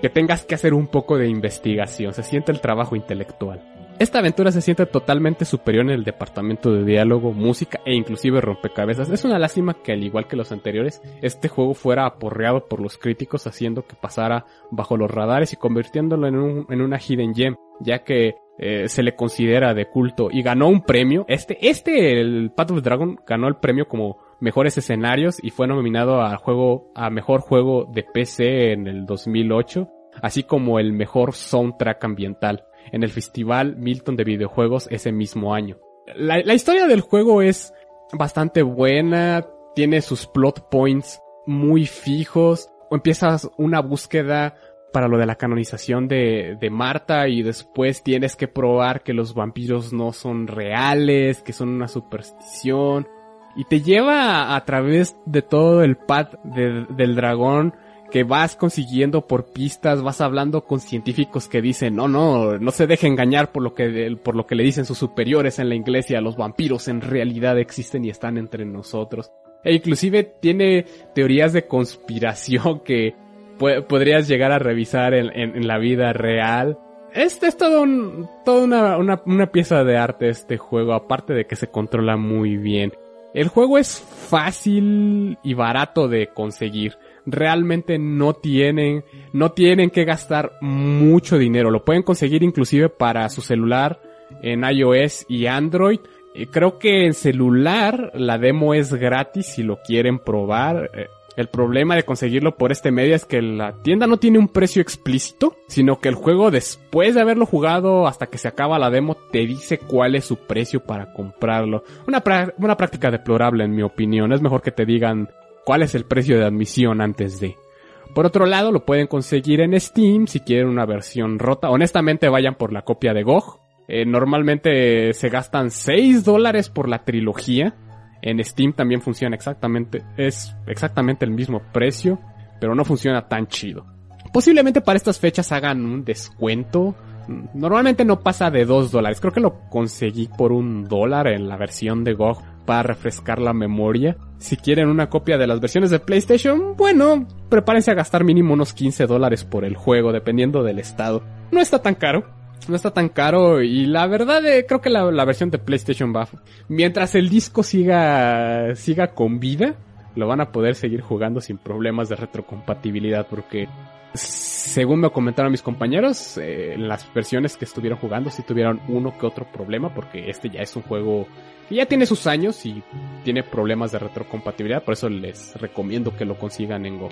que tengas que hacer un poco de investigación, se siente el trabajo intelectual. Esta aventura se siente totalmente superior en el departamento de diálogo, música e inclusive rompecabezas. Es una lástima que al igual que los anteriores, este juego fuera aporreado por los críticos haciendo que pasara bajo los radares y convirtiéndolo en, un, en una hidden gem, ya que eh, se le considera de culto y ganó un premio. Este, este, el Path of Dragon ganó el premio como mejores escenarios y fue nominado a juego, a mejor juego de PC en el 2008, así como el mejor soundtrack ambiental en el Festival Milton de Videojuegos ese mismo año. La, historia del juego es bastante buena, tiene sus plot points muy fijos, o empiezas una búsqueda para lo de la canonización de, de Marta y después tienes que probar que los vampiros no son reales, que son una superstición. Y te lleva a, través de todo el pad del dragón que vas consiguiendo por pistas, vas hablando con científicos que dicen, no, no, no se deje engañar por lo que, por lo que le dicen sus superiores en la iglesia, los vampiros en realidad existen y están entre nosotros. E inclusive tiene teorías de conspiración que podrías llegar a revisar en, la vida real. Este es todo un, toda una, una, una pieza de arte este juego, aparte de que se controla muy bien. El juego es fácil y barato de conseguir. Realmente no tienen, no tienen que gastar mucho dinero. Lo pueden conseguir inclusive para su celular en iOS y Android. creo que en celular la demo es gratis si lo quieren probar. El problema de conseguirlo por este medio es que la tienda no tiene un precio explícito, sino que el juego después de haberlo jugado hasta que se acaba la demo te dice cuál es su precio para comprarlo. Una, una práctica deplorable en mi opinión. Es mejor que te digan cuál es el precio de admisión antes de. Por otro lado, lo pueden conseguir en Steam si quieren una versión rota. Honestamente, vayan por la copia de GOG. Eh, normalmente se gastan 6 dólares por la trilogía. En Steam también funciona exactamente, es exactamente el mismo precio, pero no funciona tan chido. Posiblemente para estas fechas hagan un descuento. Normalmente no pasa de 2 dólares. Creo que lo conseguí por un dólar en la versión de GOG para refrescar la memoria. Si quieren una copia de las versiones de PlayStation, bueno, prepárense a gastar mínimo unos 15 dólares por el juego, dependiendo del estado. No está tan caro no está tan caro y la verdad eh, creo que la, versión de PlayStation va. Mientras el disco siga siga con vida lo van a poder seguir jugando sin problemas de retrocompatibilidad porque según me comentaron mis compañeros eh, las versiones que estuvieron jugando sí tuvieron uno que otro problema porque este ya es un juego que ya tiene sus años y tiene problemas de retrocompatibilidad por eso les recomiendo que lo consigan en Go.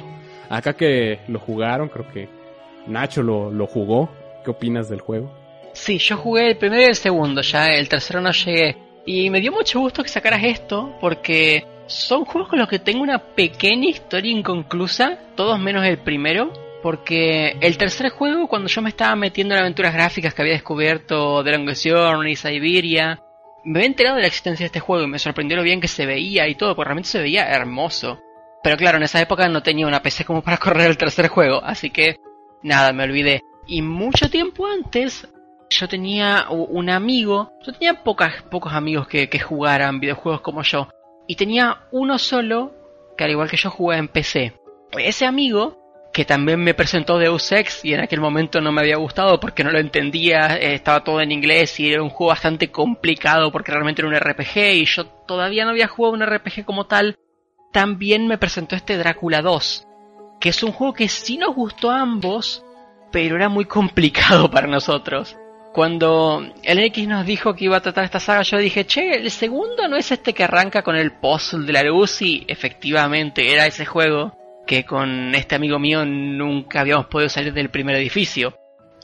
Acá que lo jugaron creo que Nacho lo, lo jugó. ¿Qué opinas del juego? Sí, yo jugué el primero y el segundo, ya el tercero no llegué. Y me dio mucho gusto que sacaras esto, porque son juegos con los que tengo una pequeña historia inconclusa, todos menos el primero. Porque el tercer juego, cuando yo me estaba metiendo en aventuras gráficas que había descubierto de Longest y Siberia, me había enterado de la existencia de este juego y me sorprendió lo bien que se veía y todo, porque realmente se veía hermoso. Pero claro, en esa época no tenía una PC como para correr el tercer juego, así que nada, me olvidé. Y mucho tiempo antes yo tenía un amigo, yo tenía pocos amigos que, jugaran videojuegos como yo, y tenía uno solo, que al igual que yo jugaba en PC. Ese amigo, que también me presentó Deus Ex y en aquel momento no me había gustado porque no lo entendía, eh, estaba todo en inglés y era un juego bastante complicado porque realmente era un RPG y yo todavía no había jugado un RPG como tal, también me presentó este Drácula 2, que es un juego que sí nos gustó a ambos, pero era muy complicado para nosotros. Cuando el X nos dijo que iba a tratar esta saga, yo dije, che, el segundo no es este que arranca con el puzzle de la luz y efectivamente era ese juego que con este amigo mío nunca habíamos podido salir del primer edificio.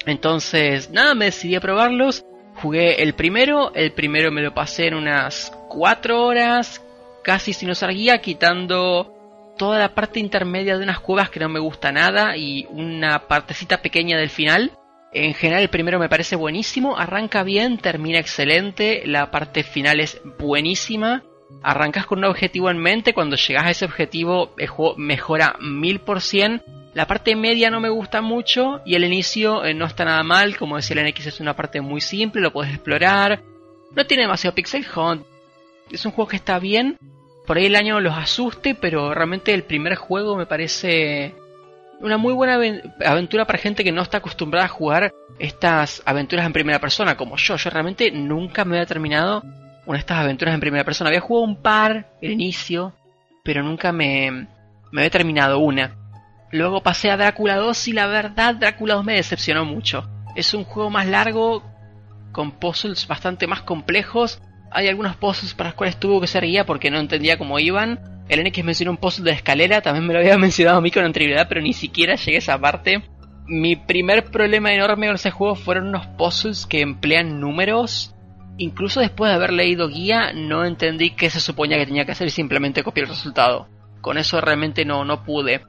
Entonces, nada, me decidí a probarlos. Jugué el primero, el primero me lo pasé en unas 4 horas, casi sin usar guía, quitando toda la parte intermedia de unas cuevas que no me gusta nada y una partecita pequeña del final. En general el primero me parece buenísimo, arranca bien, termina excelente, la parte final es buenísima. Arrancas con un objetivo en mente, cuando llegas a ese objetivo el juego mejora mil por cien. La parte media no me gusta mucho y el inicio eh, no está nada mal, como decía el NX es una parte muy simple, lo puedes explorar. No tiene demasiado pixel hunt. Es un juego que está bien. Por ahí el año los asuste, pero realmente el primer juego me parece una muy buena aventura para gente que no está acostumbrada a jugar estas aventuras en primera persona, como yo. Yo realmente nunca me había terminado una de estas aventuras en primera persona. Había jugado un par, el inicio, pero nunca me, me había terminado una. Luego pasé a Drácula 2 y la verdad Drácula 2 me decepcionó mucho. Es un juego más largo, con puzzles bastante más complejos. Hay algunos puzzles para los cuales tuvo que ser guía porque no entendía cómo iban el NX mencionó un puzzle de escalera, también me lo había mencionado a mí con anterioridad, pero ni siquiera llegué a esa parte. Mi primer problema enorme con ese juego fueron unos puzzles que emplean números incluso después de haber leído guía, no entendí qué se suponía que tenía que hacer y simplemente copié el resultado. Con eso realmente no, no pude.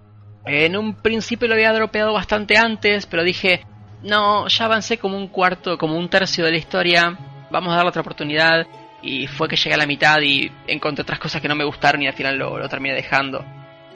En un principio lo había dropeado bastante antes, pero dije, no, ya avancé como un cuarto, como un tercio de la historia, vamos a darle otra oportunidad. Y fue que llegué a la mitad y encontré otras cosas que no me gustaron y al final lo, lo terminé dejando.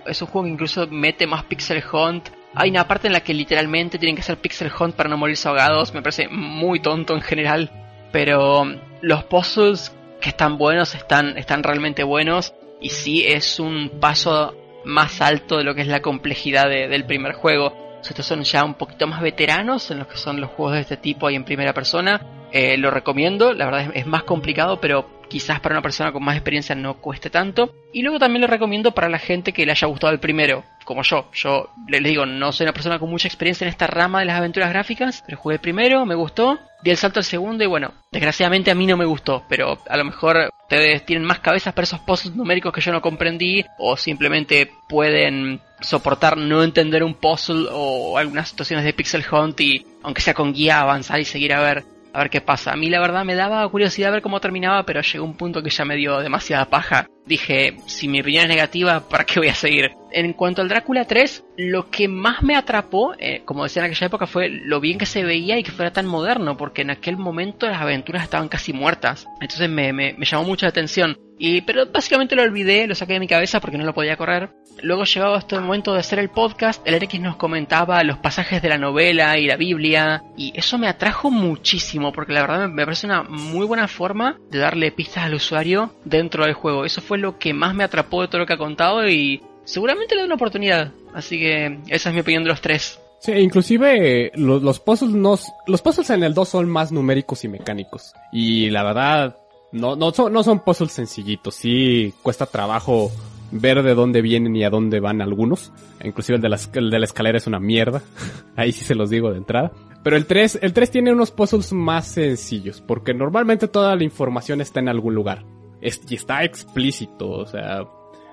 Es un juego que incluso mete más pixel hunt. Hay una parte en la que literalmente tienen que hacer pixel hunt para no morirse ahogados. Me parece muy tonto en general. Pero los puzzles que están buenos están, están realmente buenos. Y sí es un paso más alto de lo que es la complejidad del primer juego. Estos son ya un poquito más veteranos en los que son los juegos de este tipo y en primera persona. Eh, lo recomiendo, la verdad es, más complicado, pero quizás para una persona con más experiencia no cueste tanto. Y luego también lo recomiendo para la gente que le haya gustado el primero, como yo. Yo les digo, no soy una persona con mucha experiencia en esta rama de las aventuras gráficas, pero jugué primero, me gustó, di el salto al segundo y bueno, desgraciadamente a mí no me gustó, pero a lo mejor ustedes tienen más cabezas para esos puzzles numéricos que yo no comprendí o simplemente pueden soportar no entender un puzzle o algunas situaciones de pixel hunt y aunque sea con guía avanzar y seguir a ver a ver qué pasa. A mí la verdad me daba curiosidad ver cómo terminaba, pero llegó un punto que ya me dio demasiada paja. Dije, si mi opinión es negativa, ¿para qué voy a seguir? En cuanto al Drácula 3, lo que más me atrapó, eh, como decía en aquella época, fue lo bien que se veía y que fuera tan moderno, porque en aquel momento las aventuras estaban casi muertas. Entonces me, me, me llamó mucho la atención. Y, pero básicamente lo olvidé, lo saqué de mi cabeza porque no lo podía correr. Luego llegaba este momento de hacer el podcast, el RX nos comentaba los pasajes de la novela y la Biblia, y eso me atrajo muchísimo, porque la verdad me parece una muy buena forma de darle pistas al usuario dentro del juego. Eso fue lo que más me atrapó de todo lo que ha contado y seguramente le doy una oportunidad. Así que esa es mi opinión de los tres. Sí, inclusive los, los puzzles no, los puzzles en el 2 son más numéricos y mecánicos. Y la verdad, no, no son, no son puzzles sencillitos, sí cuesta trabajo ver de dónde vienen y a dónde van algunos. Inclusive el de, la, el de la escalera es una mierda. Ahí sí se los digo de entrada. Pero el 3, el 3 tiene unos puzzles más sencillos, porque normalmente toda la información está en algún lugar. Es, y está explícito, o sea,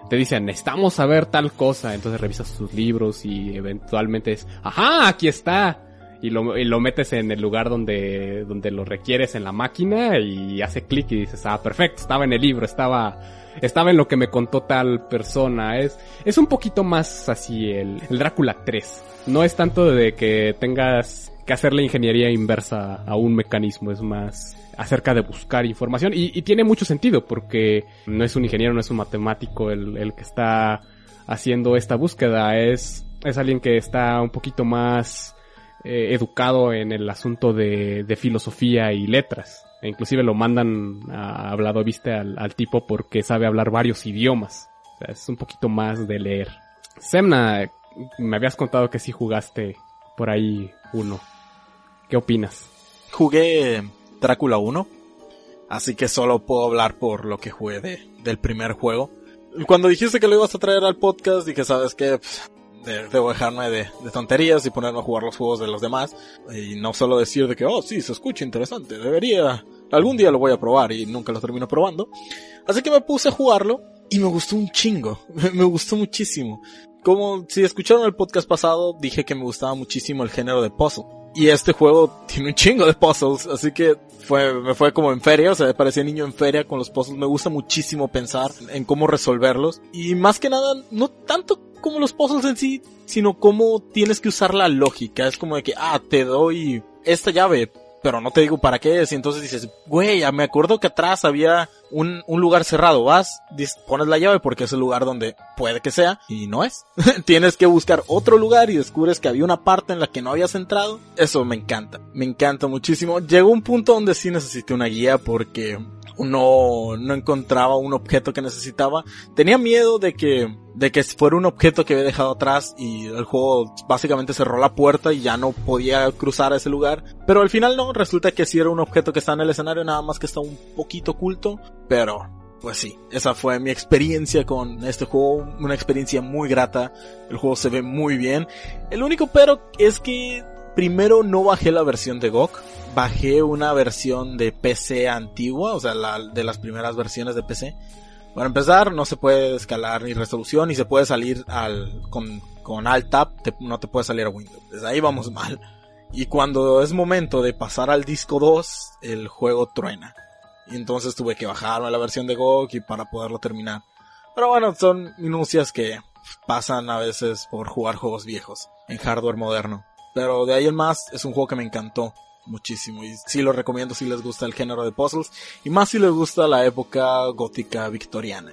te dicen, necesitamos saber tal cosa, entonces revisas tus libros y eventualmente es, ajá, aquí está. Y lo, y lo metes en el lugar donde, donde lo requieres en la máquina y hace clic y dices, ah, perfecto, estaba en el libro, estaba estaba en lo que me contó tal persona. Es, es un poquito más así el, Drácula 3. No es tanto de que tengas que hacer la ingeniería inversa a un mecanismo, es más acerca de buscar información y, y, tiene mucho sentido porque no es un ingeniero, no es un matemático el, el que está haciendo esta búsqueda, es, es alguien que está un poquito más eh, educado en el asunto de, de filosofía y letras. Inclusive lo mandan a hablado viste al, al, tipo porque sabe hablar varios idiomas. O sea, es un poquito más de leer. Semna, me habías contado que sí jugaste por ahí uno. ¿Qué opinas? Jugué Drácula 1. Así que solo puedo hablar por lo que jugué de, del primer juego. Cuando dijiste que lo ibas a traer al podcast, dije, ¿sabes qué? Debo dejarme de, de, tonterías y ponerme a jugar los juegos de los demás. Y no solo decir de que, oh, sí, se escucha interesante, debería, algún día lo voy a probar y nunca lo termino probando. Así que me puse a jugarlo y me gustó un chingo, me gustó muchísimo. Como si escucharon el podcast pasado, dije que me gustaba muchísimo el género de puzzle. Y este juego tiene un chingo de puzzles, así que fue, me fue como en feria, o sea, parecía niño en feria con los puzzles. Me gusta muchísimo pensar en cómo resolverlos. Y más que nada, no tanto como los puzzles en sí, sino cómo tienes que usar la lógica. Es como de que, ah, te doy esta llave, pero no te digo para qué es. Y entonces dices, güey, me acuerdo que atrás había un, un lugar cerrado. Vas, pones la llave porque es el lugar donde puede que sea y no es. Tienes que buscar otro lugar y descubres que había una parte en la que no habías entrado. Eso me encanta. Me encanta muchísimo. Llegó un punto donde sí necesité una guía porque no, no encontraba un objeto que necesitaba. Tenía miedo de que, de que fuera un objeto que había dejado atrás y el juego básicamente cerró la puerta y ya no podía cruzar a ese lugar. Pero al final no, resulta que sí era un objeto que está en el escenario, nada más que está un poquito oculto. Pero, pues sí, esa fue mi experiencia con este juego, una experiencia muy grata. El juego se ve muy bien. El único pero es que primero no bajé la versión de GOG, bajé una versión de PC antigua, o sea, la, de las primeras versiones de PC. Para empezar, no se puede escalar ni resolución, ni se puede salir al, con, con Alt Tab, no te puede salir a Windows. Desde ahí vamos mal. Y cuando es momento de pasar al disco 2, el juego truena. Y entonces tuve que bajarme la versión de GOG para poderlo terminar. Pero bueno, son minucias que pasan a veces por jugar juegos viejos en hardware moderno. Pero de ahí en más es un juego que me encantó muchísimo y sí lo recomiendo si les gusta el género de puzzles y más si les gusta la época gótica victoriana.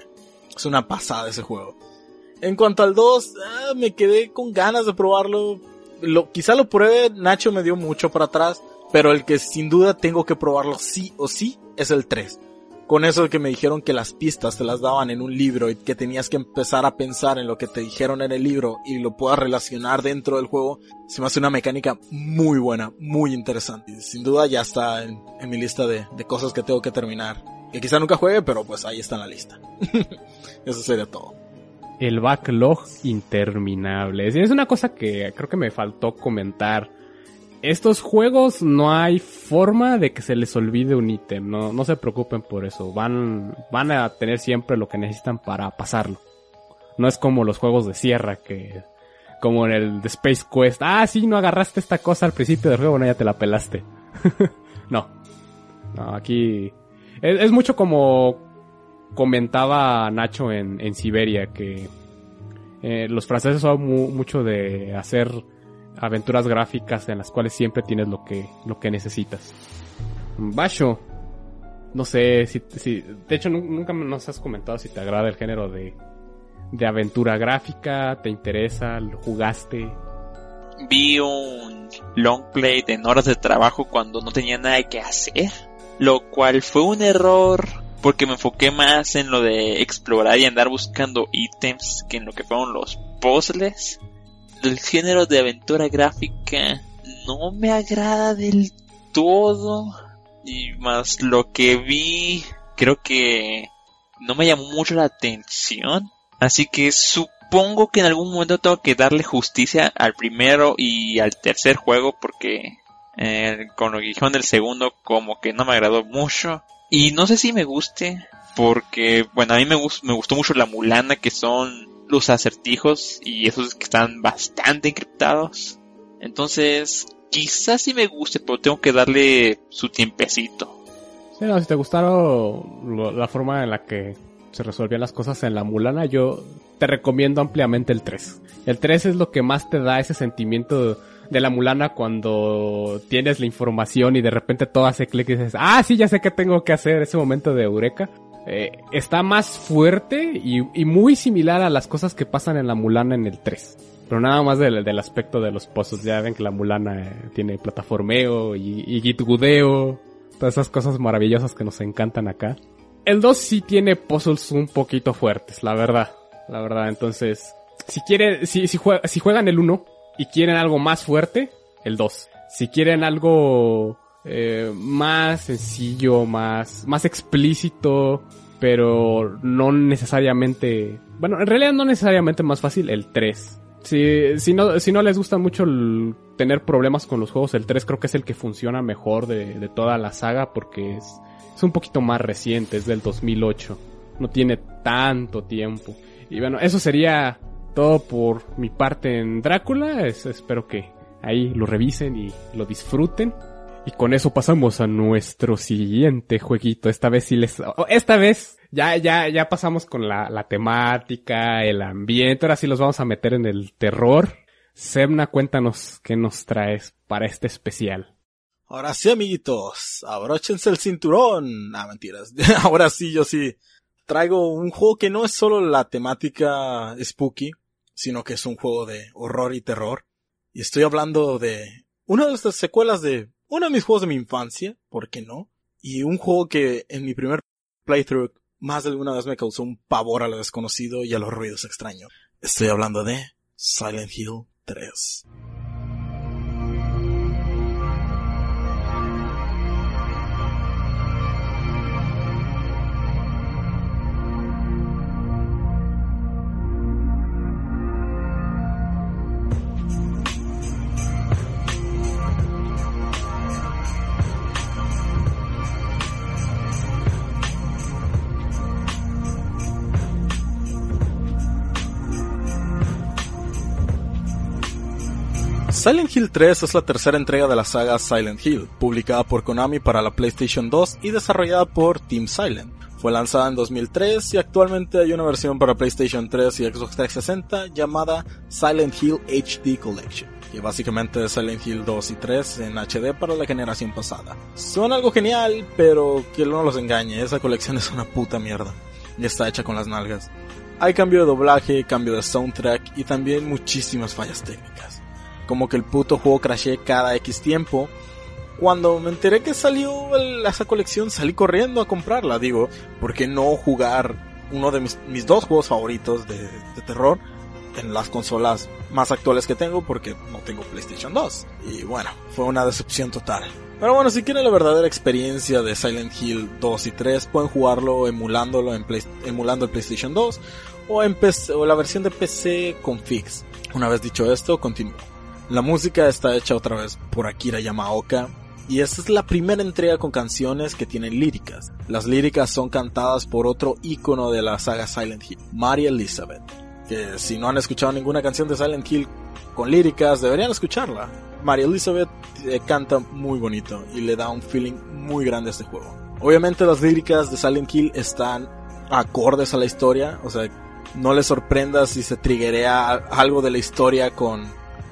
Es una pasada ese juego. En cuanto al 2, ah, me quedé con ganas de probarlo. Lo, quizá lo pruebe, Nacho me dio mucho para atrás, pero el que sin duda tengo que probarlo sí o sí es el 3 con eso de que me dijeron que las pistas te las daban en un libro y que tenías que empezar a pensar en lo que te dijeron en el libro y lo puedas relacionar dentro del juego, se me hace una mecánica muy buena, muy interesante. Y sin duda ya está en, mi lista de, de, cosas que tengo que terminar. Que quizá nunca juegue, pero pues ahí está en la lista. eso sería todo. El backlog interminable. Es una cosa que creo que me faltó comentar estos juegos no hay forma de que se les olvide un ítem, no, no se preocupen por eso, van, van a tener siempre lo que necesitan para pasarlo. No es como los juegos de sierra que, como en el Space Quest, ah sí, no agarraste esta cosa al principio del juego, no ya te la pelaste. no, no, aquí es, mucho como comentaba Nacho en, en Siberia, que eh, los franceses son mucho de hacer aventuras gráficas en las cuales siempre tienes lo que, lo que necesitas. Basho, no sé si, si, de hecho nunca nos has comentado si te agrada el género de, de aventura gráfica, te interesa, lo jugaste. Vi un long play de horas de trabajo cuando no tenía nada que hacer, lo cual fue un error porque me enfoqué más en lo de explorar y andar buscando ítems que en lo que fueron los puzzles el género de aventura gráfica no me agrada del todo. Y más lo que vi, creo que no me llamó mucho la atención. Así que supongo que en algún momento tengo que darle justicia al primero y al tercer juego porque eh, con lo que dijeron del segundo como que no me agradó mucho. Y no sé si me guste porque, bueno, a mí me, me gustó mucho la mulana que son los acertijos y esos que están bastante encriptados. Entonces, quizás sí me guste, pero tengo que darle su tiempecito. Si te gustaron la forma en la que se resolvían las cosas en la Mulana, yo te recomiendo ampliamente el 3. El 3 es lo que más te da ese sentimiento de la Mulana cuando tienes la información y de repente todo hace clic y dices, ah, sí, ya sé qué tengo que hacer, ese momento de eureka. Eh, está más fuerte y, muy similar a las cosas que pasan en la Mulana en el 3. Pero nada más del, aspecto de los pozos. Ya ven que la Mulana eh, tiene plataformeo y, y gitgudeo. Todas esas cosas maravillosas que nos encantan acá. El 2 sí tiene puzzles un poquito fuertes, la verdad. La verdad, entonces, si quieren, si, si, si juegan el 1 y quieren algo más fuerte, el 2. Si quieren algo eh, más sencillo, más, más explícito, pero no necesariamente, bueno, en realidad no necesariamente más fácil el 3. Si, si, no, si no les gusta mucho tener problemas con los juegos, el 3 creo que es el que funciona mejor de, de toda la saga porque es, es un poquito más reciente, es del 2008. No tiene tanto tiempo. Y bueno, eso sería todo por mi parte en Drácula. espero que ahí lo revisen y lo disfruten. Y con eso pasamos a nuestro siguiente jueguito. Esta vez sí les... Esta vez ya, ya, ya pasamos con la, la temática, el ambiente. Ahora sí los vamos a meter en el terror. Semna, cuéntanos qué nos traes para este especial. Ahora sí, amiguitos, abróchense el cinturón. Ah, mentiras. Ahora sí, yo sí traigo un juego que no es solo la temática spooky, sino que es un juego de horror y terror. Y estoy hablando de una de estas secuelas de uno de mis juegos de mi infancia, ¿por qué no? Y un juego que en mi primer playthrough más de alguna vez me causó un pavor a lo desconocido y a los ruidos extraños. Estoy hablando de Silent Hill 3. Silent Hill 3 es la tercera entrega de la saga Silent Hill, publicada por Konami para la PlayStation 2 y desarrollada por Team Silent. Fue lanzada en 2003 y actualmente hay una versión para PlayStation 3 y Xbox 360 llamada Silent Hill HD Collection, que básicamente es Silent Hill 2 y 3 en HD para la generación pasada. Son algo genial, pero que no los engañe, esa colección es una puta mierda. Y está hecha con las nalgas. Hay cambio de doblaje, cambio de soundtrack y también muchísimas fallas técnicas. Como que el puto juego crashé cada X tiempo cuando me enteré que salió esa colección, salí corriendo a comprarla. Digo, ¿por qué no jugar uno de mis, dos juegos favoritos de, terror en las consolas más actuales que tengo? Porque no tengo PlayStation 2. Y bueno, fue una decepción total. Pero bueno, si quieren la verdadera experiencia de Silent Hill 2 y 3, pueden jugarlo emulándolo en emulando el PlayStation 2 o, en o la versión de PC con Fix. Una vez dicho esto, continúo. La música está hecha otra vez por Akira Yamaoka, y esta es la primera entrega con canciones que tienen líricas. Las líricas son cantadas por otro ícono de la saga Silent Hill, Mary Elizabeth, que si no han escuchado ninguna canción de Silent Hill con líricas, deberían escucharla. Mary Elizabeth eh, canta muy bonito y le da un feeling muy grande a este juego. Obviamente las líricas de Silent Hill están acordes a la historia, o sea, no les sorprenda si se triguea algo de la historia con,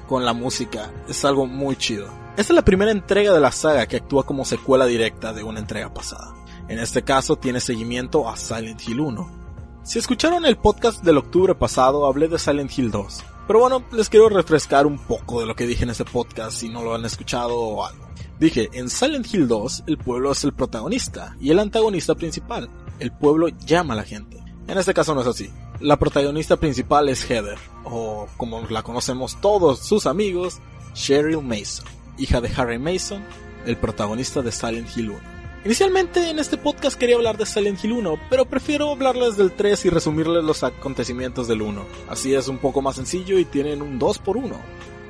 con la música, es algo muy chido. Esta es la primera entrega de la saga que actúa como secuela directa de una entrega pasada. En este caso tiene seguimiento a Silent Hill 1. Si escucharon el podcast del octubre pasado hablé de Silent Hill 2, pero bueno, les quiero refrescar un poco de lo que dije en ese podcast si no lo han escuchado o algo. Dije, en Silent Hill 2 el pueblo es el protagonista y el antagonista principal. El pueblo llama a la gente. En este caso no es así. La protagonista principal es Heather, o como la conocemos todos sus amigos, Cheryl Mason hija de Harry Mason, el protagonista de Silent Hill 1. Inicialmente en este podcast quería hablar de Silent Hill 1, pero prefiero hablarles del 3 y resumirles los acontecimientos del 1. Así es un poco más sencillo y tienen un 2 por 1.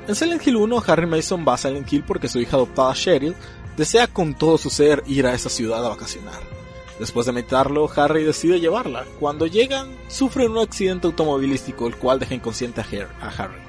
En Silent Hill 1, Harry Mason va a Silent Hill porque su hija adoptada Cheryl desea con todo su ser ir a esa ciudad a vacacionar. Después de meditarlo, Harry decide llevarla. Cuando llegan, sufren un accidente automovilístico el cual deja inconsciente a Harry.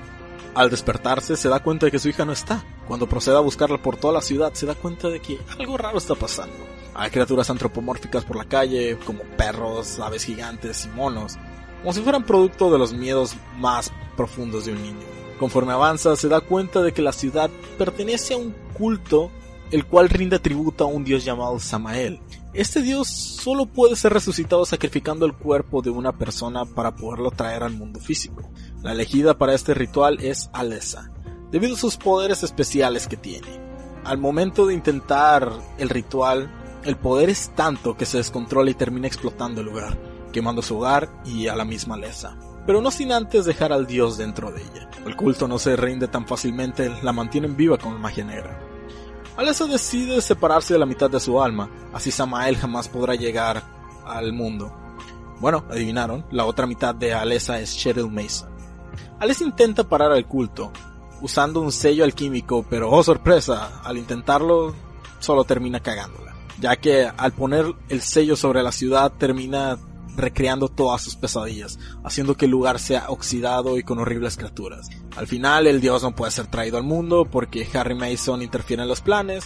Al despertarse se da cuenta de que su hija no está. Cuando procede a buscarla por toda la ciudad se da cuenta de que algo raro está pasando. Hay criaturas antropomórficas por la calle, como perros, aves gigantes y monos, como si fueran producto de los miedos más profundos de un niño. Conforme avanza se da cuenta de que la ciudad pertenece a un culto el cual rinde tributo a un dios llamado Samael. Este dios solo puede ser resucitado sacrificando el cuerpo de una persona para poderlo traer al mundo físico. La elegida para este ritual es Alessa, debido a sus poderes especiales que tiene. Al momento de intentar el ritual, el poder es tanto que se descontrola y termina explotando el lugar, quemando su hogar y a la misma Alessa. Pero no sin antes dejar al dios dentro de ella. El culto no se rinde tan fácilmente, la mantienen viva con magia negra. Alessa decide separarse de la mitad de su alma, así Samael jamás podrá llegar al mundo. Bueno, adivinaron, la otra mitad de Alessa es Cheryl Mason. Alice intenta parar al culto, usando un sello alquímico, pero oh sorpresa, al intentarlo solo termina cagándola, ya que al poner el sello sobre la ciudad termina recreando todas sus pesadillas, haciendo que el lugar sea oxidado y con horribles criaturas. Al final el dios no puede ser traído al mundo porque Harry Mason interfiere en los planes,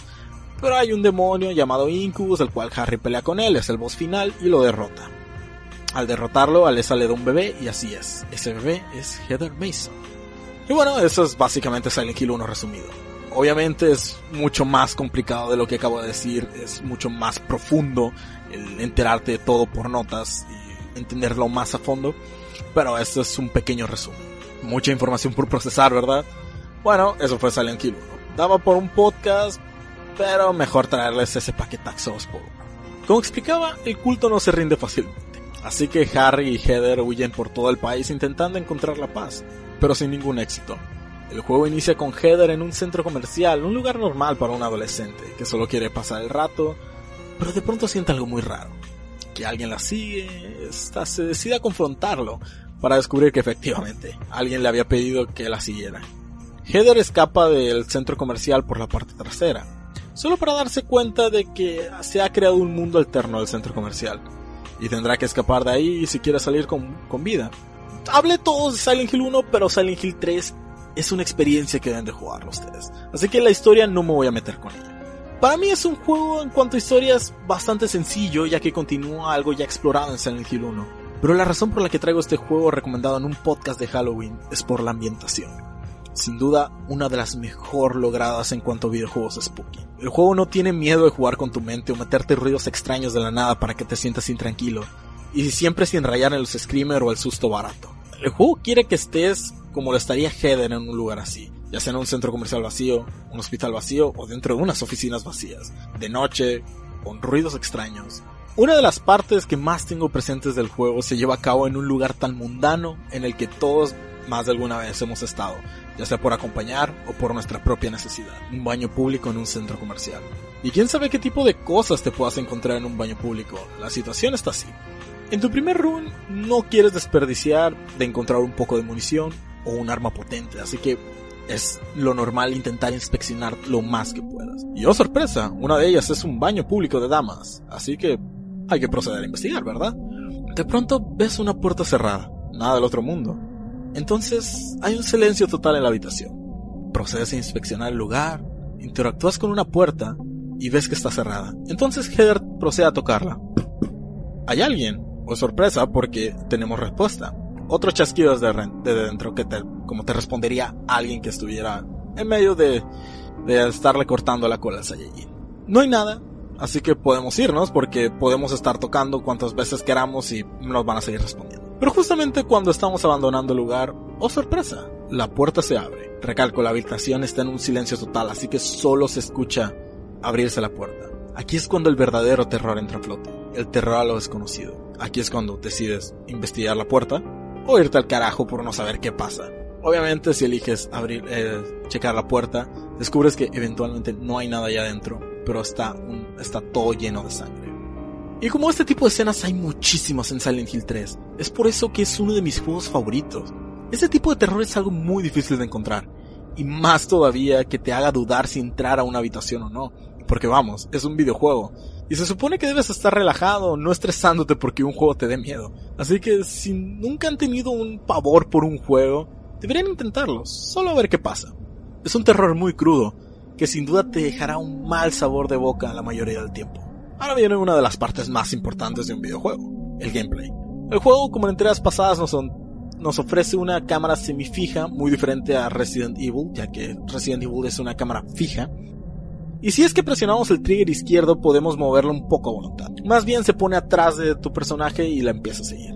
pero hay un demonio llamado Incubus, el cual Harry pelea con él, es el boss final y lo derrota. Al derrotarlo, Alessa le da un bebé y así es. Ese bebé es Heather Mason. Y bueno, eso es básicamente Silent Hill 1 resumido. Obviamente es mucho más complicado de lo que acabo de decir, es mucho más profundo el enterarte de todo por notas entenderlo más a fondo, pero esto es un pequeño resumen. Mucha información por procesar, ¿verdad? Bueno, eso fue Silent Hill 1. Daba por un podcast, pero mejor traerles ese paquetazo por. Como explicaba, el culto no se rinde fácilmente. Así que Harry y Heather huyen por todo el país intentando encontrar la paz, pero sin ningún éxito. El juego inicia con Heather en un centro comercial, un lugar normal para un adolescente que solo quiere pasar el rato, pero de pronto siente algo muy raro. Que alguien la sigue, hasta se decide a confrontarlo para descubrir que efectivamente alguien le había pedido que la siguiera. Heather escapa del centro comercial por la parte trasera, solo para darse cuenta de que se ha creado un mundo alterno del centro comercial y tendrá que escapar de ahí si quiere salir con, vida. Hablé todos de Silent Hill 1, pero Silent Hill 3 es una experiencia que deben de jugarlo ustedes. Así que la historia no me voy a meter con ella. Para mí es un juego en cuanto a historias bastante sencillo, ya que continúa algo ya explorado en Silent Hill 1. Pero la razón por la que traigo este juego recomendado en un podcast de Halloween es por la ambientación. Sin duda, una de las mejor logradas en cuanto a videojuegos spooky. El juego no tiene miedo de jugar con tu mente o meterte ruidos extraños de la nada para que te sientas intranquilo. Y siempre sin rayar en los screamer o el susto barato. El juego quiere que estés como lo estaría Heather en un lugar así, ya sea en un centro comercial vacío, un hospital vacío o dentro de unas oficinas vacías, de noche, con ruidos extraños. Una de las partes que más tengo presentes del juego se lleva a cabo en un lugar tan mundano en el que todos más de alguna vez hemos estado, ya sea por acompañar o por nuestra propia necesidad, un baño público en un centro comercial. Y quién sabe qué tipo de cosas te puedas encontrar en un baño público, la situación está así. En tu primer run no quieres desperdiciar de encontrar un poco de munición, o un arma potente, así que es lo normal intentar inspeccionar lo más que puedas. Y oh sorpresa, una de ellas es un baño público de damas, así que hay que proceder a investigar, ¿verdad? De pronto ves una puerta cerrada, nada del otro mundo. Entonces hay un silencio total en la habitación. Procedes a inspeccionar el lugar, interactúas con una puerta y ves que está cerrada. Entonces Heather procede a tocarla. Hay alguien, o sorpresa porque tenemos respuesta otros chasquidos de, de dentro que te, como te respondería alguien que estuviera en medio de, de estarle cortando la cola al Saiyajin. No hay nada, así que podemos irnos porque podemos estar tocando cuantas veces queramos y nos van a seguir respondiendo. Pero justamente cuando estamos abandonando el lugar, oh sorpresa, la puerta se abre. Recalco, la habitación está en un silencio total, así que solo se escucha abrirse la puerta. Aquí es cuando el verdadero terror entra a flote, el terror a lo desconocido. Aquí es cuando decides investigar la puerta o irte al carajo por no saber qué pasa. Obviamente si eliges abrir, eh, checar la puerta, descubres que eventualmente no hay nada allá adentro, pero está, está todo lleno de sangre. Y como este tipo de escenas hay muchísimas en Silent Hill 3, es por eso que es uno de mis juegos favoritos. Este tipo de terror es algo muy difícil de encontrar, y más todavía que te haga dudar si entrar a una habitación o no, porque vamos, es un videojuego, y se supone que debes estar relajado, no estresándote porque un juego te dé miedo. Así que si nunca han tenido un pavor por un juego, deberían intentarlo, solo a ver qué pasa. Es un terror muy crudo, que sin duda te dejará un mal sabor de boca la mayoría del tiempo. Ahora viene una de las partes más importantes de un videojuego, el gameplay. El juego, como en entregas pasadas, nos, nos ofrece una cámara semifija, muy diferente a Resident Evil, ya que Resident Evil es una cámara fija, y si es que presionamos el trigger izquierdo podemos moverlo un poco a voluntad. Más bien se pone atrás de tu personaje y la empieza a seguir.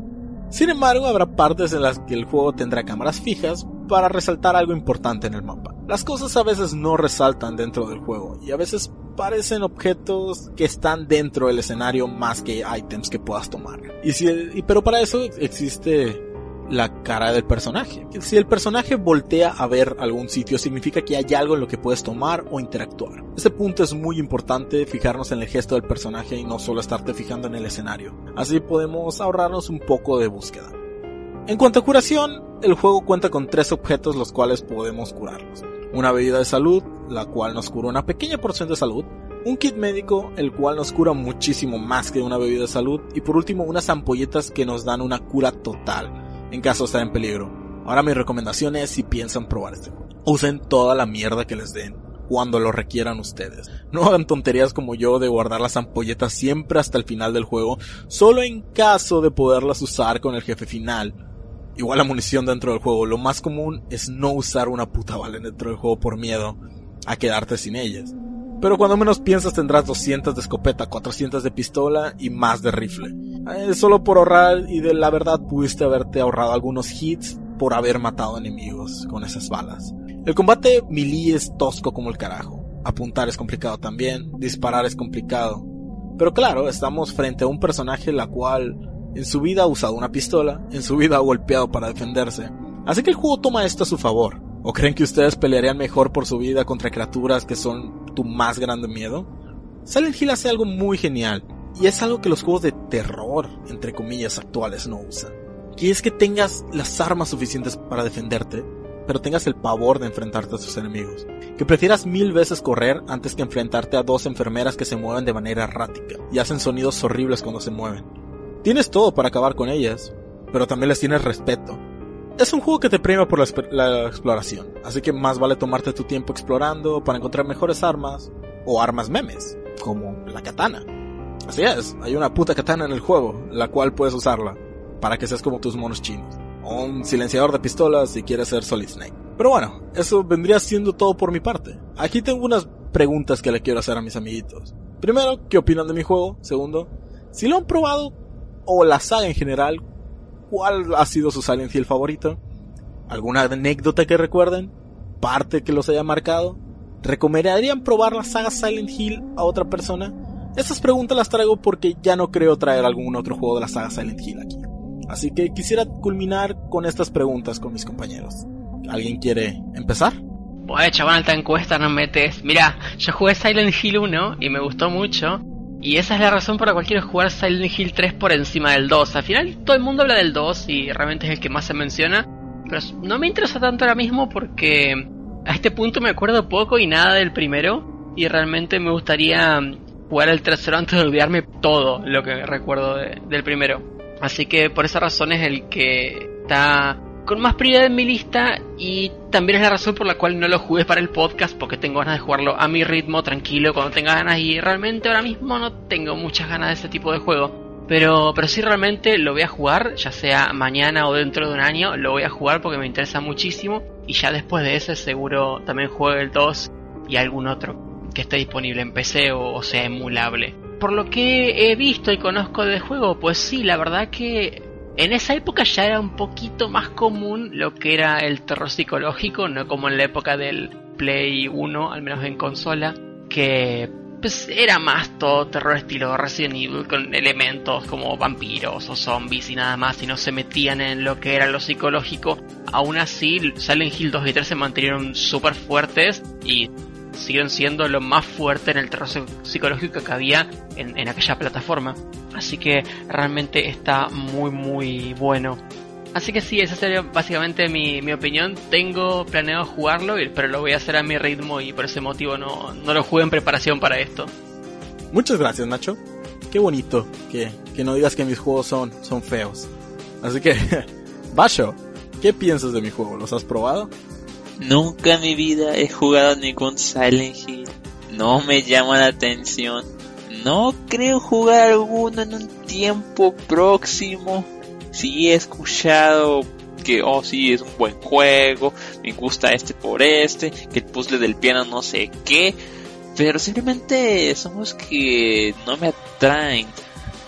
Sin embargo, habrá partes en las que el juego tendrá cámaras fijas para resaltar algo importante en el mapa. Las cosas a veces no resaltan dentro del juego y a veces parecen objetos que están dentro del escenario más que ítems que puedas tomar. Y si, pero para eso existe la cara del personaje. Si el personaje voltea a ver algún sitio, significa que hay algo en lo que puedes tomar o interactuar. Este punto es muy importante, fijarnos en el gesto del personaje y no solo estarte fijando en el escenario. Así podemos ahorrarnos un poco de búsqueda. En cuanto a curación, el juego cuenta con tres objetos los cuales podemos curarlos. Una bebida de salud, la cual nos cura una pequeña porción de salud, un kit médico, el cual nos cura muchísimo más que una bebida de salud, y por último unas ampolletas que nos dan una cura total, en caso de estar en peligro. Ahora mi recomendación es si piensan probar este juego. Usen toda la mierda que les den cuando lo requieran ustedes. No hagan tonterías como yo de guardar las ampolletas siempre hasta el final del juego, solo en caso de poderlas usar con el jefe final. Igual la munición dentro del juego, lo más común es no usar una puta bala dentro del juego por miedo a quedarte sin ellas. Pero cuando menos piensas tendrás 200 de escopeta, 400 de pistola y más de rifle. Eh, solo por ahorrar y de la verdad pudiste haberte ahorrado algunos hits por haber matado enemigos con esas balas. El combate melee es tosco como el carajo. Apuntar es complicado también, disparar es complicado. Pero claro, estamos frente a un personaje la cual en su vida ha usado una pistola, en su vida ha golpeado para defenderse. Así que el juego toma esto a su favor. ¿O creen que ustedes pelearían mejor por su vida contra criaturas que son tu más grande miedo? Silent Hill hace algo muy genial, y es algo que los juegos de terror, entre comillas, actuales no usan. Que es que tengas las armas suficientes para defenderte, pero tengas el pavor de enfrentarte a tus enemigos. Que prefieras mil veces correr antes que enfrentarte a dos enfermeras que se mueven de manera errática y hacen sonidos horribles cuando se mueven. Tienes todo para acabar con ellas, pero también les tienes respeto, es un juego que te premia por la, la exploración, así que más vale tomarte tu tiempo explorando para encontrar mejores armas o armas memes, como la katana. Así es, hay una puta katana en el juego, la cual puedes usarla para que seas como tus monos chinos. O un silenciador de pistolas si quieres ser Solid Snake. Pero bueno, eso vendría siendo todo por mi parte. Aquí tengo unas preguntas que le quiero hacer a mis amiguitos. Primero, ¿qué opinan de mi juego? Segundo, si lo han probado o la saga en general, ¿cuál ha sido su Silent Hill favorito? ¿Alguna anécdota que recuerden? ¿Parte que los haya marcado? ¿Recomendarían probar la saga Silent Hill a otra persona? Estas preguntas las traigo porque ya no creo traer algún otro juego de la saga Silent Hill aquí. Así que quisiera culminar con estas preguntas con mis compañeros. ¿Alguien quiere empezar? Pues chaval, alta encuesta nos metes. Mira, yo jugué Silent Hill 1 y me gustó mucho. Y esa es la razón por la cual quiero jugar Silent Hill 3 por encima del 2. Al final todo el mundo habla del 2 y realmente es el que más se menciona. Pero no me interesa tanto ahora mismo porque a este punto me acuerdo poco y nada del primero. Y realmente me gustaría jugar el tercero antes de olvidarme todo lo que recuerdo de- del primero. Así que por esa razón es el que está con más prioridad en mi lista y también es la razón por la cual no lo jugué para el podcast porque tengo ganas de jugarlo a mi ritmo, tranquilo, cuando tenga ganas y realmente ahora mismo no tengo muchas ganas de ese tipo de juego. Pero, pero sí realmente lo voy a jugar, ya sea mañana o dentro de un año, lo voy a jugar porque me interesa muchísimo y ya después de ese seguro también juegue el 2 y algún otro que esté disponible en PC o, o sea emulable. Por lo que he visto y conozco del juego, pues sí, la verdad que en esa época ya era un poquito más común lo que era el terror psicológico, no como en la época del Play 1, al menos en consola, que pues era más todo terror estilo Resident Evil con elementos como vampiros o zombies y nada más y no se metían en lo que era lo psicológico. Aún así, Silent Hill 2 y 3 se mantuvieron súper fuertes y siguen siendo lo más fuerte en el terror psi- psicológico que había en, en aquella plataforma. Así que realmente está muy muy bueno. Así que sí, esa sería básicamente mi, mi opinión. Tengo planeado jugarlo, pero lo voy a hacer a mi ritmo y por ese motivo no, no lo jugué en preparación para esto. Muchas gracias, Nacho. Qué bonito que, que no digas que mis juegos son, son feos. Así que, Basho, ¿qué piensas de mi juego? ¿Los has probado? Nunca en mi vida he jugado ningún Silent Hill. No me llama la atención. No creo jugar alguno en un tiempo próximo. Sí he escuchado que, oh sí, es un buen juego. Me gusta este por este. Que el puzzle del piano no sé qué. Pero simplemente son los que no me atraen.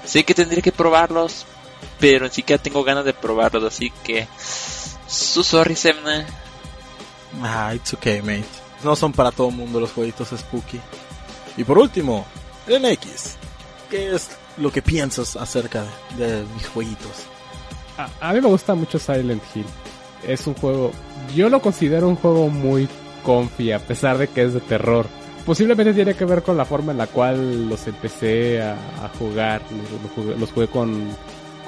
Sé que tendría que probarlos. Pero ni siquiera tengo ganas de probarlos. Así que... So sorry, Semna. Ah, it's okay, mate. No son para todo el mundo los jueguitos spooky. Y por último, el NX. ¿Qué es lo que piensas acerca de, mis jueguitos? A, a mí me gusta mucho Silent Hill. Es un juego, yo lo considero un juego muy comfy a pesar de que es de terror. Posiblemente tiene que ver con la forma en la cual los empecé a, jugar. Los jugué, los jugué con,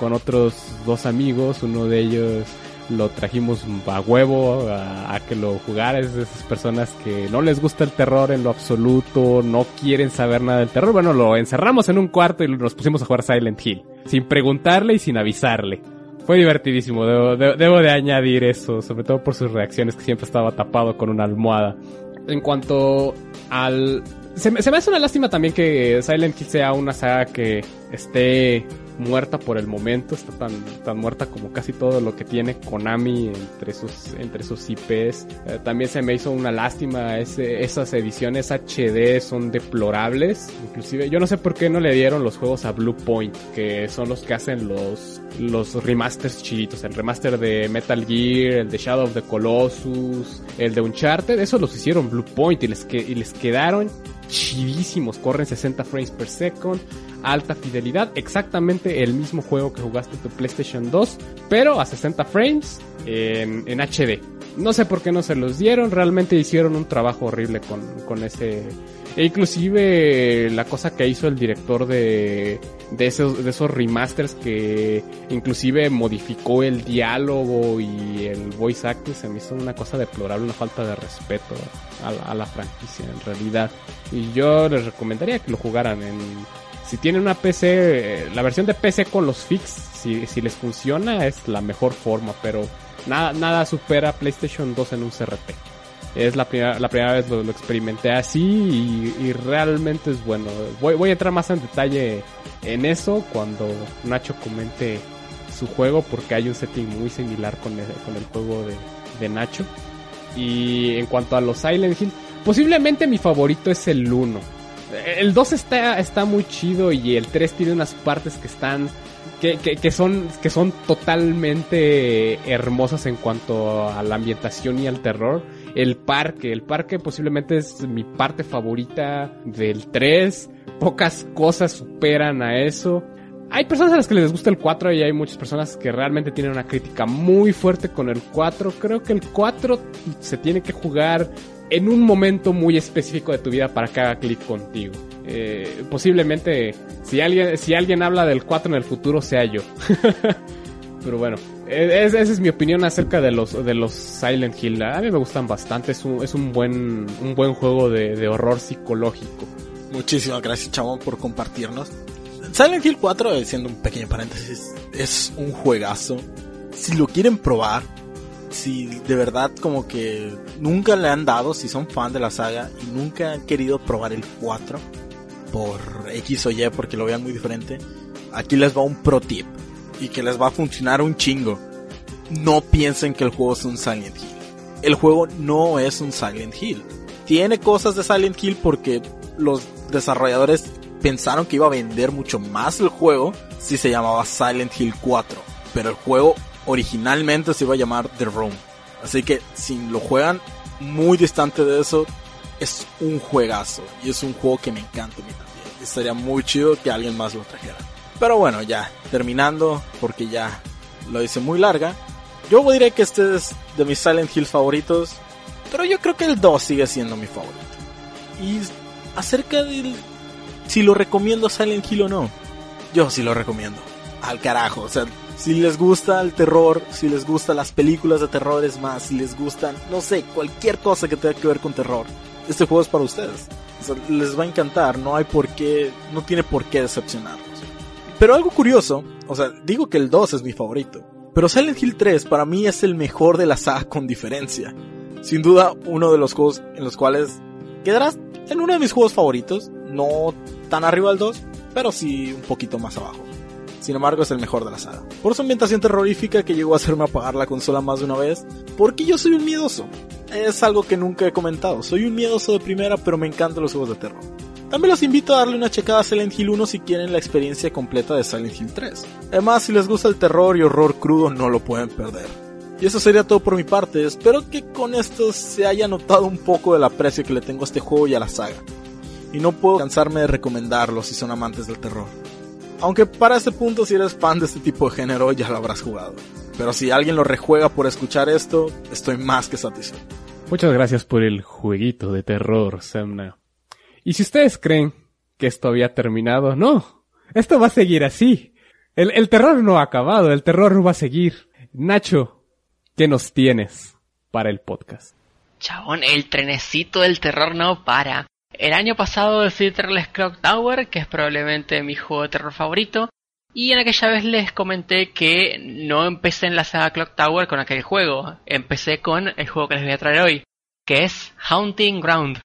con otros dos amigos. Uno de ellos lo trajimos a huevo a, que lo jugara. Es de esas personas que no les gusta el terror en lo absoluto, no quieren saber nada del terror. Bueno, lo encerramos en un cuarto y nos pusimos a jugar Silent Hill. Sin preguntarle y sin avisarle. Fue divertidísimo, debo, de, debo de añadir eso, sobre todo por sus reacciones que siempre estaba tapado con una almohada. En cuanto al... Se me hace una lástima también que Silent Hill sea una saga que esté muerta por el momento, está tan, tan muerta como casi todo lo que tiene Konami entre sus, entre sus IPs. Eh, también se me hizo una lástima, esas ediciones HD son deplorables, inclusive yo no sé por qué no le dieron los juegos a Blue Point, que son los que hacen los, los remasters chiditos, el remaster de Metal Gear, el de Shadow of the Colossus, el de Uncharted, esos los hicieron Blue Point y les, que, y les quedaron chidísimos, corren 60 frames per second, alta fidelidad, exactamente el mismo juego que jugaste tu PlayStation 2, pero a 60 frames en, en HD. No sé por qué no se los dieron, realmente hicieron un trabajo horrible con, con ese... E inclusive la cosa que hizo el director de, de, esos, de esos remasters que inclusive modificó el diálogo y el voice acting se me hizo una cosa deplorable, una falta de respeto a la, franquicia en realidad. Y yo les recomendaría que lo jugaran en Si tienen una PC, eh, la versión de PC con los fix, si, si les funciona, es la mejor forma, pero nada, nada supera PlayStation 2 en un CRT. Es la primera, la primera vez lo, lo experimenté así y, realmente es bueno. Voy, voy a entrar más en detalle en eso cuando Nacho comente su juego porque hay un setting muy similar con el, con el juego de, de Nacho. Y en cuanto a los Silent Hill, posiblemente mi favorito es el 1. El 2 está, está muy chido y el 3 tiene unas partes que están que, que, que, son, que son totalmente hermosas en cuanto a la ambientación y al terror. El parque, el parque posiblemente es mi parte favorita del 3. Pocas cosas superan a eso. Hay personas a las que les gusta el 4 y hay muchas personas que realmente tienen una crítica muy fuerte con el 4. Creo que el 4 se tiene que jugar en un momento muy específico de tu vida para que haga clic contigo. Eh, posiblemente si alguien, si alguien habla del 4 en el futuro sea yo. Pero bueno, es, esa es mi opinión acerca de los, de los Silent Hill. A mí me gustan bastante, es un, es un, buen, un buen juego de, de horror psicológico. Muchísimas gracias, chabón, por compartirnos. Silent Hill 4, siendo un pequeño paréntesis, es un juegazo. Si lo quieren probar, si de verdad como que nunca le han dado, si son fan de la saga y nunca han querido probar el 4 por X o Y porque lo vean muy diferente, aquí les va un pro tip y que les va a funcionar un chingo. No piensen que el juego es un Silent Hill. El juego no es un Silent Hill. Tiene cosas de Silent Hill porque los desarrolladores pensaron que iba a vender mucho más el juego si se llamaba Silent Hill 4. Pero el juego originalmente se iba a llamar The Room. Así que si lo juegan muy distante de eso, es un juegazo. Y es un juego que me encanta a mí también. Estaría muy chido que alguien más lo trajera. Pero bueno, ya, terminando, porque ya lo hice muy larga. Yo diré que este es de mis Silent Hill favoritos. Pero yo creo que el 2 sigue siendo mi favorito. Y acerca del si lo recomiendo Silent Hill o no. Yo sí lo recomiendo. Al carajo, o sea, si les gusta el terror, si les gustan las películas de terror es más, si les gustan, no sé, cualquier cosa que tenga que ver con terror, este juego es para ustedes. O sea, les va a encantar, no hay por qué, no tiene por qué decepcionarlos. Pero algo curioso, o sea, digo que el 2 es mi favorito, pero Silent Hill 3 para mí es el mejor de la saga con diferencia. Sin duda, uno de los juegos en los cuales quedarás en uno de mis juegos favoritos, no tan arriba del 2, pero sí un poquito más abajo. Sin embargo, es el mejor de la saga. Por su ambientación terrorífica que llegó a hacerme apagar la consola más de una vez, porque yo soy un miedoso. Es algo que nunca he comentado. Soy un miedoso de primera, pero me encantan los juegos de terror. También los invito a darle una checada a Silent Hill 1 si quieren la experiencia completa de Silent Hill 3. Además, si les gusta el terror y horror crudo, no lo pueden perder. Y eso sería todo por mi parte. Espero que con esto se haya notado un poco del aprecio que le tengo a este juego y a la saga. Y no puedo cansarme de recomendarlo si son amantes del terror. Aunque para este punto si eres fan de este tipo de género ya lo habrás jugado. Pero si alguien lo rejuega por escuchar esto, estoy más que satisfecho. Muchas gracias por el jueguito de terror, Semna. Y si ustedes creen que esto había terminado, no. Esto va a seguir así. El, terror no ha acabado, el terror va a seguir. Nacho, ¿qué nos tienes para el podcast? Chabón, el trenecito del terror no para. El año pasado decidí traerles Clock Tower, que es probablemente mi juego de terror favorito. Y en aquella vez les comenté que no empecé en la saga Clock Tower con aquel juego. Empecé con el juego que les voy a traer hoy, que es Haunting Ground.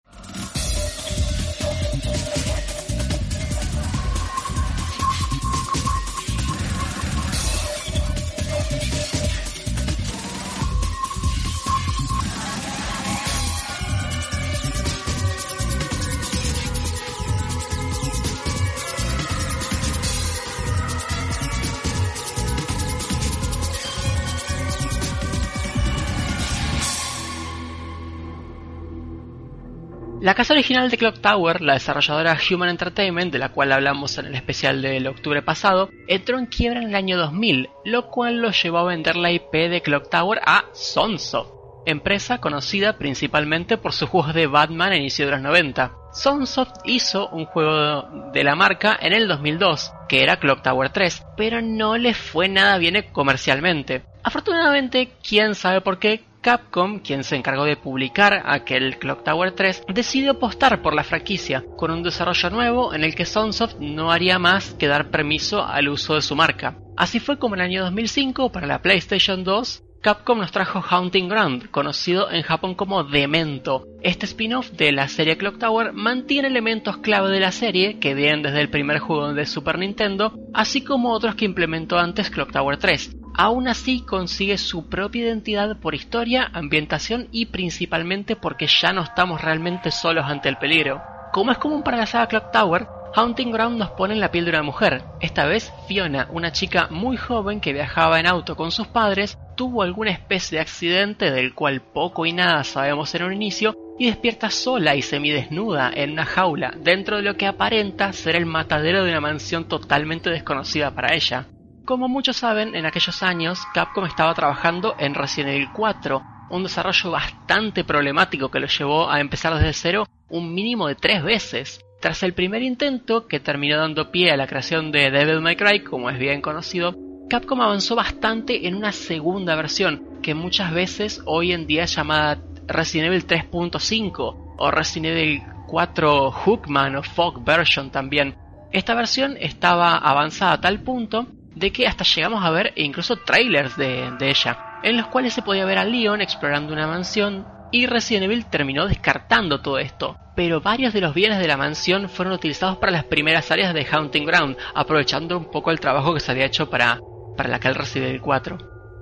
La casa original de Clock Tower, la desarrolladora Human Entertainment, de la cual hablamos en el especial del octubre pasado, entró en quiebra en el año 2000, lo cual lo llevó a vender la IP de Clock Tower a Sunsoft, empresa conocida principalmente por sus juegos de Batman a inicio de los 90. Sunsoft hizo un juego de la marca en el 2002, que era Clock Tower 3, pero no le fue nada bien comercialmente. Afortunadamente, quién sabe por qué, Capcom, quien se encargó de publicar aquel Clock Tower 3, decidió apostar por la franquicia, con un desarrollo nuevo en el que Sunsoft no haría más que dar permiso al uso de su marca. Así fue como en el año 2005, para la PlayStation 2, Capcom nos trajo Haunting Ground, conocido en Japón como Demento. Este spin-off de la serie Clock Tower mantiene elementos clave de la serie que vienen desde el primer juego de Super Nintendo, así como otros que implementó antes Clock Tower 3. Aún así consigue su propia identidad por historia, ambientación y principalmente porque ya no estamos realmente solos ante el peligro. Como es común para la saga Clock Tower, Haunting Ground nos pone en la piel de una mujer. Esta vez, Fiona, una chica muy joven que viajaba en auto con sus padres, tuvo alguna especie de accidente del cual poco y nada sabemos en un inicio y despierta sola y semidesnuda en una jaula dentro de lo que aparenta ser el matadero de una mansión totalmente desconocida para ella. Como muchos saben, en aquellos años Capcom estaba trabajando en Resident Evil 4, un desarrollo bastante problemático que lo llevó a empezar desde cero un mínimo de tres veces. Tras el primer intento, que terminó dando pie a la creación de Devil May Cry, como es bien conocido, Capcom avanzó bastante en una segunda versión, que muchas veces hoy en día es llamada Resident Evil 3.5 o Resident Evil 4 Hookman o Fog Version también. Esta versión estaba avanzada a tal punto de que hasta llegamos a ver incluso trailers de, de ella, en los cuales se podía ver a Leon explorando una mansión y Resident Evil terminó descartando todo esto, pero varios de los bienes de la mansión fueron utilizados para las primeras áreas de Haunting Ground, aprovechando un poco el trabajo que se había hecho para, para la que Resident Evil 4.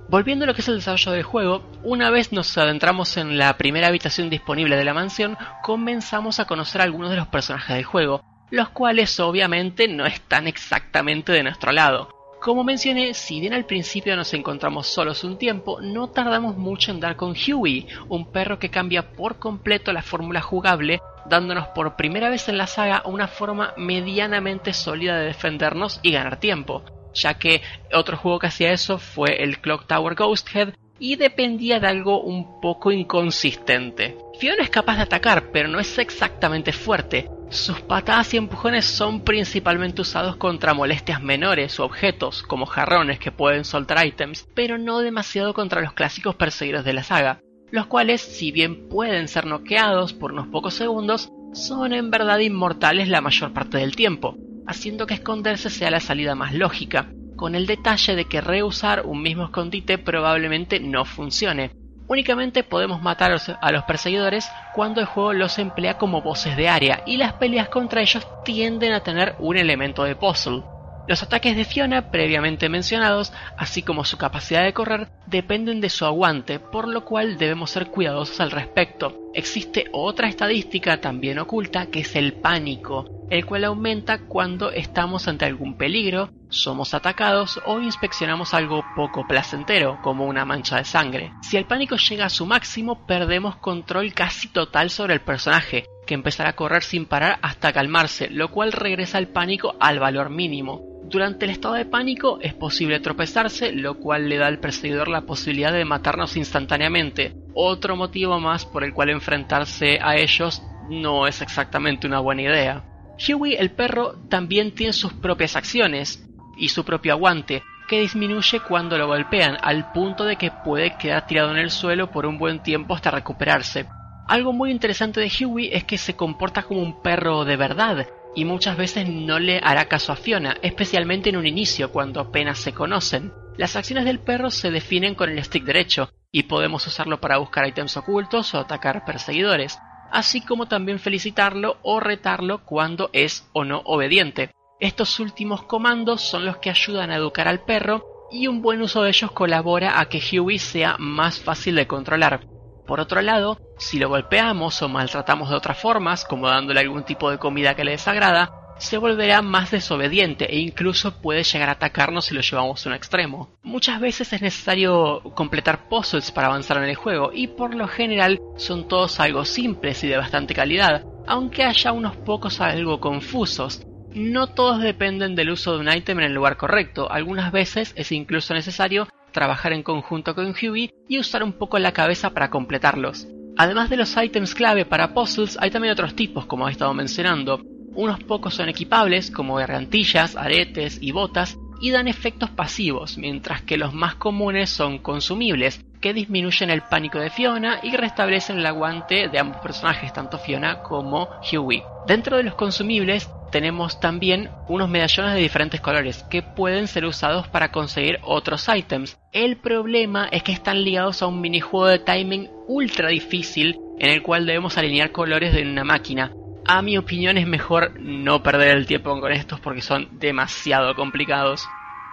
Volviendo a lo que es el desarrollo del juego, una vez nos adentramos en la primera habitación disponible de la mansión, comenzamos a conocer a algunos de los personajes del juego, los cuales obviamente no están exactamente de nuestro lado. Como mencioné, si bien al principio nos encontramos solos un tiempo, no tardamos mucho en dar con Huey, un perro que cambia por completo la fórmula jugable, dándonos por primera vez en la saga una forma medianamente sólida de defendernos y ganar tiempo, ya que otro juego que hacía eso fue el Clock Tower Ghost Head y dependía de algo un poco inconsistente. Fiona es capaz de atacar, pero no es exactamente fuerte, sus patadas y empujones son principalmente usados contra molestias menores o objetos, como jarrones que pueden soltar ítems, pero no demasiado contra los clásicos perseguidos de la saga, los cuales, si bien pueden ser noqueados por unos pocos segundos, son en verdad inmortales la mayor parte del tiempo, haciendo que esconderse sea la salida más lógica, con el detalle de que reusar un mismo escondite probablemente no funcione, Únicamente podemos matar a los perseguidores cuando el juego los emplea como voces de área y las peleas contra ellos tienden a tener un elemento de puzzle. Los ataques de Fiona previamente mencionados, así como su capacidad de correr, dependen de su aguante, por lo cual debemos ser cuidadosos al respecto. Existe otra estadística también oculta que es el pánico, el cual aumenta cuando estamos ante algún peligro, somos atacados o inspeccionamos algo poco placentero, como una mancha de sangre. Si el pánico llega a su máximo, perdemos control casi total sobre el personaje, que empezará a correr sin parar hasta calmarse, lo cual regresa el pánico al valor mínimo. Durante el estado de pánico es posible tropezarse, lo cual le da al perseguidor la posibilidad de matarnos instantáneamente. Otro motivo más por el cual enfrentarse a ellos no es exactamente una buena idea. Huey el perro también tiene sus propias acciones y su propio aguante, que disminuye cuando lo golpean, al punto de que puede quedar tirado en el suelo por un buen tiempo hasta recuperarse. Algo muy interesante de Huey es que se comporta como un perro de verdad, y muchas veces no le hará caso a Fiona, especialmente en un inicio, cuando apenas se conocen. Las acciones del perro se definen con el stick derecho, y podemos usarlo para buscar ítems ocultos o atacar perseguidores así como también felicitarlo o retarlo cuando es o no obediente. Estos últimos comandos son los que ayudan a educar al perro y un buen uso de ellos colabora a que Huey sea más fácil de controlar. Por otro lado, si lo golpeamos o maltratamos de otras formas, como dándole algún tipo de comida que le desagrada, se volverá más desobediente e incluso puede llegar a atacarnos si lo llevamos a un extremo. Muchas veces es necesario completar puzzles para avanzar en el juego y por lo general son todos algo simples y de bastante calidad, aunque haya unos pocos algo confusos. No todos dependen del uso de un ítem en el lugar correcto, algunas veces es incluso necesario trabajar en conjunto con Huey y usar un poco la cabeza para completarlos. Además de los ítems clave para puzzles, hay también otros tipos, como he estado mencionando. Unos pocos son equipables, como gargantillas, aretes y botas, y dan efectos pasivos, mientras que los más comunes son consumibles, que disminuyen el pánico de Fiona y restablecen el aguante de ambos personajes, tanto Fiona como Huey. Dentro de los consumibles tenemos también unos medallones de diferentes colores que pueden ser usados para conseguir otros ítems. El problema es que están ligados a un minijuego de timing ultra difícil en el cual debemos alinear colores de una máquina. A mi opinión es mejor no perder el tiempo con estos porque son demasiado complicados.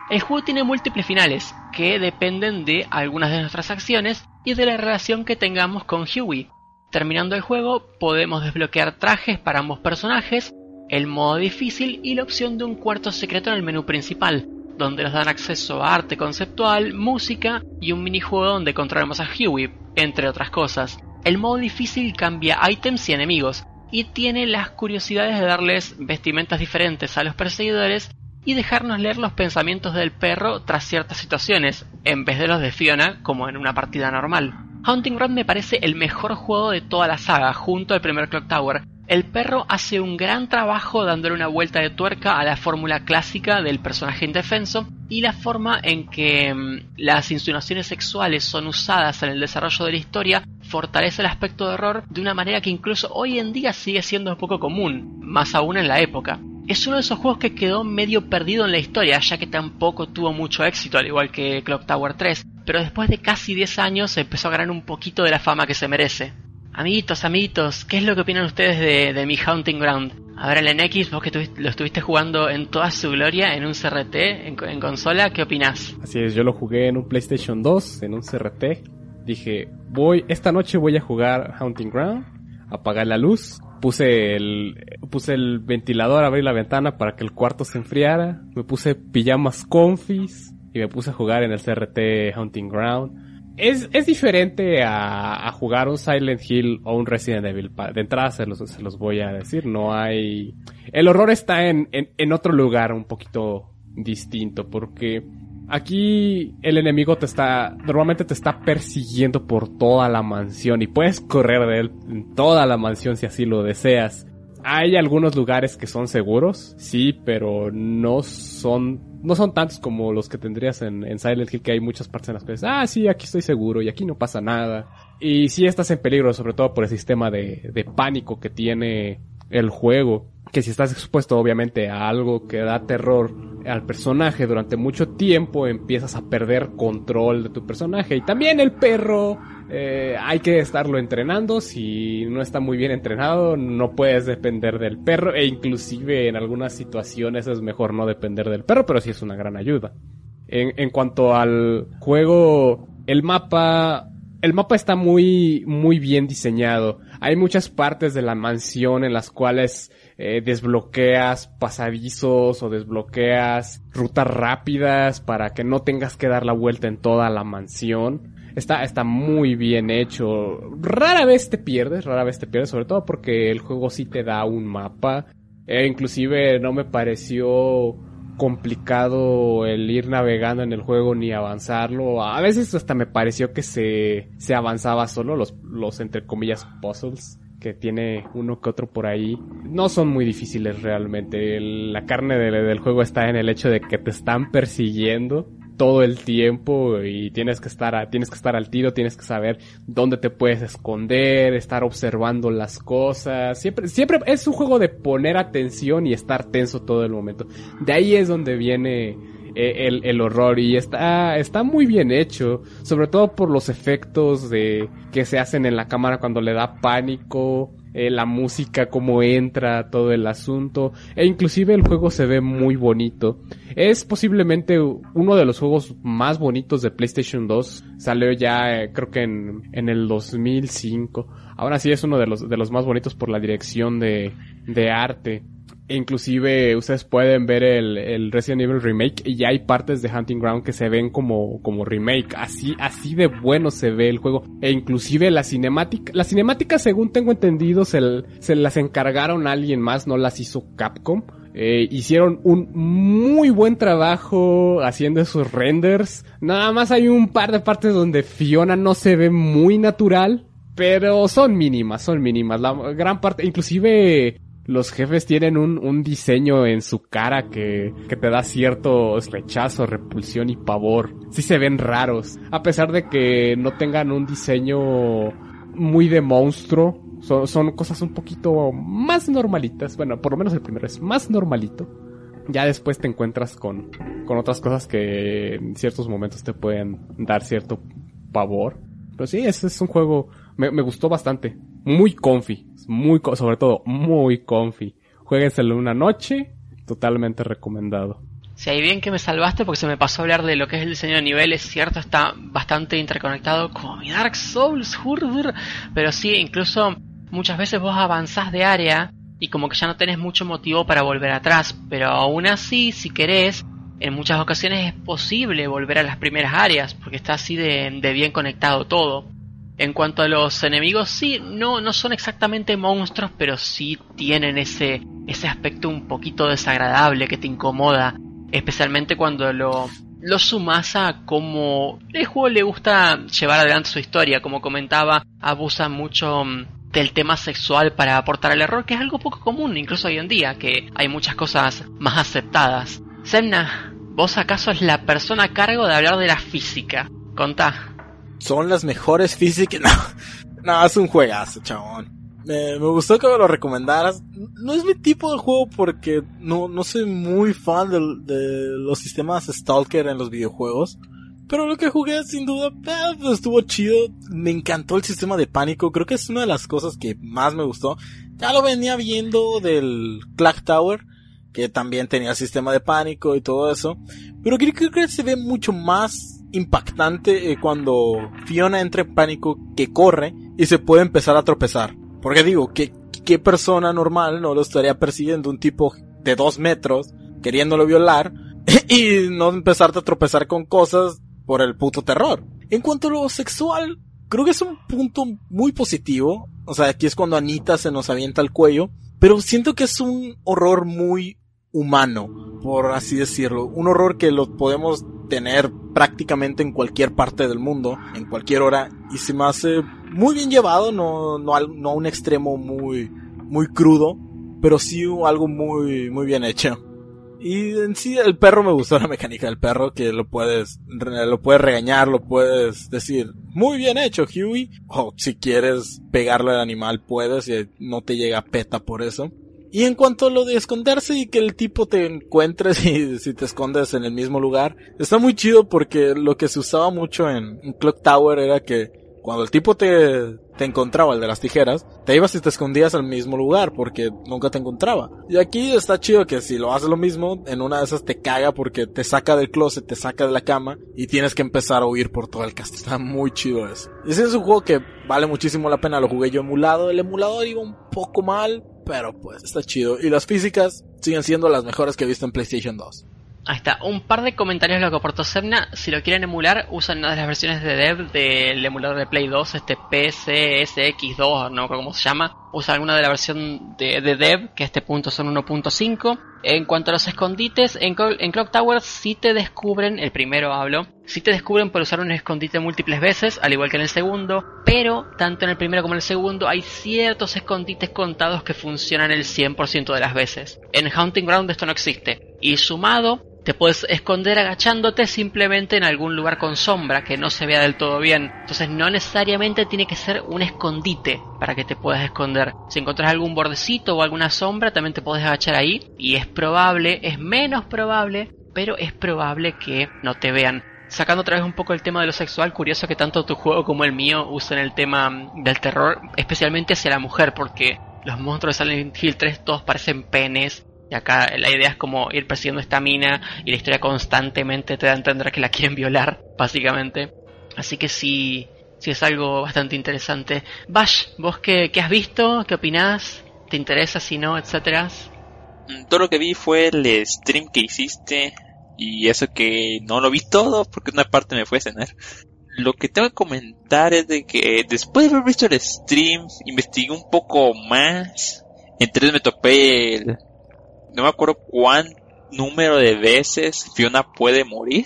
El juego tiene múltiples finales que dependen de algunas de nuestras acciones y de la relación que tengamos con Huey. Terminando el juego podemos desbloquear trajes para ambos personajes, el modo difícil y la opción de un cuarto secreto en el menú principal, donde nos dan acceso a arte conceptual, música y un minijuego donde controlamos a Huey, entre otras cosas. El modo difícil cambia ítems y enemigos, y tiene las curiosidades de darles vestimentas diferentes a los perseguidores y dejarnos leer los pensamientos del perro tras ciertas situaciones, en vez de los de Fiona como en una partida normal. Hunting Ground me parece el mejor juego de toda la saga, junto al primer Clock Tower. El perro hace un gran trabajo dándole una vuelta de tuerca a la fórmula clásica del personaje indefenso y la forma en que mm, las insinuaciones sexuales son usadas en el desarrollo de la historia fortalece el aspecto de horror de una manera que incluso hoy en día sigue siendo un poco común, más aún en la época. Es uno de esos juegos que quedó medio perdido en la historia, ya que tampoco tuvo mucho éxito, al igual que Clock Tower 3, pero después de casi 10 años empezó a ganar un poquito de la fama que se merece. Amiguitos, amiguitos, ¿qué es lo que opinan ustedes de, mi Hunting Ground? A ver, el NX, vos que lo estuviste jugando en toda su gloria en un CRT, en, consola, ¿qué opinás? Así es, yo lo jugué en un PlayStation 2, en un CRT. Dije, voy, esta noche voy a jugar Hunting Ground, apagar la luz, puse el, puse el ventilador, abrí la ventana para que el cuarto se enfriara, me puse pijamas confis y me puse a jugar en el CRT Hunting Ground es, es diferente a, jugar un Silent Hill o un Resident Evil. De entrada se los, se los voy a decir. No hay... El horror está en, en, en otro lugar un poquito distinto porque aquí el enemigo te está... Normalmente te está persiguiendo por toda la mansión y puedes correr de él en toda la mansión si así lo deseas. Hay algunos lugares que son seguros, sí, pero no son no son tantos como los que tendrías en, en, Silent Hill, que hay muchas partes en las que dices, ah, sí, aquí estoy seguro y aquí no pasa nada. Y sí estás en peligro, sobre todo por el sistema de, de pánico que tiene el juego. Que si estás expuesto obviamente a algo que da terror al personaje durante mucho tiempo, empiezas a perder control de tu personaje. Y también el perro eh, hay que estarlo entrenando. Si no está muy bien entrenado, no puedes depender del perro. E inclusive en algunas situaciones es mejor no depender del perro, pero sí es una gran ayuda. En, cuanto al juego, el mapa, el mapa está muy, muy bien diseñado. Hay muchas partes de la mansión en las cuales eh, desbloqueas pasadizos o desbloqueas rutas rápidas para que no tengas que dar la vuelta en toda la mansión. Está, está muy bien hecho. Rara vez te pierdes, rara vez te pierdes, sobre todo porque el juego sí te da un mapa. E inclusive no me pareció complicado el ir navegando en el juego ni avanzarlo. A veces hasta me pareció que se, se avanzaba solo los, los entre comillas puzzles que tiene uno que otro por ahí. No son muy difíciles realmente. la carne del juego está en el hecho de que te están persiguiendo todo el tiempo y tienes que estar tienes que estar al tiro, tienes que saber dónde te puedes esconder, estar observando las cosas. Siempre siempre es un juego de poner atención y estar tenso todo el momento. De ahí es donde viene eh, el, el, horror y está, está muy bien hecho, sobre todo por los efectos de que se hacen en la cámara cuando le da pánico, eh, la música, cómo entra, todo el asunto, e inclusive el juego se ve muy bonito. Es posiblemente uno de los juegos más bonitos de PlayStation 2, salió ya eh, creo que en, en el 2005. Ahora sí es uno de los, de los más bonitos por la dirección de, de arte. Inclusive ustedes pueden ver el, el, Resident Evil Remake y ya hay partes de Hunting Ground que se ven como, como remake. Así, así de bueno se ve el juego. E inclusive la cinemática, la cinemática según tengo entendido se, se las encargaron a alguien más, no las hizo Capcom. Eh, hicieron un muy buen trabajo haciendo esos renders. Nada más hay un par de partes donde Fiona no se ve muy natural. Pero son mínimas, son mínimas. La gran parte, inclusive los jefes tienen un, un diseño en su cara que, que te da cierto rechazo, repulsión y pavor. Sí se ven raros. A pesar de que no tengan un diseño muy de monstruo, son, son cosas un poquito más normalitas. Bueno, por lo menos el primero es más normalito. Ya después te encuentras con, con otras cosas que en ciertos momentos te pueden dar cierto pavor. Pero sí, ese es un juego, me, me gustó bastante. Muy comfy, muy, sobre todo, muy comfy. Jueguenselo una noche, totalmente recomendado. Si hay bien que me salvaste porque se me pasó a hablar de lo que es el diseño de nivel, es cierto, está bastante interconectado con mi Dark Souls, jurr, pero sí, incluso muchas veces vos avanzás de área y como que ya no tenés mucho motivo para volver atrás, pero aún así, si querés, en muchas ocasiones es posible volver a las primeras áreas, porque está así de bien conectado todo. En cuanto a los enemigos, sí, no, no son exactamente monstruos, pero sí tienen ese, ese aspecto un poquito desagradable que te incomoda, especialmente cuando lo, lo sumas a cómo el juego le gusta llevar adelante su historia. Como comentaba, abusa mucho mm, del tema sexual para aportar el error, que es algo poco común, incluso hoy en día, que hay muchas cosas más aceptadas. Semna, vos acaso es la persona a cargo de hablar de la física. Contá. Son las mejores físicas. No, no, es un juegazo, chabón. Me, me gustó que me lo recomendaras. No es mi tipo de juego porque no, no soy muy fan del- de, los sistemas Stalker en los videojuegos. Pero lo que jugué sin duda eh, pues, estuvo chido. Me encantó el sistema de pánico. Creo que es una de las cosas que más me gustó. Ya lo venía viendo del Clock Tower. Que también tenía sistema de pánico y todo eso. Pero creo que se ve mucho más impactante eh, cuando Fiona entra en pánico que corre y se puede empezar a tropezar. Porque digo, ¿qué, qué persona normal no lo estaría persiguiendo un tipo de dos metros queriéndolo violar y no empezarte a tropezar con cosas por el puto terror? En cuanto a lo sexual, creo que es un punto muy positivo. O sea, aquí es cuando Anita se nos avienta al cuello. Pero siento que es un horror muy humano, por así decirlo. Un horror que lo podemos tener prácticamente en cualquier parte del mundo, en cualquier hora, y se me hace muy bien llevado, no, no, no a un extremo muy, muy crudo, pero sí algo muy, muy bien hecho. Y en sí el perro me gustó la mecánica del perro, que lo puedes, lo puedes regañar, lo puedes decir, muy bien hecho, Huey. O si quieres pegarle al animal puedes y no te llega peta por eso. Y en cuanto a lo de esconderse y que el tipo te encuentres y si te escondes en el mismo lugar, está muy chido porque lo que se usaba mucho en, Clock Tower era que cuando el tipo te, te encontraba, el de las tijeras, te ibas y te escondías al mismo lugar porque nunca te encontraba. Y aquí está chido que si lo haces lo mismo, en una de esas te caga porque te saca del closet, te saca de la cama y tienes que empezar a huir por todo el castillo. Está muy chido eso. Y ese es un juego que vale muchísimo la pena, lo jugué yo emulado. El emulador iba un poco mal, pero pues está chido. Y las físicas siguen siendo las mejores que he visto en PlayStation 2. Ahí está, un par de comentarios lo que aportó Semna. Si lo quieren emular, usan una de las versiones de dev del emulador de Play 2, este PCSX2, no recuerdo cómo se llama. Usa alguna de la versión de, de dev, que este punto son 1.5. En cuanto a los escondites, en, en Clock Tower sí te descubren, el primero hablo, sí te descubren por usar un escondite múltiples veces, al igual que en el segundo, pero tanto en el primero como en el segundo hay ciertos escondites contados que funcionan el 100% de las veces. En Hunting Ground esto no existe. Y sumado, te puedes esconder agachándote simplemente en algún lugar con sombra que no se vea del todo bien. Entonces no necesariamente tiene que ser un escondite para que te puedas esconder. Si encontrás algún bordecito o alguna sombra, también te puedes agachar ahí. Y es probable, es menos probable, pero es probable que no te vean. Sacando otra vez un poco el tema de lo sexual, curioso que tanto tu juego como el mío usen el tema del terror, especialmente hacia la mujer, porque los monstruos de Silent Hill 3 todos parecen penes. Y acá la idea es como ir persiguiendo esta mina y la historia constantemente te da a entender que la quieren violar, básicamente. Así que sí, sí es algo bastante interesante. Bash, ¿vos qué, qué has visto? ¿Qué opinás? ¿Te interesa? Si no, etcétera. Mm, Todo lo que vi fue el stream que hiciste y eso que no lo vi todo porque una parte me fue a cenar. Lo que tengo que comentar es de que después de haber visto el stream, investigué un poco más. Entonces me topé el... No me acuerdo cuán número de veces Fiona puede morir.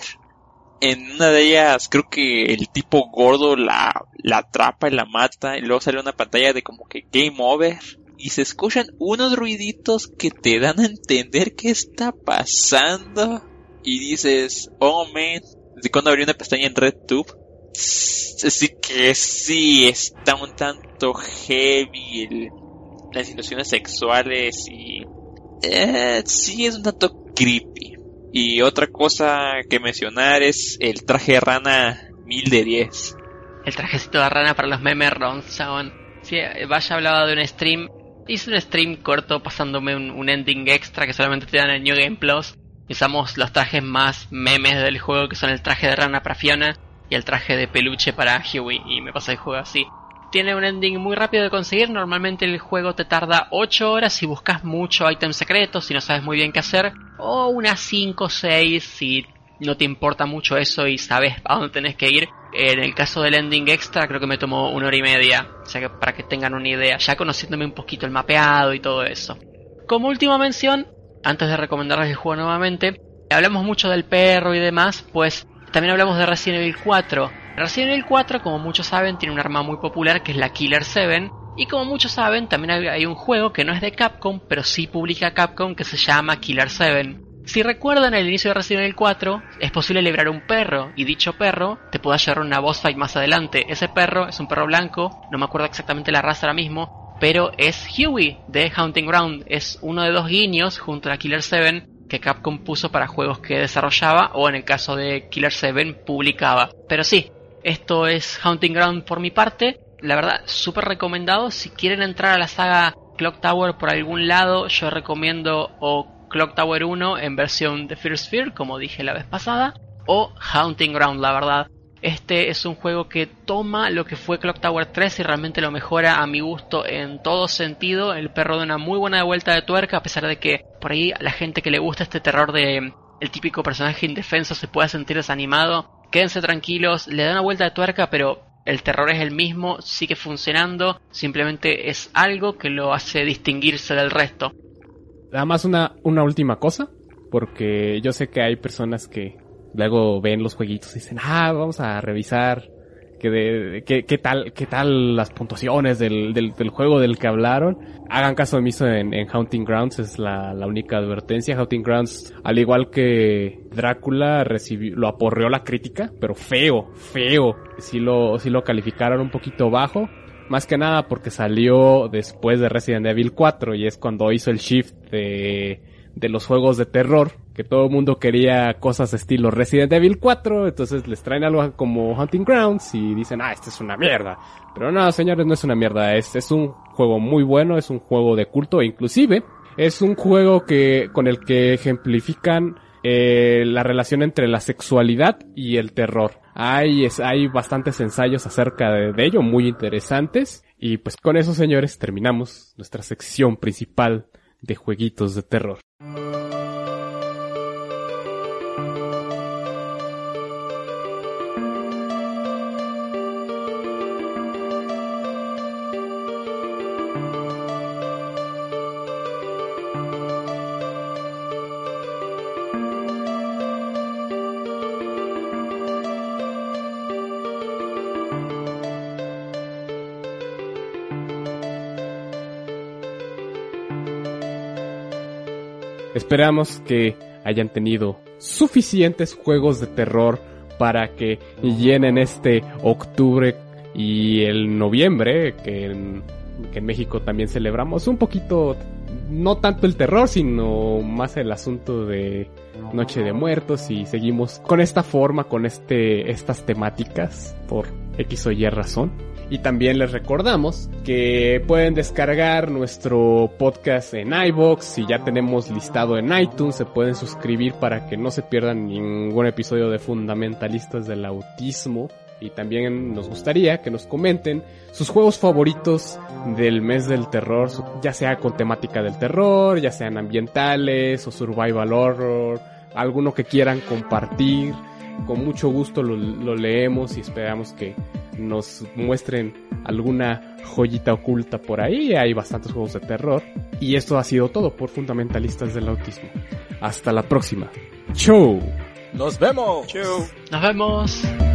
En una de ellas creo que el tipo gordo la, la atrapa y la mata y luego sale una pantalla de como que game over y se escuchan unos ruiditos que te dan a entender qué está pasando y dices, oh man, ¿de cuando abrió una pestaña en RedTube? Así que sí, está un tanto heavy las situaciones sexuales y... Eh, sí, es un tanto creepy. Y otra cosa que mencionar es el traje de rana mil de 10. El trajecito de rana para los memes chabón. Sí, Vaya hablaba de un stream. Hice un stream corto pasándome un, ending extra que solamente te dan en New Game Plus. Usamos los trajes más memes del juego que son el traje de rana para Fiona y el traje de peluche para Huey. Y me pasa el juego así. Tiene un ending muy rápido de conseguir. Normalmente el juego te tarda 8 horas si buscas mucho item secreto, si no sabes muy bien qué hacer. O unas 5 o 6 si no te importa mucho eso y sabes a dónde tenés que ir. En el caso del ending extra creo que me tomó una hora y media, o sea que para que tengan una idea, ya conociéndome un poquito el mapeado y todo eso. Como última mención, antes de recomendarles el juego nuevamente, hablamos mucho del perro y demás, pues también hablamos de Resident Evil 4. Resident Evil 4, como muchos saben, tiene un arma muy popular que es la Killer 7. Y como muchos saben, también hay un juego que no es de Capcom, pero sí publica Capcom que se llama Killer 7. Si recuerdan el inicio de Resident Evil 4, es posible liberar un perro, y dicho perro te puede llevar una boss fight más adelante. Ese perro es un perro blanco, no me acuerdo exactamente la raza ahora mismo, pero es Huey de Hunting Ground. Es uno de dos guiños junto a Killer 7 que Capcom puso para juegos que desarrollaba o en el caso de Killer 7 publicaba. Pero sí, esto es Hunting Ground por mi parte. La verdad, súper recomendado. Si quieren entrar a la saga Clock Tower por algún lado, yo recomiendo o Clock Tower 1 en versión de First Fear, como dije la vez pasada, o Haunting Ground, la verdad. Este es un juego que toma lo que fue Clock Tower 3 y realmente lo mejora a mi gusto en todo sentido. El perro da una muy buena vuelta de tuerca, a pesar de que por ahí la gente que le gusta este terror de el típico personaje indefenso se pueda sentir desanimado. Quédense tranquilos, le da una vuelta de tuerca, pero el terror es el mismo, sigue funcionando, simplemente es algo que lo hace distinguirse del resto. Nada más una, una última cosa, porque yo sé que hay personas que luego ven los jueguitos y dicen, ah, vamos a revisar que de, qué, tal, qué tal las puntuaciones del, del, juego del que hablaron. Hagan caso omiso en, en Haunting Grounds, es la, la, única advertencia. Haunting Grounds, al igual que Drácula, recibió, lo aporreó la crítica, pero feo, feo. Si lo, si lo calificaron un poquito bajo. Más que nada porque salió después de Resident Evil 4 y es cuando hizo el shift de, de los juegos de terror, que todo el mundo quería cosas estilo Resident Evil 4, entonces les traen algo como Hunting Grounds y dicen, ah, esto es una mierda. Pero no, señores, no es una mierda, es, es un juego muy bueno, es un juego de culto e inclusive es un juego que, con el que ejemplifican eh, la relación entre la sexualidad y el terror. Hay, es, hay bastantes ensayos acerca de, de ello, muy interesantes. Y pues con eso, señores, terminamos nuestra sección principal de jueguitos de terror. Esperamos que hayan tenido suficientes juegos de terror para que llenen este octubre y el noviembre, que en, México también celebramos un poquito, no tanto el terror, sino más el asunto de Noche de Muertos y seguimos con esta forma, con este, estas temáticas por X o Y razón. Y también les recordamos que pueden descargar nuestro podcast en iBox. y ya tenemos listado en iTunes, se pueden suscribir para que no se pierdan ningún episodio de Fundamentalistas del Autismo. Y también nos gustaría que nos comenten sus juegos favoritos del mes del terror, ya sea con temática del terror, ya sean ambientales o survival horror, alguno que quieran compartir con mucho gusto lo, leemos y esperamos que nos muestren alguna joyita oculta por ahí. Hay bastantes juegos de terror. Y esto ha sido todo por Fundamentalistas del Autismo. Hasta la próxima. ¡Chau! ¡Nos vemos! ¡Chau! ¡Nos vemos!